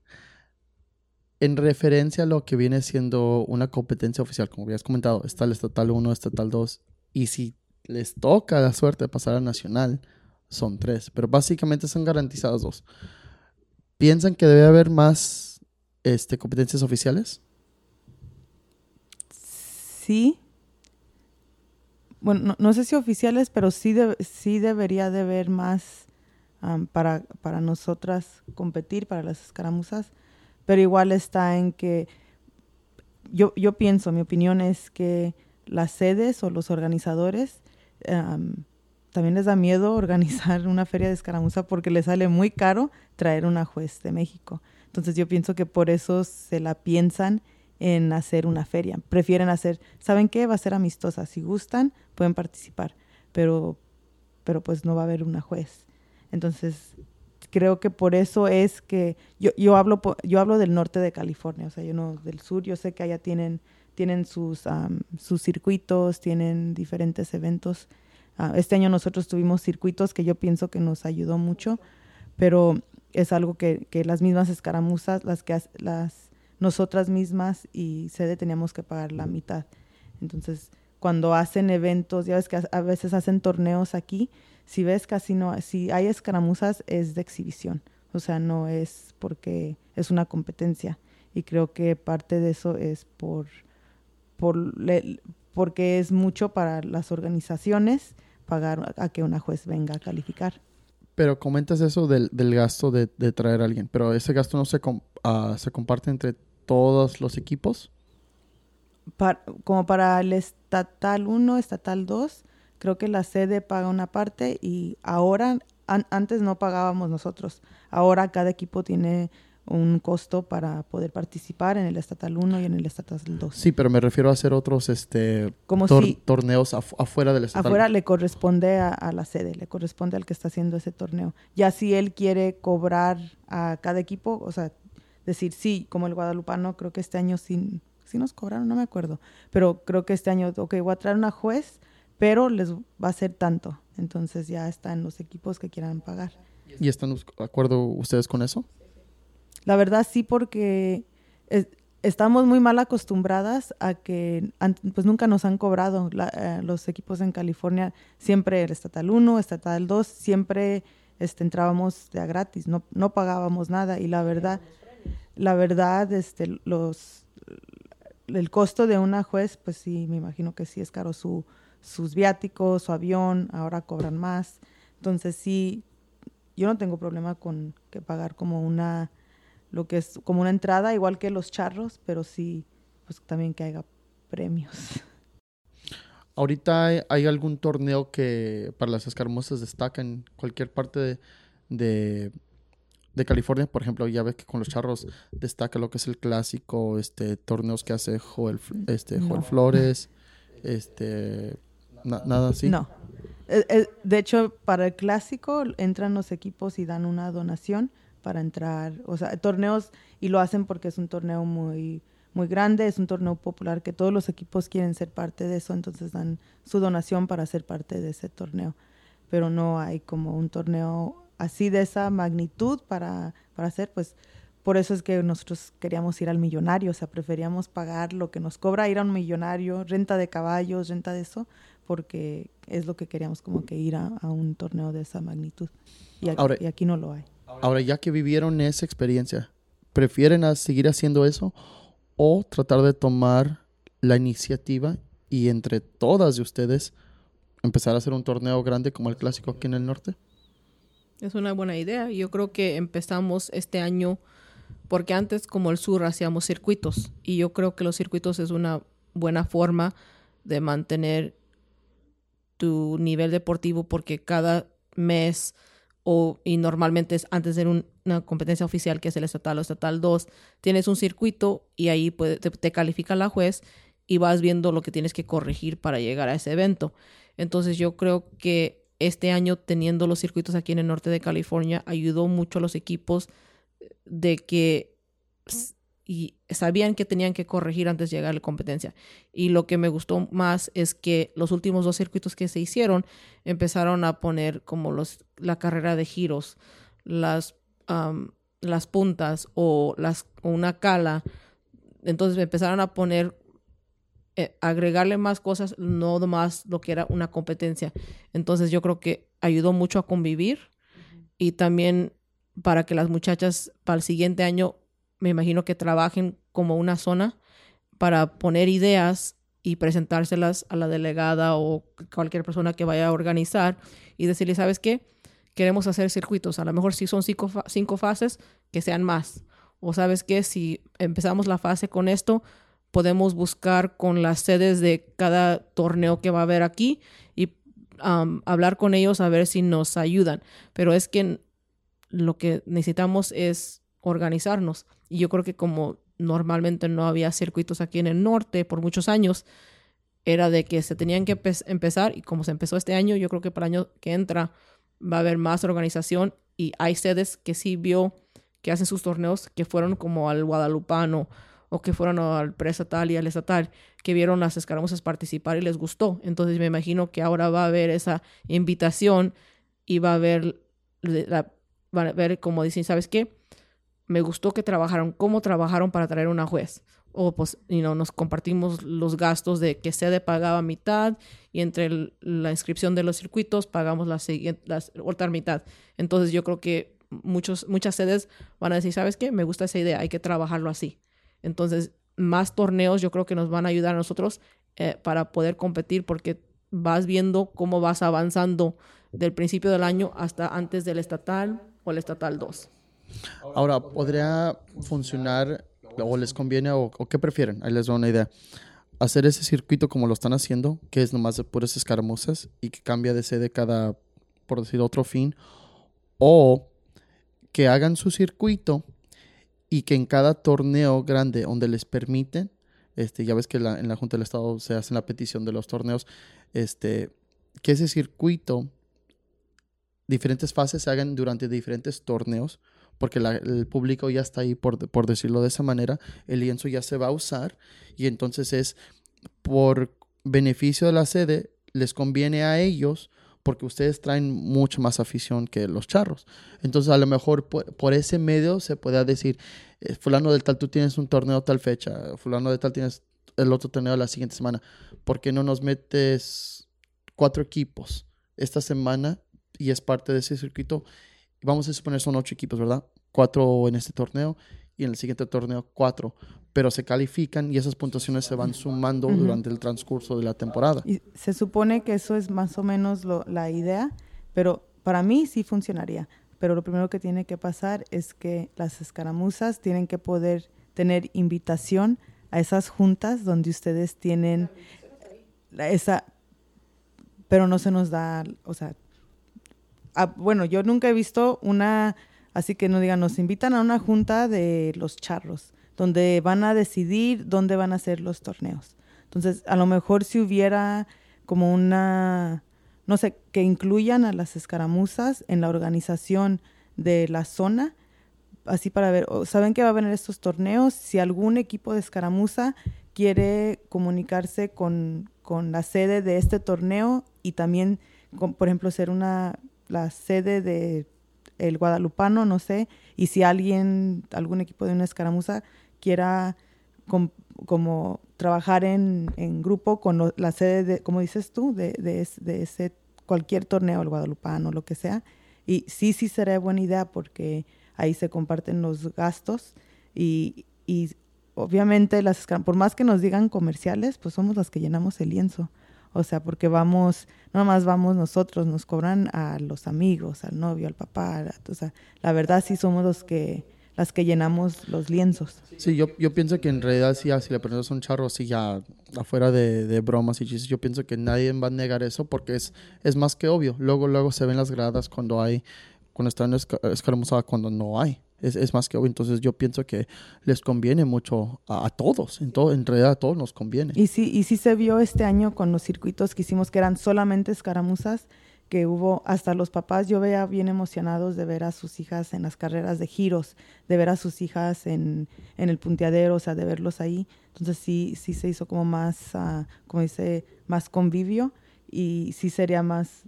En referencia a lo que viene siendo una competencia oficial, como habías comentado, está el estatal 1, estatal 2, y si les toca la suerte de pasar a nacional, son tres, pero básicamente son garantizadas dos. ¿Piensan que debe haber más este, competencias oficiales? Sí, bueno, no, sé si oficiales, pero sí, sí debería de haber más para, para nosotras competir, para las escaramuzas, pero igual está en que yo, yo pienso, mi opinión es que las sedes o los organizadores también les da miedo organizar una feria de escaramuza porque les sale muy caro traer una juez de México. Entonces yo pienso que por eso se la piensan en hacer una feria. Prefieren hacer, ¿saben qué? Va a ser amistosa. Si gustan, pueden participar, pero, pero pues no va a haber una juez. Entonces, creo que por eso es que yo, yo, hablo, yo hablo del norte de California, o sea, yo no del sur, yo sé que allá tienen, tienen sus, sus circuitos, tienen diferentes eventos. Ah, este año nosotros tuvimos circuitos que yo pienso que nos ayudó mucho, pero es algo que, que las mismas escaramuzas, las que las nosotras mismas y sede teníamos que pagar la mitad. Entonces, cuando hacen eventos, ya ves que a veces hacen torneos aquí, si ves casi no, si hay escaramuzas es de exhibición, o sea, no es porque es una competencia. Y creo que parte de eso es por, por porque es mucho para las organizaciones pagar a que una juez venga a calificar. Pero comentas eso del, del gasto de, de, traer a alguien, pero ese gasto no se, uh, se comparte entre todos los equipos. como para el estatal 1, estatal 2, creo que la sede paga una parte y ahora, antes no pagábamos nosotros, ahora cada equipo tiene un costo para poder participar en el estatal 1 y en el estatal 2. Sí, pero me refiero a hacer otros este Como torneos afuera del estatal. Afuera le corresponde a, la sede, le corresponde al que está haciendo ese torneo. Ya si él quiere cobrar a cada equipo, o sea, decir sí, como el guadalupano, creo que este año sí, sí nos cobraron, no me acuerdo, pero creo que este año, ok, voy a traer una juez, pero les va a ser tanto. Entonces ya están los equipos que quieran pagar. ¿Y están de acuerdo ustedes con eso? La verdad sí, porque estamos muy mal acostumbradas a que pues nunca nos han cobrado eh, los equipos en California, siempre el estatal 1, estatal 2, siempre este, entrábamos de gratis, no, no pagábamos nada. Y la verdad, la verdad, este, los, el costo de una juez, pues sí, me imagino que sí es caro. Su, sus viáticos, su avión, ahora cobran más, entonces sí, yo no tengo problema con que pagar como una lo que es como una entrada, igual que los charros, pero sí, pues también que haya premios. ¿Ahorita hay, algún torneo que para las escarmosas destaca en cualquier parte de, de, California? Por ejemplo, ya ves que con los charros destaca lo que es el clásico, este torneos que hace Joel, este, Joel Flores, este, nada así. No. Eh, eh, de hecho, para el clásico entran los equipos y dan una donación para entrar, o sea, torneos y lo hacen porque es un torneo muy muy grande, es un torneo popular que todos los equipos quieren ser parte de eso, entonces dan su donación para ser parte de ese torneo. Pero no hay como un torneo así de esa magnitud para, para hacer, pues por eso es que nosotros queríamos ir al millonario, o sea, preferíamos pagar lo que nos cobra ir a un millonario, renta de caballos, renta de eso, porque es lo que queríamos como que ir a, un torneo de esa magnitud. Y y aquí no lo hay. Ahora, ya que vivieron esa experiencia, ¿prefieren seguir haciendo eso o tratar de tomar la iniciativa y entre todas de ustedes empezar a hacer un torneo grande como el clásico aquí en el norte? Es una buena idea. Yo creo que empezamos este año porque antes como el sur hacíamos circuitos y yo creo que los circuitos es una buena forma de mantener tu nivel deportivo porque cada mes o, y normalmente es antes de una competencia oficial que es el estatal o estatal 2, tienes un circuito y ahí te, califica la juez y vas viendo lo que tienes que corregir para llegar a ese evento. Entonces yo creo que este año teniendo los circuitos aquí en el norte de California ayudó mucho a los equipos de que y sabían que tenían que corregir antes de llegar a la competencia. Y lo que me gustó más es que los últimos dos circuitos que se hicieron empezaron a poner como los, la carrera de giros, las, las puntas o, las, una cala. Entonces empezaron a poner, eh, agregarle más cosas, no más lo que era una competencia. Entonces yo creo que ayudó mucho a convivir y también para que las muchachas para el siguiente año me imagino que trabajen como una zona para poner ideas y presentárselas a la delegada o cualquier persona que vaya a organizar y decirle, ¿sabes qué? Queremos hacer circuitos. A lo mejor si son cinco, cinco fases, que sean más. O sabes qué, si empezamos la fase con esto, podemos buscar con las sedes de cada torneo que va a haber aquí y hablar con ellos a ver si nos ayudan. Pero es que lo que necesitamos es organizarnos. Y yo creo que como normalmente no había circuitos aquí en el norte por muchos años, era de que se tenían que empezar y como se empezó este año, yo creo que para el año que entra va a haber más organización y hay sedes que sí vio que hacen sus torneos que fueron como al Guadalupano o que fueron al preestatal y al estatal, que vieron las escaramuzas participar y les gustó. Entonces me imagino que ahora va a haber esa invitación y va a haber, va a ver como dicen, ¿sabes qué? Me gustó que trabajaron, cómo trabajaron para traer una juez. O pues, you nos compartimos los gastos de que sede pagaba mitad y entre la inscripción de los circuitos pagamos la, la otra mitad. Entonces yo creo que muchos, muchas sedes van a decir, ¿sabes qué? Me gusta esa idea, hay que trabajarlo así. Entonces, más torneos yo creo que nos van a ayudar a nosotros eh, para poder competir porque vas viendo cómo vas avanzando del principio del año hasta antes del estatal o el estatal 2. Ahora, ¿podría funcionar o les conviene o, qué prefieren? Ahí les doy una idea. Hacer ese circuito como lo están haciendo, que es nomás de puras escaramuzas y que cambia de sede cada, por decir, otro fin. O que hagan su circuito y que en cada torneo grande donde les permiten, este, ya ves que en la Junta del Estado se hace la petición de los torneos, este, que ese circuito, diferentes fases se hagan durante diferentes torneos porque el público ya está ahí, por, por decirlo de esa manera, el lienzo ya se va a usar y entonces es por beneficio de la sede, les conviene a ellos porque ustedes traen mucho más afición que los charros. Entonces, a lo mejor por, ese medio se puede decir, eh, fulano del tal, tú tienes un torneo tal fecha, fulano de tal tienes el otro torneo la siguiente semana. ¿Por qué no nos metes cuatro equipos esta semana y es parte de ese circuito? Vamos a suponer son ocho equipos, ¿verdad? Cuatro en este torneo y en el siguiente torneo cuatro, pero se califican y esas puntuaciones se van sumando durante el transcurso de la temporada. Y se supone que eso es más o menos la idea, pero para mí sí funcionaría. Pero lo primero que tiene que pasar es que las escaramuzas tienen que poder tener invitación a esas juntas donde ustedes tienen esa, pero no se nos da, o sea, bueno, yo nunca he visto una Así que no digan, nos invitan a una junta de los charros, donde van a decidir dónde van a ser los torneos. Entonces, a lo mejor si hubiera como una, no sé, que incluyan a las escaramuzas en la organización de la zona, así para ver, saben que va a venir estos torneos, si algún equipo de escaramuza quiere comunicarse con, con la sede de este torneo y también, por ejemplo, ser una, la sede de el guadalupano, no sé, y si alguien, algún equipo de una escaramuza quiera como trabajar en, grupo con la sede, de, como dices tú, de, de, ese cualquier torneo, el guadalupano, lo que sea. Y sí, sí sería buena idea porque ahí se comparten los gastos y, y obviamente las por más que nos digan comerciales, pues somos las que llenamos el lienzo. O sea, porque vamos, no más vamos nosotros, nos cobran a los amigos, al novio, al papá. O sea, la verdad sí somos los que, las que llenamos los lienzos. Sí, yo, yo pienso que en realidad sí, si le pones un charro así ya afuera de, de, bromas y chistes, yo pienso que nadie va a negar eso porque es, es más que obvio. Luego, luego se ven las gradas cuando hay, cuando están escaramuzada, cuando no hay es, más que obvio. Entonces yo pienso que les conviene mucho a, todos, en, todo, en realidad a todos nos conviene. Y sí, y sí se vio este año con los circuitos que hicimos que eran solamente escaramuzas, que hubo hasta los papás, yo veía bien emocionados de ver a sus hijas en las carreras de giros, de ver a sus hijas en, en el punteadero, o sea, de verlos ahí. Entonces sí, sí se hizo como más, uh, como dice, más convivio y sí sería más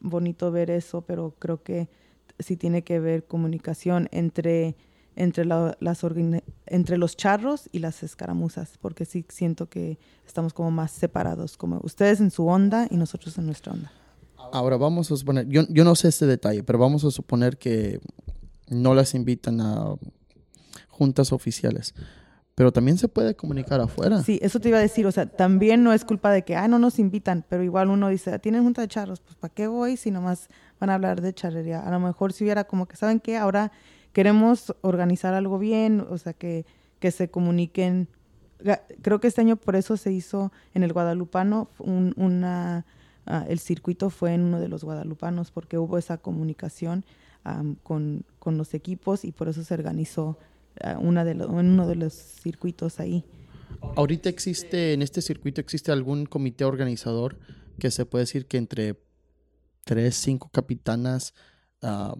bonito ver eso, pero creo que sí tiene que ver comunicación entre, entre, las entre los charros y las escaramuzas, porque sí siento que estamos como más separados, como ustedes en su onda y nosotros en nuestra onda. Ahora vamos a suponer, yo, yo no sé este detalle, pero vamos a suponer que no las invitan a juntas oficiales pero también se puede comunicar afuera. Sí, eso te iba a decir, o sea, también no es culpa de que, ah, no nos invitan, pero igual uno dice, tienen junta de charros, pues ¿para qué voy si nomás van a hablar de charrería? A lo mejor si hubiera como que, ¿saben qué? Ahora queremos organizar algo bien, o sea, que, que se comuniquen. Creo que este año por eso se hizo en el Guadalupano, un, una, uh, el circuito fue en uno de los guadalupanos, porque hubo esa comunicación con, con los equipos y por eso se organizó una de en uno de los circuitos ahí. Ahorita existe, en este circuito existe algún comité organizador que se puede decir que entre tres, cinco capitanas ah,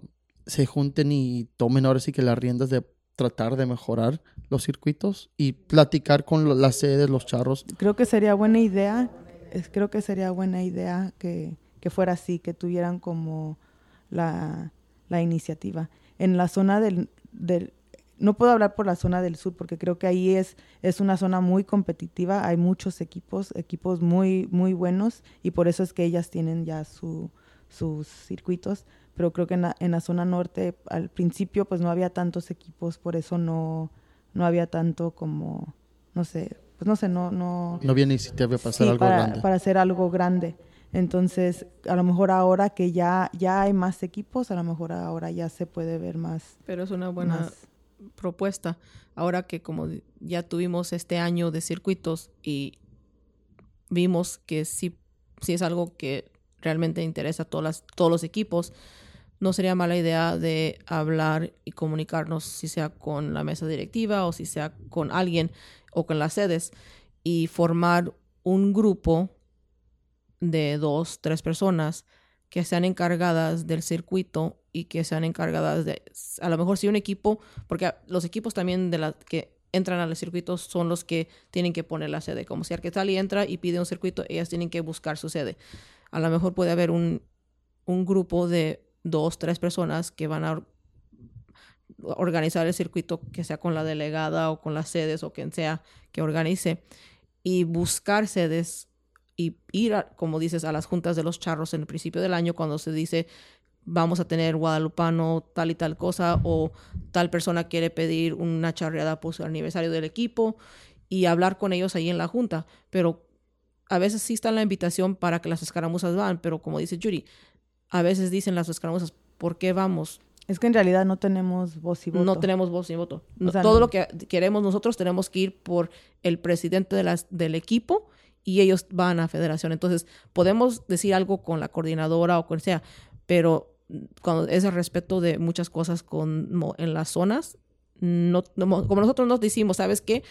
se junten y tomen ahora sí que las riendas de tratar de mejorar los circuitos y platicar con las sedes, los charros. Creo que sería buena idea, creo que sería buena idea que, que fuera así, que tuvieran como la, la iniciativa. En la zona del, del, no puedo hablar por la zona del sur porque creo que ahí es, es una zona muy competitiva, hay muchos equipos, equipos muy, muy buenos y por eso es que ellas tienen ya su, sus circuitos, pero creo que en la, en la, zona norte al principio pues no había tantos equipos, por eso no, no había tanto como, no sé, pues no sé, no... No, no había iniciativa para hacer algo grande. Para hacer algo grande. Entonces, a lo mejor ahora que ya, ya hay más equipos, a lo mejor ahora ya se puede ver más. Pero es una buena, propuesta, ahora que como ya tuvimos este año de circuitos y vimos que sí, sí es algo que realmente interesa a todos los equipos, no sería mala idea de hablar y comunicarnos, si sea con la mesa directiva o si sea con alguien o con las sedes, y formar un grupo de dos, tres personas que sean encargadas del circuito y que sean encargadas de, a lo mejor si un equipo, porque los equipos también de la que entran a los circuitos son los que tienen que poner la sede. Como si Arquetali entra y pide un circuito, ellas tienen que buscar su sede. A lo mejor puede haber un, un grupo de dos, tres personas que van a organizar el circuito, que sea con la delegada o con las sedes o quien sea que organice, y buscar sedes y ir, como dices, a las juntas de los charros en el principio del año cuando se dice vamos a tener guadalupano tal y tal cosa o tal persona quiere pedir una charreada por su aniversario del equipo y hablar con ellos ahí en la junta. Pero a veces sí está la invitación para que las escaramuzas van, pero como dice Yuri, a veces dicen las escaramuzas, ¿por qué vamos? Es que en realidad no tenemos voz y voto. No tenemos voz y voto. todo lo que queremos nosotros tenemos que ir por el presidente de las, del equipo y ellos van a federación. Entonces, podemos decir algo con la coordinadora o con sea, pero cuando es el respeto de muchas cosas con, en las zonas, no, como nosotros nos decimos, ¿sabes qué?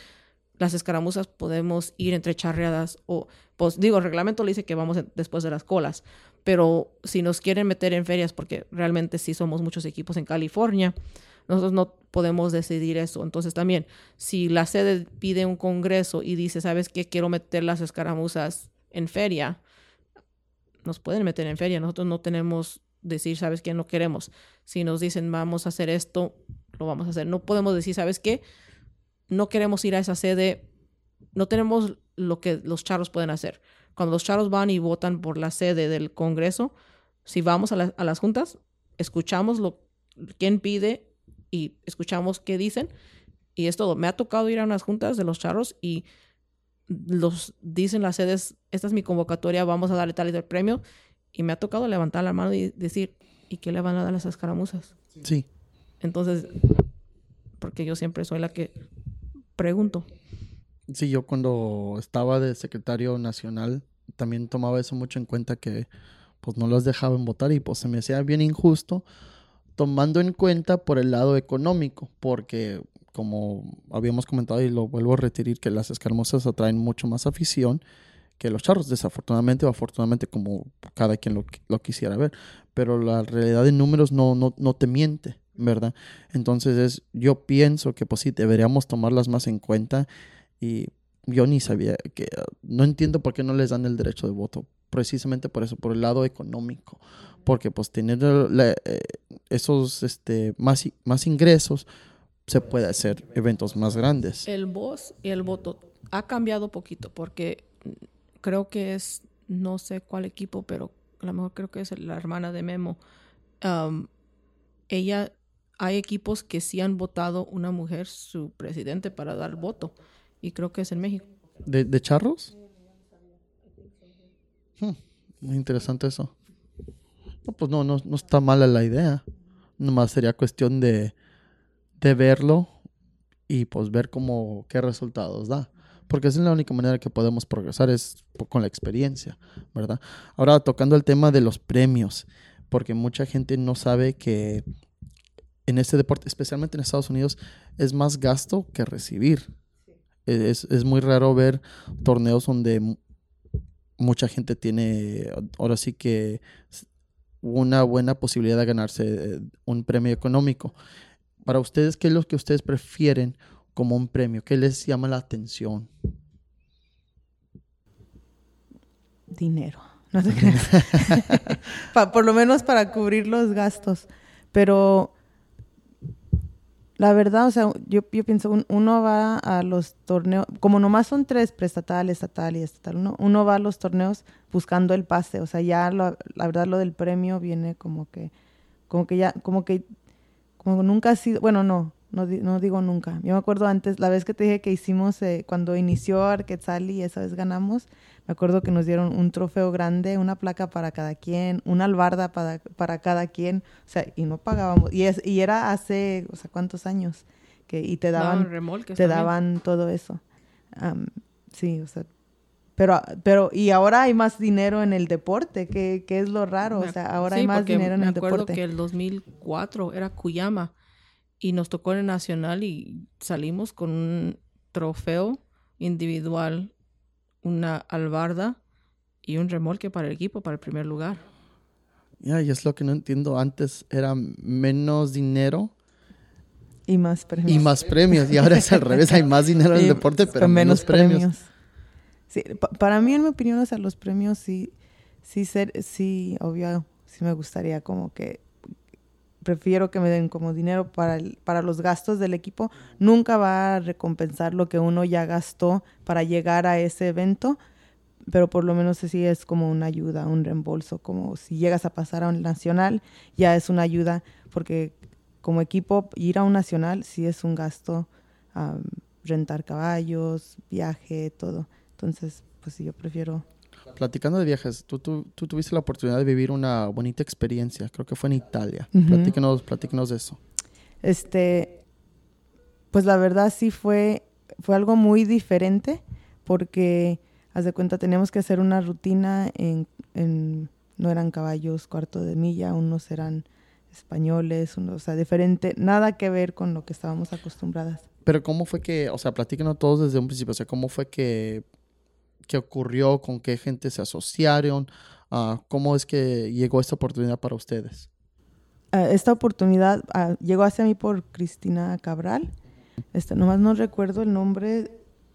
Las escaramuzas podemos ir entre charreadas o, pues digo, el reglamento le dice que vamos después de las colas, pero si nos quieren meter en ferias, porque realmente sí somos muchos equipos en California, nosotros no podemos decidir eso. Entonces también, si la sede pide un congreso y dice, ¿sabes qué? Quiero meter las escaramuzas en feria, nos pueden meter en feria. Nosotros no tenemos decir, ¿sabes qué? No queremos. Si nos dicen, vamos a hacer esto, lo vamos a hacer. No podemos decir, ¿sabes qué? No queremos ir a esa sede. No tenemos lo que los charros pueden hacer. Cuando los charros van y votan por la sede del Congreso, si vamos a, a las juntas, escuchamos lo quién pide y escuchamos qué dicen y es todo. Me ha tocado ir a unas juntas de los charros y los dicen las sedes, esta es mi convocatoria, vamos a darle tal y tal premio y me ha tocado levantar la mano y decir, ¿y qué le van a dar a las escaramuzas? Sí. Entonces, porque yo siempre soy la que pregunto. Sí, yo cuando estaba de secretario nacional también tomaba eso mucho en cuenta que pues no los dejaban votar y pues se me hacía bien injusto tomando en cuenta por el lado económico, porque como habíamos comentado y lo vuelvo a retirar que las escaramuzas atraen mucho más afición que los charros, desafortunadamente o afortunadamente como cada quien lo, lo quisiera ver, pero la realidad de números no, no, no te miente, ¿verdad? Entonces es, yo pienso que pues sí, deberíamos tomarlas más en cuenta y yo ni sabía que, no entiendo por qué no les dan el derecho de voto, precisamente por eso, por el lado económico, porque pues tener eh, esos este, más, más ingresos se puede hacer eventos más grandes. El voz y el voto ha cambiado poquito porque creo que es, no sé cuál equipo, pero a lo mejor creo que es la hermana de Memo. ella, hay equipos que sí han votado una mujer su presidente para dar voto, y creo que es en México. ¿De, de charros? Hmm, muy interesante eso. No, pues no, no, no está mala la idea. Nomás sería cuestión de, de verlo y pues ver cómo, qué resultados da porque es la única manera que podemos progresar, es con la experiencia, ¿verdad? Ahora, tocando el tema de los premios, porque mucha gente no sabe que en este deporte, especialmente en Estados Unidos, es más gasto que recibir. Es, es muy raro ver torneos donde mucha gente tiene, ahora sí que una buena posibilidad de ganarse un premio económico. Para ustedes, ¿qué es lo que ustedes prefieren? Como un premio? ¿Qué les llama la atención? Dinero. No sé qué. por lo menos para cubrir los gastos. Pero la verdad, o sea, yo, yo pienso, uno va a los torneos, como nomás son tres, preestatal, estatal y estatal, uno, uno va a los torneos buscando el pase. O sea, ya la verdad lo del premio viene como que, como que ya, como que, como nunca ha sido, bueno, no, no, no, digo nunca. Yo me acuerdo antes, la vez que te dije que hicimos, eh, cuando inició Arquetzali y esa vez ganamos, me acuerdo que nos dieron un trofeo grande, una placa para cada quien, una albarda para, para cada quien, o sea, y no pagábamos. Y, es, y era hace, o sea, ¿cuántos años? Que, y te daban, te daban todo eso. sí, o sea, pero, pero, y ahora hay más dinero en el deporte, que, que es lo raro, o sea, ahora hay más dinero en el deporte. Me acuerdo que el 2004 era Cuyama y nos tocó en el nacional y salimos con un trofeo individual, una albarda y un remolque para el equipo, para el primer lugar. Ya, y es lo que no entiendo. Antes era menos dinero. Y más premios. Y más premios. Y ahora es al revés. Hay más dinero en el deporte, pero menos, premios. Sí, para mí, en mi opinión, o sea, los premios sí, sí, ser, sí, obvio, sí me gustaría como que prefiero que me den como dinero para, el- para los gastos del equipo. Nunca va a recompensar lo que uno ya gastó para llegar a ese evento, pero por lo menos sí es como una ayuda, un reembolso, como si llegas a pasar a un nacional, ya es una ayuda, porque como equipo ir a un nacional sí es un gasto, am, rentar caballos, viaje, todo. Entonces, pues sí, yo prefiero Platicando de viajes, tú, tú, tú tuviste la oportunidad de vivir una bonita experiencia, creo que fue en Italia. Ujú. Platícanos, platícanos de eso. Este, pues la verdad sí fue, fue algo muy diferente porque, haz de cuenta, teníamos que hacer una rutina en, en- no eran caballos cuarto de milla, unos eran españoles, unos, o sea, diferente, nada que ver con lo que estábamos acostumbradas. Pero ¿cómo fue que, o sea, platícanos todos desde un principio, o sea, cómo fue que, que ocurrió, con qué gente se asociaron, Ah, cómo es que llegó esta oportunidad para ustedes? Ah, esta oportunidad ah, llegó hacia mí por Cristina Cabral. Este, nomás no recuerdo el nombre,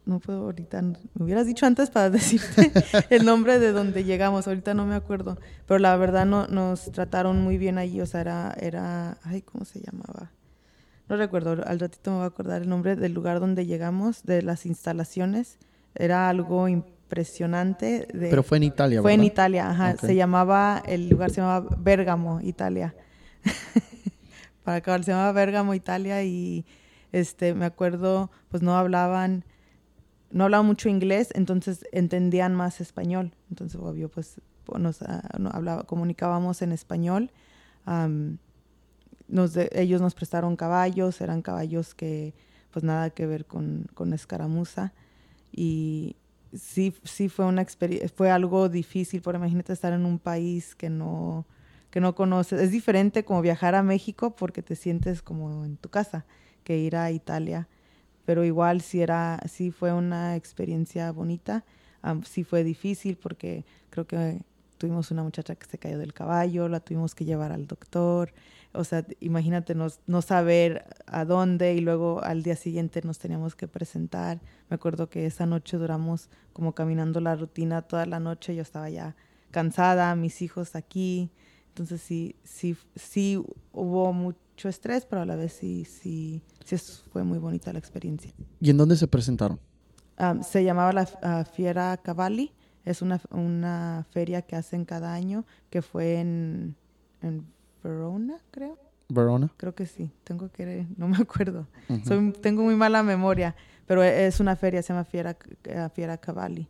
no puedo ahorita, me hubieras dicho antes para decirte el nombre de donde llegamos, ahorita no me acuerdo, pero la verdad no, nos trataron muy bien allí, o sea, era, era, ay, ¿cómo se llamaba? No recuerdo, al ratito me voy a acordar el nombre del lugar donde llegamos, de las instalaciones, era algo impresionante. De, Pero fue en Italia, fue en ¿verdad? Italia, ajá. Ok. Se llamaba, el lugar se llamaba Bérgamo, Italia. Para acabar, se llamaba Bérgamo, Italia y este, me acuerdo, pues no hablaban, no hablaban mucho inglés, entonces entendían más español. Entonces, obvio, pues nos ah, hablaba, comunicábamos en español. Am, nos de- ellos nos prestaron caballos, eran caballos que pues nada que ver con, con escaramuza y sí, sí fue una experiencia, fue algo difícil, por imagínate estar en un país que no, que no conoces. Es diferente como viajar a México porque te sientes como en tu casa que ir a Italia, pero igual sí era, sí fue una experiencia bonita, Am, sí fue difícil porque creo que tuvimos una muchacha que se cayó del caballo, la tuvimos que llevar al doctor, o sea, imagínate no, no saber a dónde y luego al día siguiente nos teníamos que presentar. Me acuerdo que esa noche duramos como caminando la rutina toda la noche, yo estaba ya cansada, mis hijos aquí, entonces sí, sí, sí hubo mucho estrés, pero a la vez sí, sí, sí fue muy bonita la experiencia. ¿Y en dónde se presentaron? Am, se llamaba la ah, Fiera Cavalli. Es una, una feria que hacen cada año, que fue en, en Verona, creo. Verona. Creo que sí. Tengo que... No me acuerdo. Ujú. Soy, tengo muy mala memoria. Pero e- es una feria, se llama Fiera, eh, Fiera Cavalli.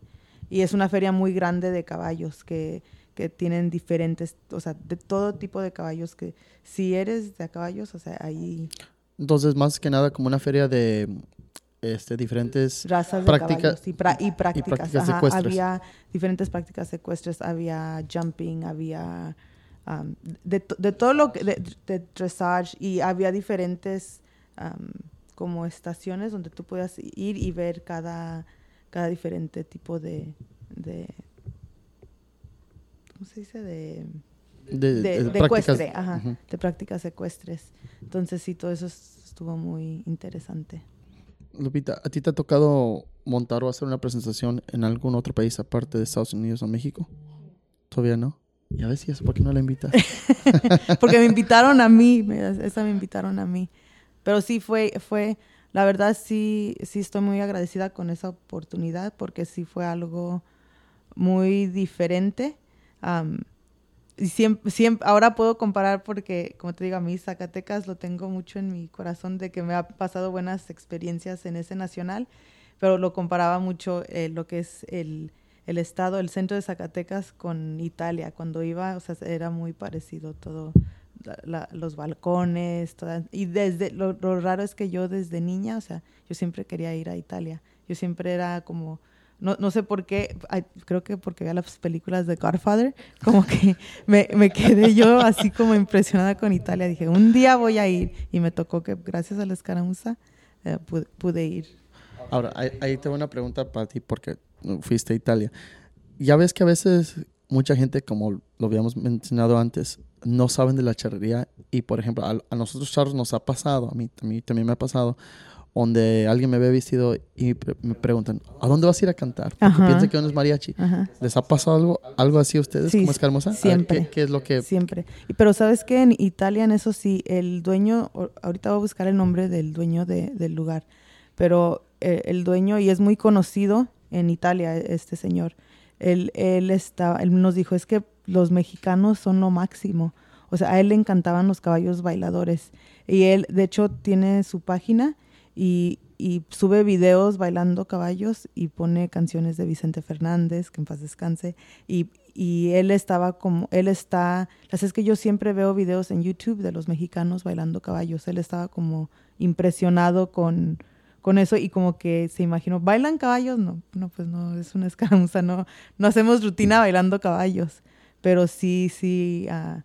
Y es una feria muy grande de caballos que, que tienen diferentes... O sea, de todo tipo de caballos que... Si eres de caballos, o sea, ahí... Entonces, más que nada, como una feria de este, diferentes... razas Práctica- de caballos y, pra- y prácticas. prácticas ajá. Había diferentes prácticas ecuestres, había jumping, había um, de, de todo lo que, de, de dressage y había diferentes um, como estaciones donde tú podías ir y ver cada, cada diferente tipo de, de ¿cómo se dice? De, De, de, prácticas- ecuestre, ajá, de prácticas ecuestres. Entonces sí, todo eso estuvo muy interesante. Lupita, ¿a ti te ha tocado montar o hacer una presentación en algún otro país aparte de Estados Unidos o México? Todavía no. Ya ves, ¿y eso por qué no la invitas? Porque me invitaron a mí, esa me invitaron a mí. Pero sí fue, fue, la verdad sí, sí estoy muy agradecida con esa oportunidad porque sí fue algo muy diferente. Y siempre, siempre, ahora puedo comparar porque, como te digo, a mí Zacatecas lo tengo mucho en mi corazón de que me ha pasado buenas experiencias en ese nacional, pero lo comparaba mucho eh, lo que es el, el estado, el centro de Zacatecas con Italia. Cuando iba, o sea, era muy parecido todo, la- los balcones, y desde, lo, raro es que yo desde niña, o sea, yo siempre quería ir a Italia. Yo siempre era como, no, no sé por qué, creo que porque veía las películas de Godfather, como que me, me quedé yo así como impresionada con Italia. Dije, un día voy a ir, y me tocó que gracias a la escaramuza eh, pude ir. Ahora, ahí, ahí tengo una pregunta para ti porque fuiste a Italia. Ya ves que a veces mucha gente, como lo habíamos mencionado antes, no saben de la charrería y, por ejemplo, a, a nosotros charros nos ha pasado, a mí, a mí también me ha pasado, donde alguien me ve vestido y me preguntan, ¿a dónde vas a ir a cantar? Porque piensan que uno es mariachi. ¿Les ha pasado algo, algo así a ustedes como es hermosa? Siempre. ¿qué, es lo que...? Siempre. Pero ¿sabes qué? En Italia, en eso sí, el dueño, ahorita voy a buscar el nombre del dueño del lugar, pero el dueño, y es muy conocido en Italia, este señor, él, él, está, él nos dijo, es que los mexicanos son lo máximo. O sea, a él le encantaban los caballos bailadores. Y él, de hecho, tiene su página y, sube videos bailando caballos y pone canciones de Vicente Fernández, que en paz descanse, y, él estaba como, él está, las es que yo siempre veo videos en YouTube de los mexicanos bailando caballos, él estaba como impresionado con, con eso y como que se imaginó, ¿bailan caballos? No, no, pues no, es una escaramuza, no, no hacemos rutina bailando caballos, pero sí, sí, uh,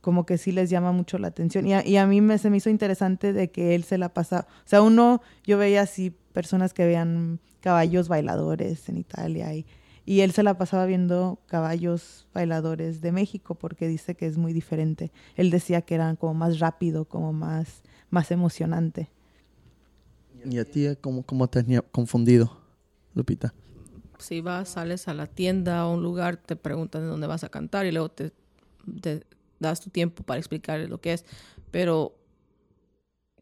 como que sí les llama mucho la atención. Y a, mí me, se me hizo interesante de que él se la pasa, o sea, uno, yo veía así personas que vean caballos bailadores en Italia y, y él se la pasaba viendo caballos bailadores de México porque dice que es muy diferente. Él decía que eran como más rápido, como más, más emocionante. ¿Y a ti cómo, cómo te has confundido, Lupita? Si vas, sales a la tienda a un lugar, te preguntan de dónde vas a cantar y luego te, das tu tiempo para explicar lo que es, pero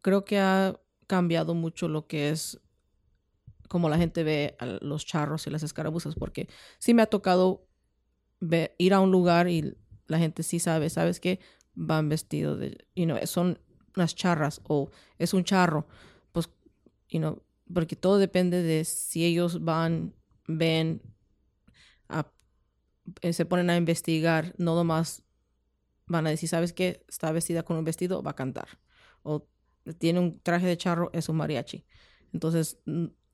creo que ha cambiado mucho lo que es como la gente ve a los charros y las escarabuzas, porque sí me ha tocado ir a un lugar y la gente sí sabe, ¿sabes qué? Van vestidos de, you know, son unas charras o es un charro, you know, porque todo depende de si ellos van, ven, eh, se ponen a investigar, no nomás van a decir, ¿sabes qué? Está vestida con un vestido, va a cantar. O tiene un traje de charro, es un mariachi. Entonces,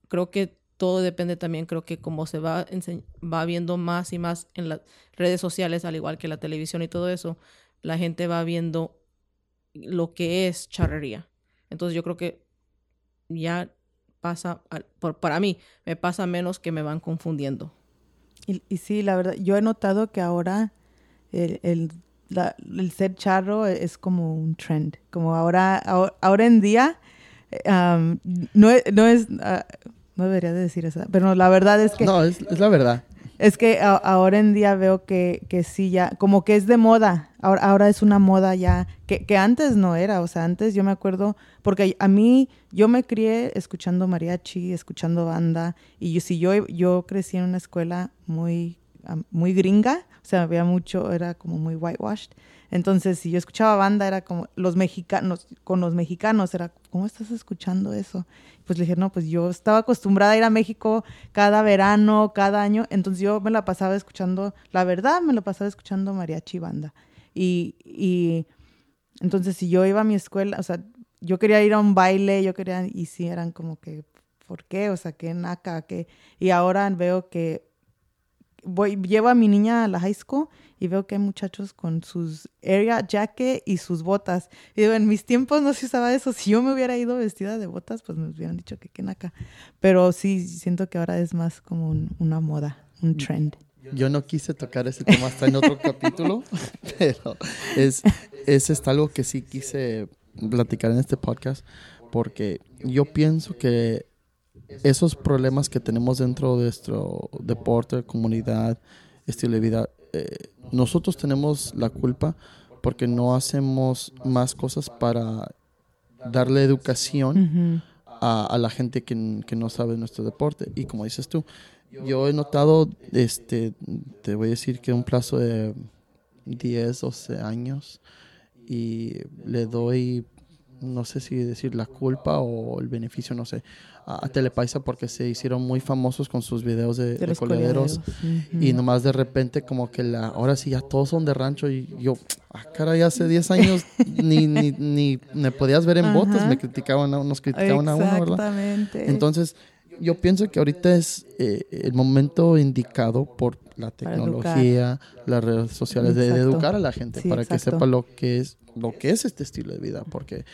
creo que todo depende también, creo que como se va, va viendo más y más en las redes sociales, al igual que la televisión y todo eso, la gente va viendo lo que es charrería. Entonces yo creo que ya pasa, por, para mí, me pasa menos que me van confundiendo. Y, y sí, la verdad, yo he notado que ahora el, el el ser charro es como un trend. Como ahora, ahora, en día, no, no, es, ah, no debería de decir eso, pero la verdad es que... No, es, es la verdad. Es que ahora en día veo que, que, sí, ya, como que es de moda. Ahora, ahora es una moda ya, que, que, antes no era. O sea, antes yo me acuerdo, porque a mí, yo me crié escuchando mariachi, escuchando banda, y yo, si yo, yo crecí en una escuela muy, muy gringa, o sea, había mucho, era como muy whitewashed. Entonces, si yo escuchaba banda, era como los mexicanos, con los mexicanos, era, ¿cómo estás escuchando eso? Pues le dije, no, pues yo estaba acostumbrada a ir a México cada verano, cada año, entonces yo me la pasaba escuchando, la verdad, me la pasaba escuchando mariachi banda. Y, y entonces, si yo iba a mi escuela, o sea, yo quería ir a un baile, yo quería, y sí, eran como que, ¿por qué? O sea, qué naca, qué. Y ahora veo que voy, llevo a mi niña a la high school y veo que hay muchachos con sus area jacket y sus botas. Y digo, en mis tiempos no se usaba eso. Si yo me hubiera ido vestida de botas, pues me hubieran dicho que qué naca. Pero sí, siento que ahora es más como una moda, un trend. Yo no quise tocar ese tema hasta en otro capítulo, pero es, es algo que sí quise platicar en este podcast porque yo pienso que esos problemas que tenemos dentro de nuestro deporte, comunidad, estilo de vida, eh, nosotros tenemos la culpa porque no hacemos más cosas para darle educación a, la gente que, no sabe nuestro deporte. Y como dices tú, yo he notado, este, te voy a decir que un plazo de 10, 12 años y le doy no sé si decir la culpa o el beneficio, no sé, a, Telepaisa porque se hicieron muy famosos con sus videos de, de, y nomás de repente como que la, ahora sí ya todos son de rancho y yo, ah, caray, hace 10 años ni, ni, ni, me podías ver en botas, me criticaban, nos criticaban a uno, ¿verdad? Entonces, yo pienso que ahorita es eh, el momento indicado por la tecnología, las redes sociales, de, educar a la gente para que sepa lo que es lo que es este estilo de vida, porque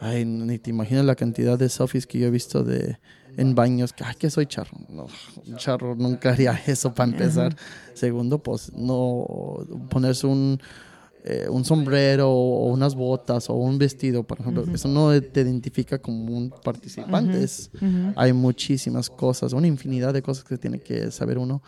ay, ni te imaginas la cantidad de selfies que yo he visto de en baños que ay que soy charro. No, charro nunca haría eso para empezar. Segundo, pues no ponerse un eh, un sombrero o unas botas o un vestido, por ejemplo. Eso no te identifica como un participante. Hay muchísimas cosas, una infinidad de cosas que tiene que saber uno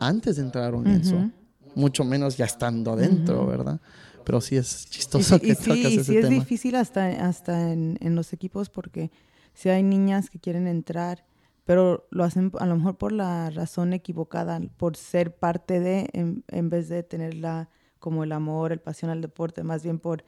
antes de entrar a un lienzo. Mucho menos ya estando adentro, ¿verdad? Pero sí es chistoso que sí, ese sí es difícil hasta, hasta en, en los equipos porque si hay niñas que quieren entrar pero lo hacen a lo mejor por la razón equivocada, por ser parte de, en, vez de tener la, como el amor, el pasión al deporte, más bien por,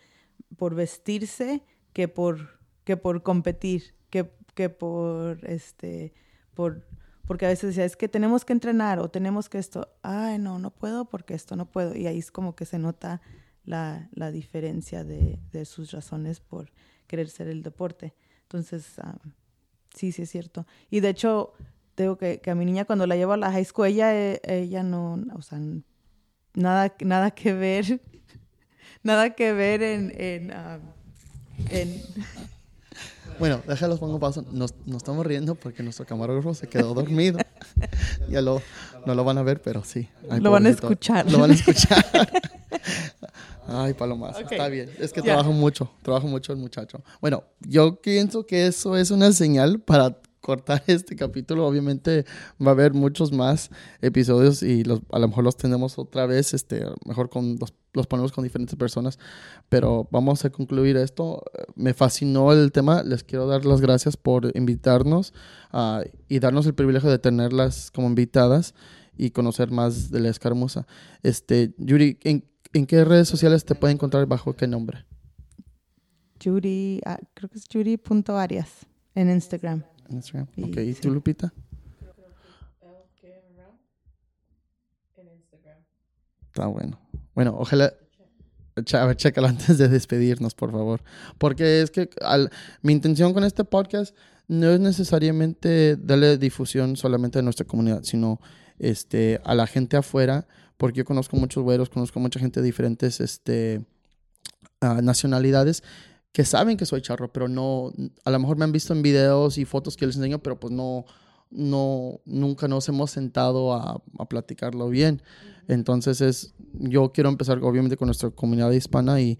por vestirse que por, que por competir, que, que por, este, por, porque a veces decía, es que tenemos que entrenar o tenemos que esto, ay, no, no puedo porque esto no puedo. Y ahí es como que se nota la, la diferencia de, de, sus razones por querer ser el deporte. Entonces, Sí, sí, es cierto. Y de hecho, tengo que, que a mi niña cuando la llevo a la high school, ella, eh, ella no, o sea, nada, nada que ver, nada que ver en... en, en... Bueno, déjalos pongo paso. Nos, nos, estamos riendo porque nuestro camarógrafo se quedó dormido. ya lo, no lo van a ver, pero sí. lo van a escuchar. Lo van a escuchar. Ay, Palomas, está bien. Es que trabajo mucho, trabajo mucho el muchacho. Bueno, yo pienso que eso es una señal para cortar este capítulo. Obviamente va a haber muchos más episodios y los, a lo mejor los tenemos otra vez, este, mejor con los, ponemos con diferentes personas. Pero vamos a concluir esto. Me fascinó el tema. Les quiero dar las gracias por invitarnos uh, y darnos el privilegio de tenerlas como invitadas y conocer más de la escaramuza. Este, Yuri, ¿en ¿En qué redes sociales te pueden encontrar bajo qué nombre? Judy, ah, creo que es judy.arias en Instagram. Instagram. ok, ¿y tú, Lupita? Está bueno. Bueno, ojalá. A ver, chécalo antes de despedirnos, por favor. Porque es que mi intención con este podcast no es necesariamente darle difusión solamente a nuestra comunidad, sino este, a la gente afuera porque yo conozco muchos güeros, conozco mucha gente de diferentes este, ah, nacionalidades que saben que soy charro, pero no, a lo mejor me han visto en videos y fotos que les enseño, pero pues no, no, nunca nos hemos sentado a, a platicarlo bien. Entonces es, yo quiero empezar obviamente con nuestra comunidad hispana y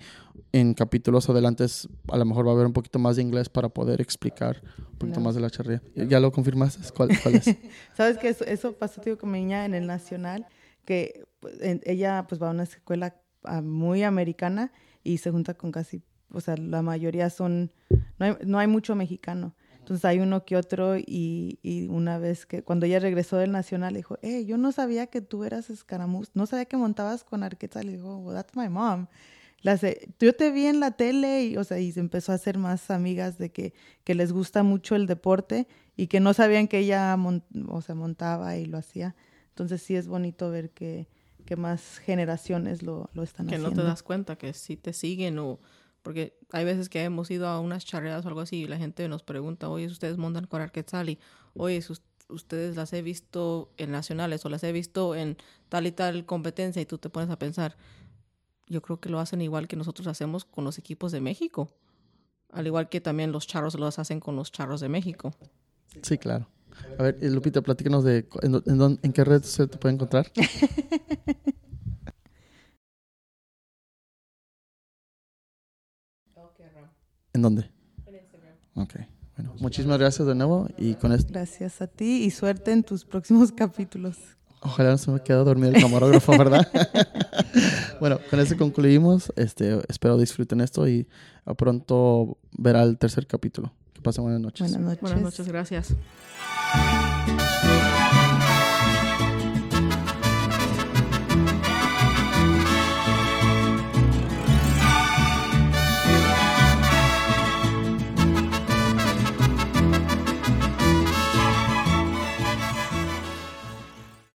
en capítulos adelante a lo mejor va a haber un poquito más de inglés para poder explicar un poquito más de la charrería. ¿Ya lo confirmaste? ¿Cuál, cuál es? Sabes que eso, eso pasó tío, con mi niña en el Nacional que pues, ella pues va a una escuela ah, muy americana y se junta con casi, o sea, la mayoría son, no hay, no hay mucho mexicano. Entonces hay uno que otro y, y, una vez que cuando ella regresó del Nacional dijo, hey, yo no sabía que tú eras escaramuz, no sabía que montabas con arqueta. Le dijo, well, that's my mom. Yo te vi en la tele y, o sea, y se empezó a hacer más amigas de que, que les gusta mucho el deporte y que no sabían que ella o sea, montaba y lo hacía. Entonces sí es bonito ver que, que más generaciones lo, lo están haciendo. Que no te das cuenta que sí te siguen o... Porque hay veces que hemos ido a unas charreadas o algo así y la gente nos pregunta, oye, ustedes montan con Arquetzal y, oye, ustedes las he visto en nacionales o las he visto en tal y tal competencia y tú te pones a pensar, yo creo que lo hacen igual que nosotros hacemos con los equipos de México. Al igual que también los charros los hacen con los charros de México. Sí, claro. A ver, Lupita, platícanos de en, en, qué red se te puede encontrar. ¿En dónde? En Instagram. Ok. Bueno, muchísimas gracias de nuevo y con esto. Gracias a ti y suerte en tus próximos capítulos. Ojalá no se me quede dormido el camarógrafo, ¿verdad? bueno, con eso concluimos. Este, espero disfruten esto y a pronto verá el tercer capítulo. Que pasen buenas noches. Buenas noches. Buenas noches, gracias.